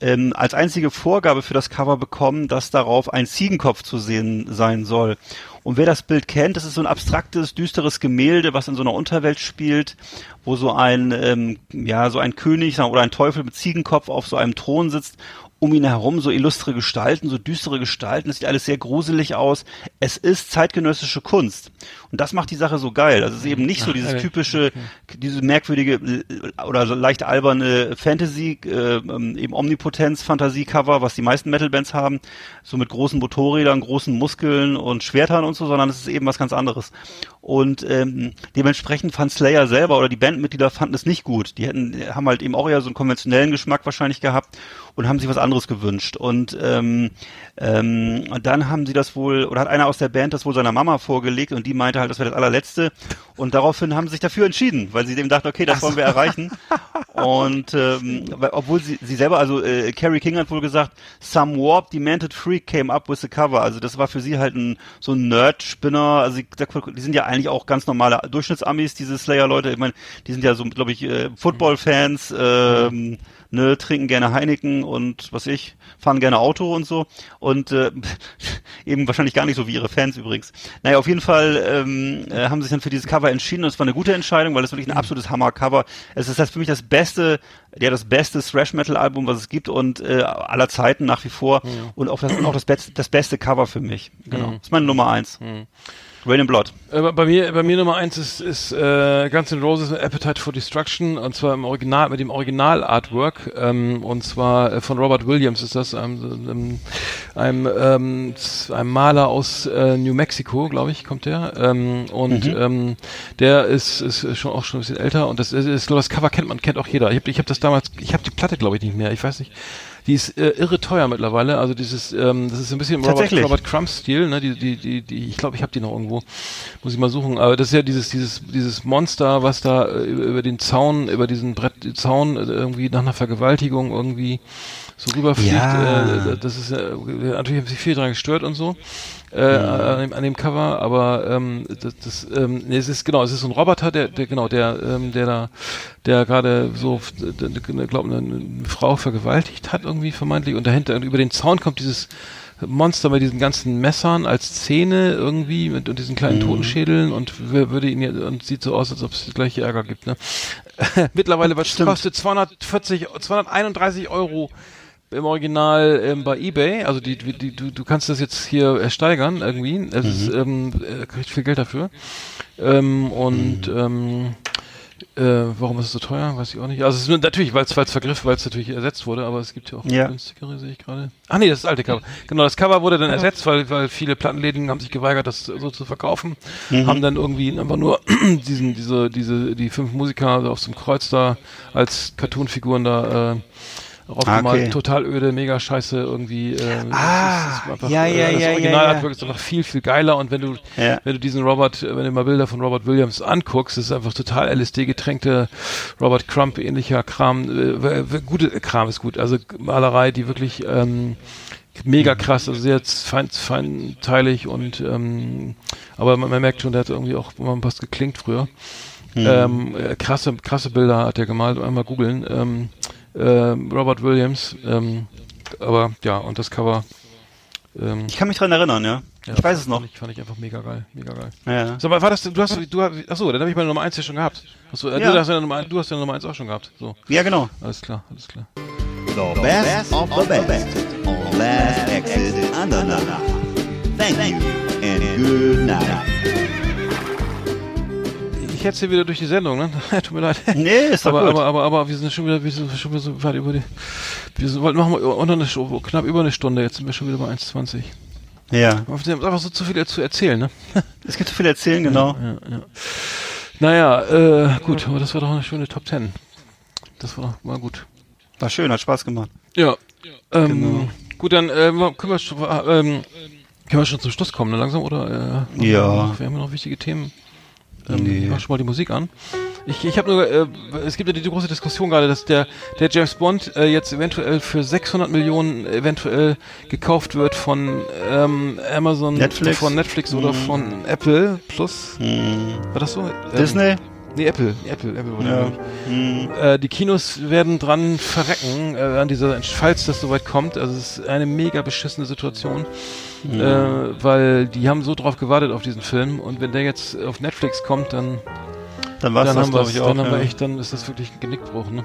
ähm, als einzige Vorgabe für das Cover bekommen, dass darauf ein Ziegenkopf zu sehen sein soll. Und wer das Bild kennt, das ist so ein abstraktes, düsteres Gemälde, was in so einer Unterwelt spielt, wo so ein, ähm, ja, so ein König oder ein Teufel mit Ziegenkopf auf so einem Thron sitzt. Um ihn herum so illustre Gestalten, so düstere Gestalten. Das sieht alles sehr gruselig aus. Es ist zeitgenössische Kunst. Und das macht die Sache so geil. Also es ist eben nicht so dieses typische, diese merkwürdige äh, oder so leicht alberne Fantasy, äh, ähm, eben Omnipotenz-Fantasie-Cover, was die meisten Metal-Bands haben, so mit großen Motorrädern, großen Muskeln und Schwertern und so, sondern es ist eben was ganz anderes. Und ähm, dementsprechend fand Slayer selber oder die Bandmitglieder fanden es nicht gut. Die hätten, haben halt eben auch eher so einen konventionellen Geschmack wahrscheinlich gehabt und haben sich was anderes gewünscht. Und ähm, ähm, und dann haben sie das wohl, oder hat einer aus der Band das wohl seiner Mama vorgelegt und die meinte halt, das wäre das allerletzte. Und daraufhin haben sie sich dafür entschieden, weil sie dem dachten, okay, das wollen wir erreichen. Und ähm, obwohl sie, sie selber, also äh, Carrie King hat wohl gesagt, some warp demented freak came up with the cover. Also das war für sie halt ein so ein Nerd-Spinner. Also die sind ja eigentlich auch ganz normale Durchschnittsamis, diese Slayer-Leute. Ich meine, die sind ja so, glaube ich, äh, Football-Fans, ähm, ne, trinken gerne Heineken und was ich, fahren gerne Auto und so. Und äh, eben wahrscheinlich gar nicht so wie ihre Fans übrigens. Naja, auf jeden Fall ähm, äh, haben sie sich dann für dieses Cover entschieden und es war eine gute Entscheidung, weil es wirklich ein absolutes Hammer-Cover. Es ist das für mich das beste, ja das beste Thrash-Metal-Album, was es gibt und äh, aller Zeiten nach wie vor und auch das, und auch das, beste, das beste Cover für mich. Genau, das ist meine Nummer eins. Rain and Blood. Äh, bei mir, bei mir Nummer eins ist, ist äh, Guns N' Roses Appetite for Destruction und zwar im Original, mit dem Original-Artwork ähm, und zwar äh, von Robert Williams ist das, einem, einem, ähm, einem Maler aus äh, New Mexico, glaube ich, kommt der ähm, und ähm, der ist, ist schon auch schon ein bisschen älter und das ist, ist das Cover kennt man, kennt auch jeder. Ich habe ich hab das damals, ich habe die Platte, glaube ich, nicht mehr, ich weiß nicht. Die ist äh, irre teuer mittlerweile. Also dieses, ähm, das ist ein bisschen im Robert. Robert Crumb-Stil, ne? Die, die, die, die, ich glaube, ich habe die noch irgendwo. Muss ich mal suchen. Aber das ist ja dieses, dieses, dieses Monster, was da äh, über, über den Zaun, über diesen Brett, Zaun äh, irgendwie nach einer Vergewaltigung irgendwie so rüberfliegt. Ja. Äh, das ist äh, natürlich haben sich viel dran gestört und so. Äh, an, dem, an dem Cover, aber ähm, das, das ähm, nee, es ist genau, es ist so ein Roboter, der, der genau, der, ähm, der da, der gerade so, glaube eine, eine Frau vergewaltigt hat irgendwie vermeintlich und dahinter und über den Zaun kommt dieses Monster mit diesen ganzen Messern als Zähne irgendwie mit und diesen kleinen Totenschädeln und würde ihn ja, und sieht so aus, als ob es die gleiche Ärger gibt. Ne? Mittlerweile was kostet 240, 231 Euro im Original ähm, bei eBay. Also die, die, die, du, du kannst das jetzt hier ersteigern irgendwie. Es ist, ähm, äh, kriegt viel Geld dafür. Ähm, und ähm, äh, warum ist es so teuer? Weiß ich auch nicht. Also es ist natürlich, weil es vergriffen, weil es natürlich ersetzt wurde, aber es gibt ja auch Ja. günstigere, sehe ich gerade. Ach nee, das ist das alte Cover. Genau, das Cover wurde dann ersetzt, weil, weil viele Plattenläden haben sich geweigert, das so zu verkaufen. Haben dann irgendwie einfach nur diesen, diese, diese, die fünf Musiker auf so einem Kreuz da als Cartoonfiguren da äh, raufgemalt. Ah, okay. Total öde, mega scheiße irgendwie. Äh, Ah, es ist ja, ja, das ja, Original ja, ist noch viel, viel geiler und wenn du, Ja. wenn du diesen Robert, äh, wenn du mal Bilder von Robert Williams anguckst, ist einfach total LSD-getränkte Robert Crump ähnlicher Kram, äh, gute Kram ist gut, also Malerei, die wirklich ähm, mega krass, also sehr fein, feinteilig und ähm, aber man, man merkt schon, der hat irgendwie auch mal was geklingt früher. Ähm, äh, krasse, krasse Bilder hat er gemalt, einmal googeln. Ähm, ähm, Robert Williams, ähm, aber ja, und das Cover. Ähm, Ich kann mich dran erinnern, ja. ja, ich weiß es noch. Fand ich, fand ich einfach mega geil, mega geil. Ja. Sag mal, war das, du hast, du, achso, dann habe ich meine Nummer 1 ja schon gehabt. Achso, äh, Ja. du, hast ja Nummer, du hast ja Nummer 1 auch schon gehabt. So, ja, genau. alles klar, alles klar. The best of the best on Last Exit Andernach. Thank you and good night. Ich hetze hier wieder durch die Sendung, ne? Tut mir leid. Nee, ist aber, gut. aber, aber, aber wir sind schon wieder, wir sind schon wieder so weit über die, wir wollten machen wir unter eine, Stu- knapp über eine Stunde, jetzt sind wir schon wieder bei 1,20. ja. Wir haben einfach so zu viel zu erzählen, ne? Es gibt so viel erzählen, genau. Ja, ja. Naja, äh, gut, aber das war doch eine schöne Top 10. Das war doch mal gut. War schön, hat Spaß gemacht. Ja. Ähm, Genau. Gut, dann äh, können wir schon, ähm, können wir schon zum Schluss kommen, ne, langsam, oder? Äh, Ja. Wir haben ja noch wichtige Themen. Ähm, Nee. Mach schon mal die Musik an. Ich, ich habe nur, äh, es gibt ja die, große Diskussion gerade, dass der, der James Bond äh, jetzt eventuell für 600 Millionen eventuell gekauft wird von ähm, Amazon, Netflix? von Netflix oder von Apple Plus. Hm. War das so? Ähm, Disney? Nee, Apple. Apple, Apple wurde Ja. glaub ich. Hm. Äh, die Kinos werden dran verrecken, äh, an dieser, falls das soweit kommt. Also es ist eine mega beschissene Situation, äh, weil die haben so drauf gewartet auf diesen Film und wenn der jetzt auf Netflix kommt, dann, Dann war es dann, das, haben, glaube wir's- ich, auch. dann haben wir ja. echt, dann ist das wirklich ein Genickbruch, ne?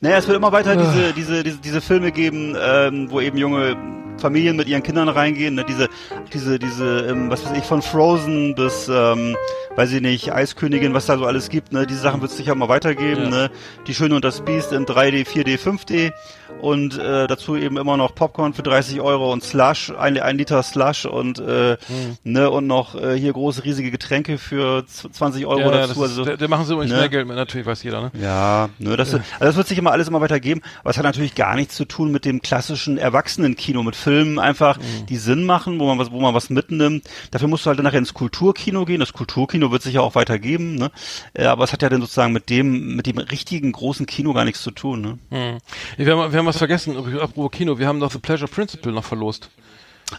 Naja, es wird immer weiter Ah. diese, diese, diese, diese Filme geben, ähm, wo eben junge Familien mit ihren Kindern reingehen. Ne? Diese, diese, diese, ähm, was weiß ich, von Frozen bis, ähm, weiß ich nicht, Eiskönigin, was da so alles gibt. Ne? Diese Sachen wird es sicher mal weitergeben. Ja. Ne? Die Schöne und das Biest in 3D, 4D, 5D und äh, dazu eben immer noch Popcorn für 30 Euro und Slush, ein, ein Liter Slush und äh, Hm. ne und noch äh, hier große riesige Getränke für z- 20 Euro Ja, ja, dazu. ist, also, da, da machen sie übrigens ne? mehr Geld mit, natürlich weiß jeder, ne? ja, ne, das, also das wird sich immer alles immer weiter geben, aber es hat natürlich gar nichts zu tun mit dem klassischen Erwachsenenkino, mit Filmen einfach, Mhm. die Sinn machen, wo man was, wo man was mitnimmt. Dafür musst du halt dann nachher ins Kulturkino gehen. Das Kulturkino wird sich ja auch weiter geben, ne? Äh, Aber es hat ja dann sozusagen mit dem, mit dem richtigen großen Kino gar nichts zu tun, ne? Hm. Wir, haben, wir haben was vergessen, apropos Kino, wir haben doch The Pleasure Principle noch verlost.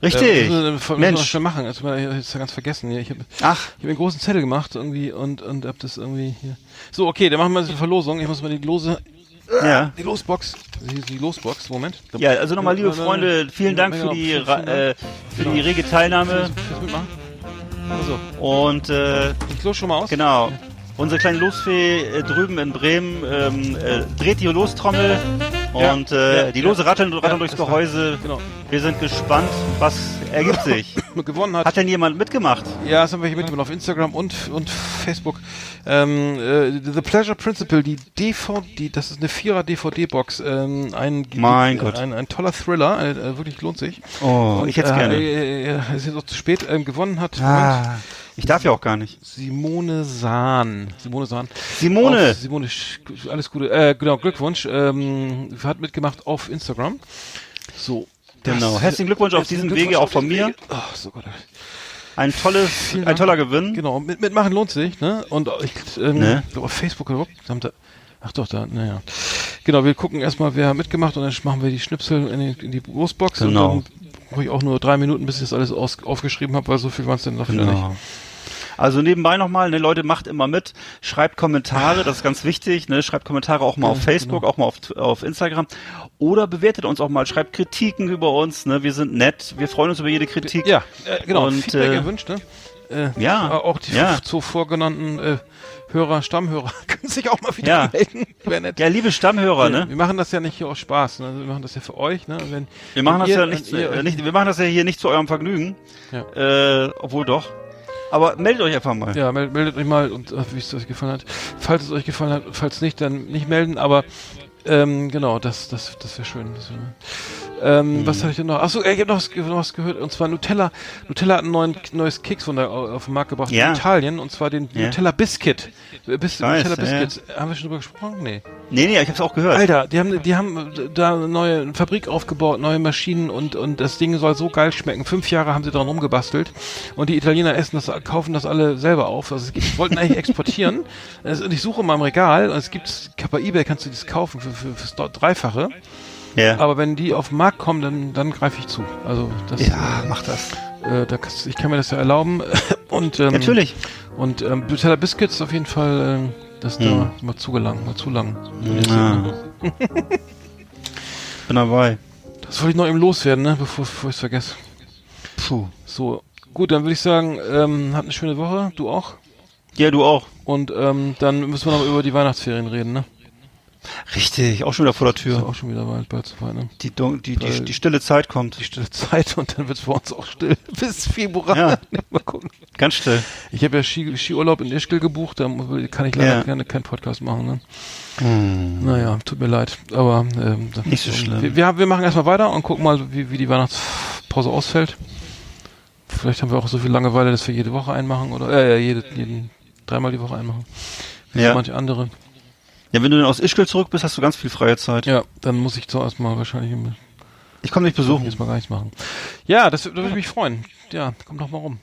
Richtig. Äh, müssen wir, wir noch Mensch. schnell machen, das war jetzt ganz vergessen. Ich habe Ach, Ich habe einen großen Zettel gemacht irgendwie und und hab das irgendwie hier. So, okay, dann machen wir eine Verlosung. Ich muss mal die Lose ja. die Losbox, die, Losbox, Moment. Ja, also nochmal, liebe Freunde, vielen Dank Genau, für die, äh, für die rege Teilnahme? Also, und äh, ich los schon mal aus. Genau. Unsere kleine Losfee äh, drüben in Bremen ähm, äh, dreht die Lostrommel und äh, die. Lose ratteln, ratteln durchs Gehäuse. Genau. Wir sind gespannt, was ergibt sich. Gewonnen hat. Hat denn jemand mitgemacht? ja, das haben wir hier mitgemacht auf Instagram und und Facebook. Ähm, äh, The Pleasure Principle, die DVD, das ist eine Vierer DVD-Box. Ähm, ein, Mein ein, Gott. ein, ein toller Thriller, äh, äh, wirklich lohnt sich. Oh, Und, ich hätte es äh, gerne. Äh, äh, es ist jetzt auch zu spät. Ähm, gewonnen hat Ah, ich darf ja auch gar nicht. Simone Sahn. Simone Sahn. Simone! Auf Simone, alles Gute. Äh, genau, Glückwunsch. Ähm, hat mitgemacht auf Instagram. So. Genau. Herzlichen Glückwunsch auf diesem Wege auch von mir. Ach, so Gott. Ein tolles, Vielen ein toller Gewinn. Genau, mit, mitmachen lohnt sich, ne? Und ich ähm, Ne? auf Facebook haben da, Ach doch, da, naja. Genau, wir gucken erstmal, wer hat mitgemacht und dann machen wir die Schnipsel in die, in die Brustbox Genau. und dann brauche ich auch nur drei Minuten, bis ich das alles aus, aufgeschrieben habe, weil so viel waren es denn noch wieder nicht. Genau. Also nebenbei nochmal, ne, Leute, macht immer mit, schreibt Kommentare, das ist ganz wichtig, ne, schreibt Kommentare auch mal auf Facebook, auch mal auf, auf Instagram oder bewertet uns auch mal, schreibt Kritiken über uns, ne, wir sind nett, wir freuen uns über jede Kritik. Ja, äh, genau. Und, Feedback äh, erwünscht, ne? Äh, Ja, Auch die ja. zuvor genannten äh, Hörer, Stammhörer können sich auch mal wieder Ja. melden. Wäre nett. Ja, liebe Stammhörer, wir, ne? wir machen das ja nicht hier aus Spaß, ne? wir machen das ja für euch. Ne? Wenn, Wir machen das ihr- ja nicht, ihr äh, nicht, wir machen das ja hier nicht zu eurem Vergnügen, Ja. äh, obwohl doch. Aber meldet euch einfach mal. Ja, mel- meldet euch mal und äh, wie es euch gefallen hat. Falls es euch gefallen hat, falls nicht, dann nicht melden, aber ähm, genau, das, das, das wäre schön. Das wär, ähm, Mhm. Was hatte ich denn noch? Achso, ich habe noch, noch was gehört, und zwar Nutella. Nutella hat ein neuen, neues Kekswunder au- auf den Markt gebracht Ja. in Italien, und zwar den Ja. Nutella Biscuit. Bis, weiß, Nutella ja, ja. Haben wir schon drüber gesprochen? Nee. Nee, nee, ich hab's auch gehört. Alter, die haben, die haben da eine neue Fabrik aufgebaut, neue Maschinen und, und das Ding soll so geil schmecken. Fünf Jahre haben sie dran rumgebastelt und die Italiener essen das, kaufen das alle selber auf. Also es wollten eigentlich exportieren. Es- Und ich suche mal im Regal und es gibt, bei eBay kannst du das kaufen für, für, fürs Dreifache. Ja. Aber wenn die auf den Markt kommen, dann, dann greife ich zu. Also das, ja, mach das. äh, da kannst, ich kann mir das ja erlauben. Und, ähm, Natürlich. Und ähm, Nutella Biscuits auf jeden Fall, ähm, das Hm. da mal zugelangt, mal zu lang. Ja. Bin dabei. Das wollte ich noch eben loswerden, ne? bevor, bevor ich es vergesse. Puh. So, gut, dann würde ich sagen, ähm, hat eine schöne Woche, du auch. Ja, du auch. Und ähm, dann müssen wir noch über die Weihnachtsferien reden, ne? Richtig, auch schon wieder vor der Ist ja Tür. auch schon wieder bald, bald soweit, ne? Die, dun- die, die, die stille Zeit kommt. Die stille Zeit und dann wird es bei uns auch still bis Februar. Ja. Mal gucken. Ganz still. Ich habe ja Ski, Skiurlaub in Ischgl gebucht, da kann ich leider Ja. gerne keinen Podcast machen, ne? Naja, tut mir leid. Aber ähm, Nicht so schlimm. Wir, wir, wir machen erstmal weiter und gucken mal, wie, wie die Weihnachtspause ausfällt. Vielleicht haben wir auch so viel Langeweile, dass wir jede Woche einen machen oder äh, jede, jeden dreimal die Woche einen machen. Wie Ja. manche andere. Ja, wenn du dann aus Ischgl zurück bist, hast du ganz viel freie Zeit. Ja, dann muss ich zuerst mal wahrscheinlich Ich komme dich besuchen. jetzt mal gar nichts machen. Ja, das da würde ich mich freuen. Ja, komm doch mal rum.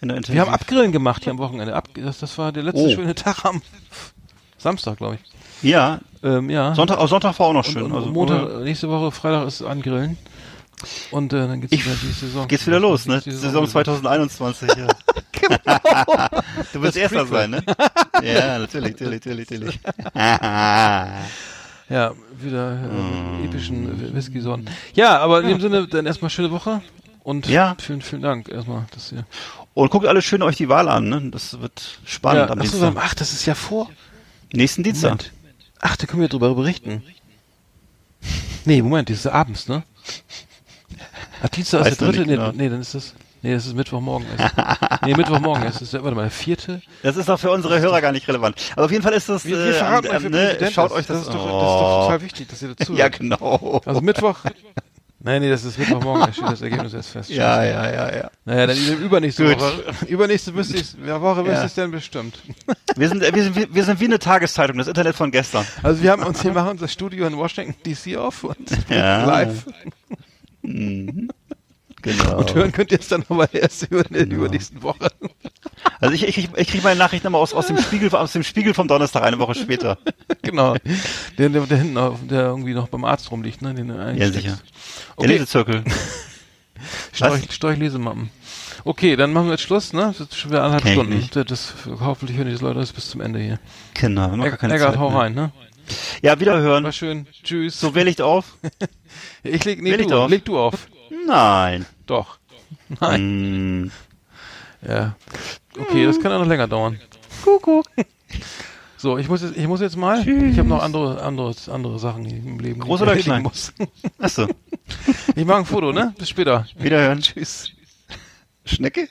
In der Wir haben Abgrillen gemacht hier am Wochenende. Ab, das, das war der letzte Oh. schöne Tag am Samstag, glaube ich. Ja, Ähm, ja. Sonntag, auch Sonntag war auch noch und, schön. und also, Montag, nächste Woche Freitag ist Angrillen. Und äh, dann geht's Ich- wieder die Saison. Geht's wieder los, ne? Die Saison 2021, ja. Du willst Das Erster sein, ne? Ja, natürlich, natürlich, natürlich, natürlich. Ja, wieder äh, Mm. epischen Whisky-Sorten. Ja, aber in dem Sinne, dann erstmal schöne Woche. Und Ja. vielen, vielen Dank erstmal, dass ihr. Und guckt alle schön euch die Wahl an, ne? Das wird spannend ja, am Dienstag. ach, das ist ja vor. Nächsten Dienstag. Moment. Ach, da können wir drüber berichten. Nee, Moment, das ist abends, ne? Ach, Dienstag ist der dritte? nicht Nee, genau. nee, dann ist das. Nee, das ist Mittwochmorgen. nee, Mittwochmorgen. Es ist, warte mal, der vierte. Das ist doch für unsere Hörer gar nicht relevant. Aber auf jeden Fall ist das, Wir, wir äh, verraten euch, wer ne, schaut euch das, das ist, doch, das ist doch Oh. total wichtig, dass ihr dazu Ja, genau. Also Mittwoch. Nein, nee, das ist Mittwochmorgen, da steht das Ergebnis erst fest. Ja, ja, ja, ja. Naja, dann übernächste Gut. Woche. Übernächste müsste ich, ja, Woche müsste Ja. ich denn bestimmt. Wir sind, wir sind, wie- wir sind wie eine Tageszeitung, das Internet von gestern. Also wir haben uns, wir machen unser Studio in Washington DC auf und Ja. live. Genau. Und hören könnt ihr es dann aber erst über in der übernächsten Woche. Also ich, ich, ich kriege meine Nachrichten immer aus, aus dem Spiegel, aus dem Spiegel vom Donnerstag eine Woche später. genau. Der, der, der hinten, auf, der irgendwie noch beim Arzt rumliegt, ne? Den Ja, sicher. Der Okay, Lesezirkel. Storch, Storch Lesemappen. Okay, dann machen wir jetzt Schluss, ne? Das ist schon wieder anderthalb Stunden. Das, das, hoffentlich hören die Leute das bis zum Ende hier. Genau, wir haben gar keine Eggert, Zeit hau mehr. rein, ne? Ja, wiederhören. War schön. Tschüss. So wähle ich auf? Ich leg, nee, ich du, doch. leg du auf. Nein. Doch. Nein. Hm. Ja. Okay, das kann ja noch länger dauern. Kuckuck. So, ich muss jetzt, ich muss jetzt mal. Ich habe noch andere, andere, andere Sachen im Leben. die Groß ich oder klein? Muss. Achso. Ich mache ein Foto, ne? Bis später. Wiederhören. Tschüss. Schnecke?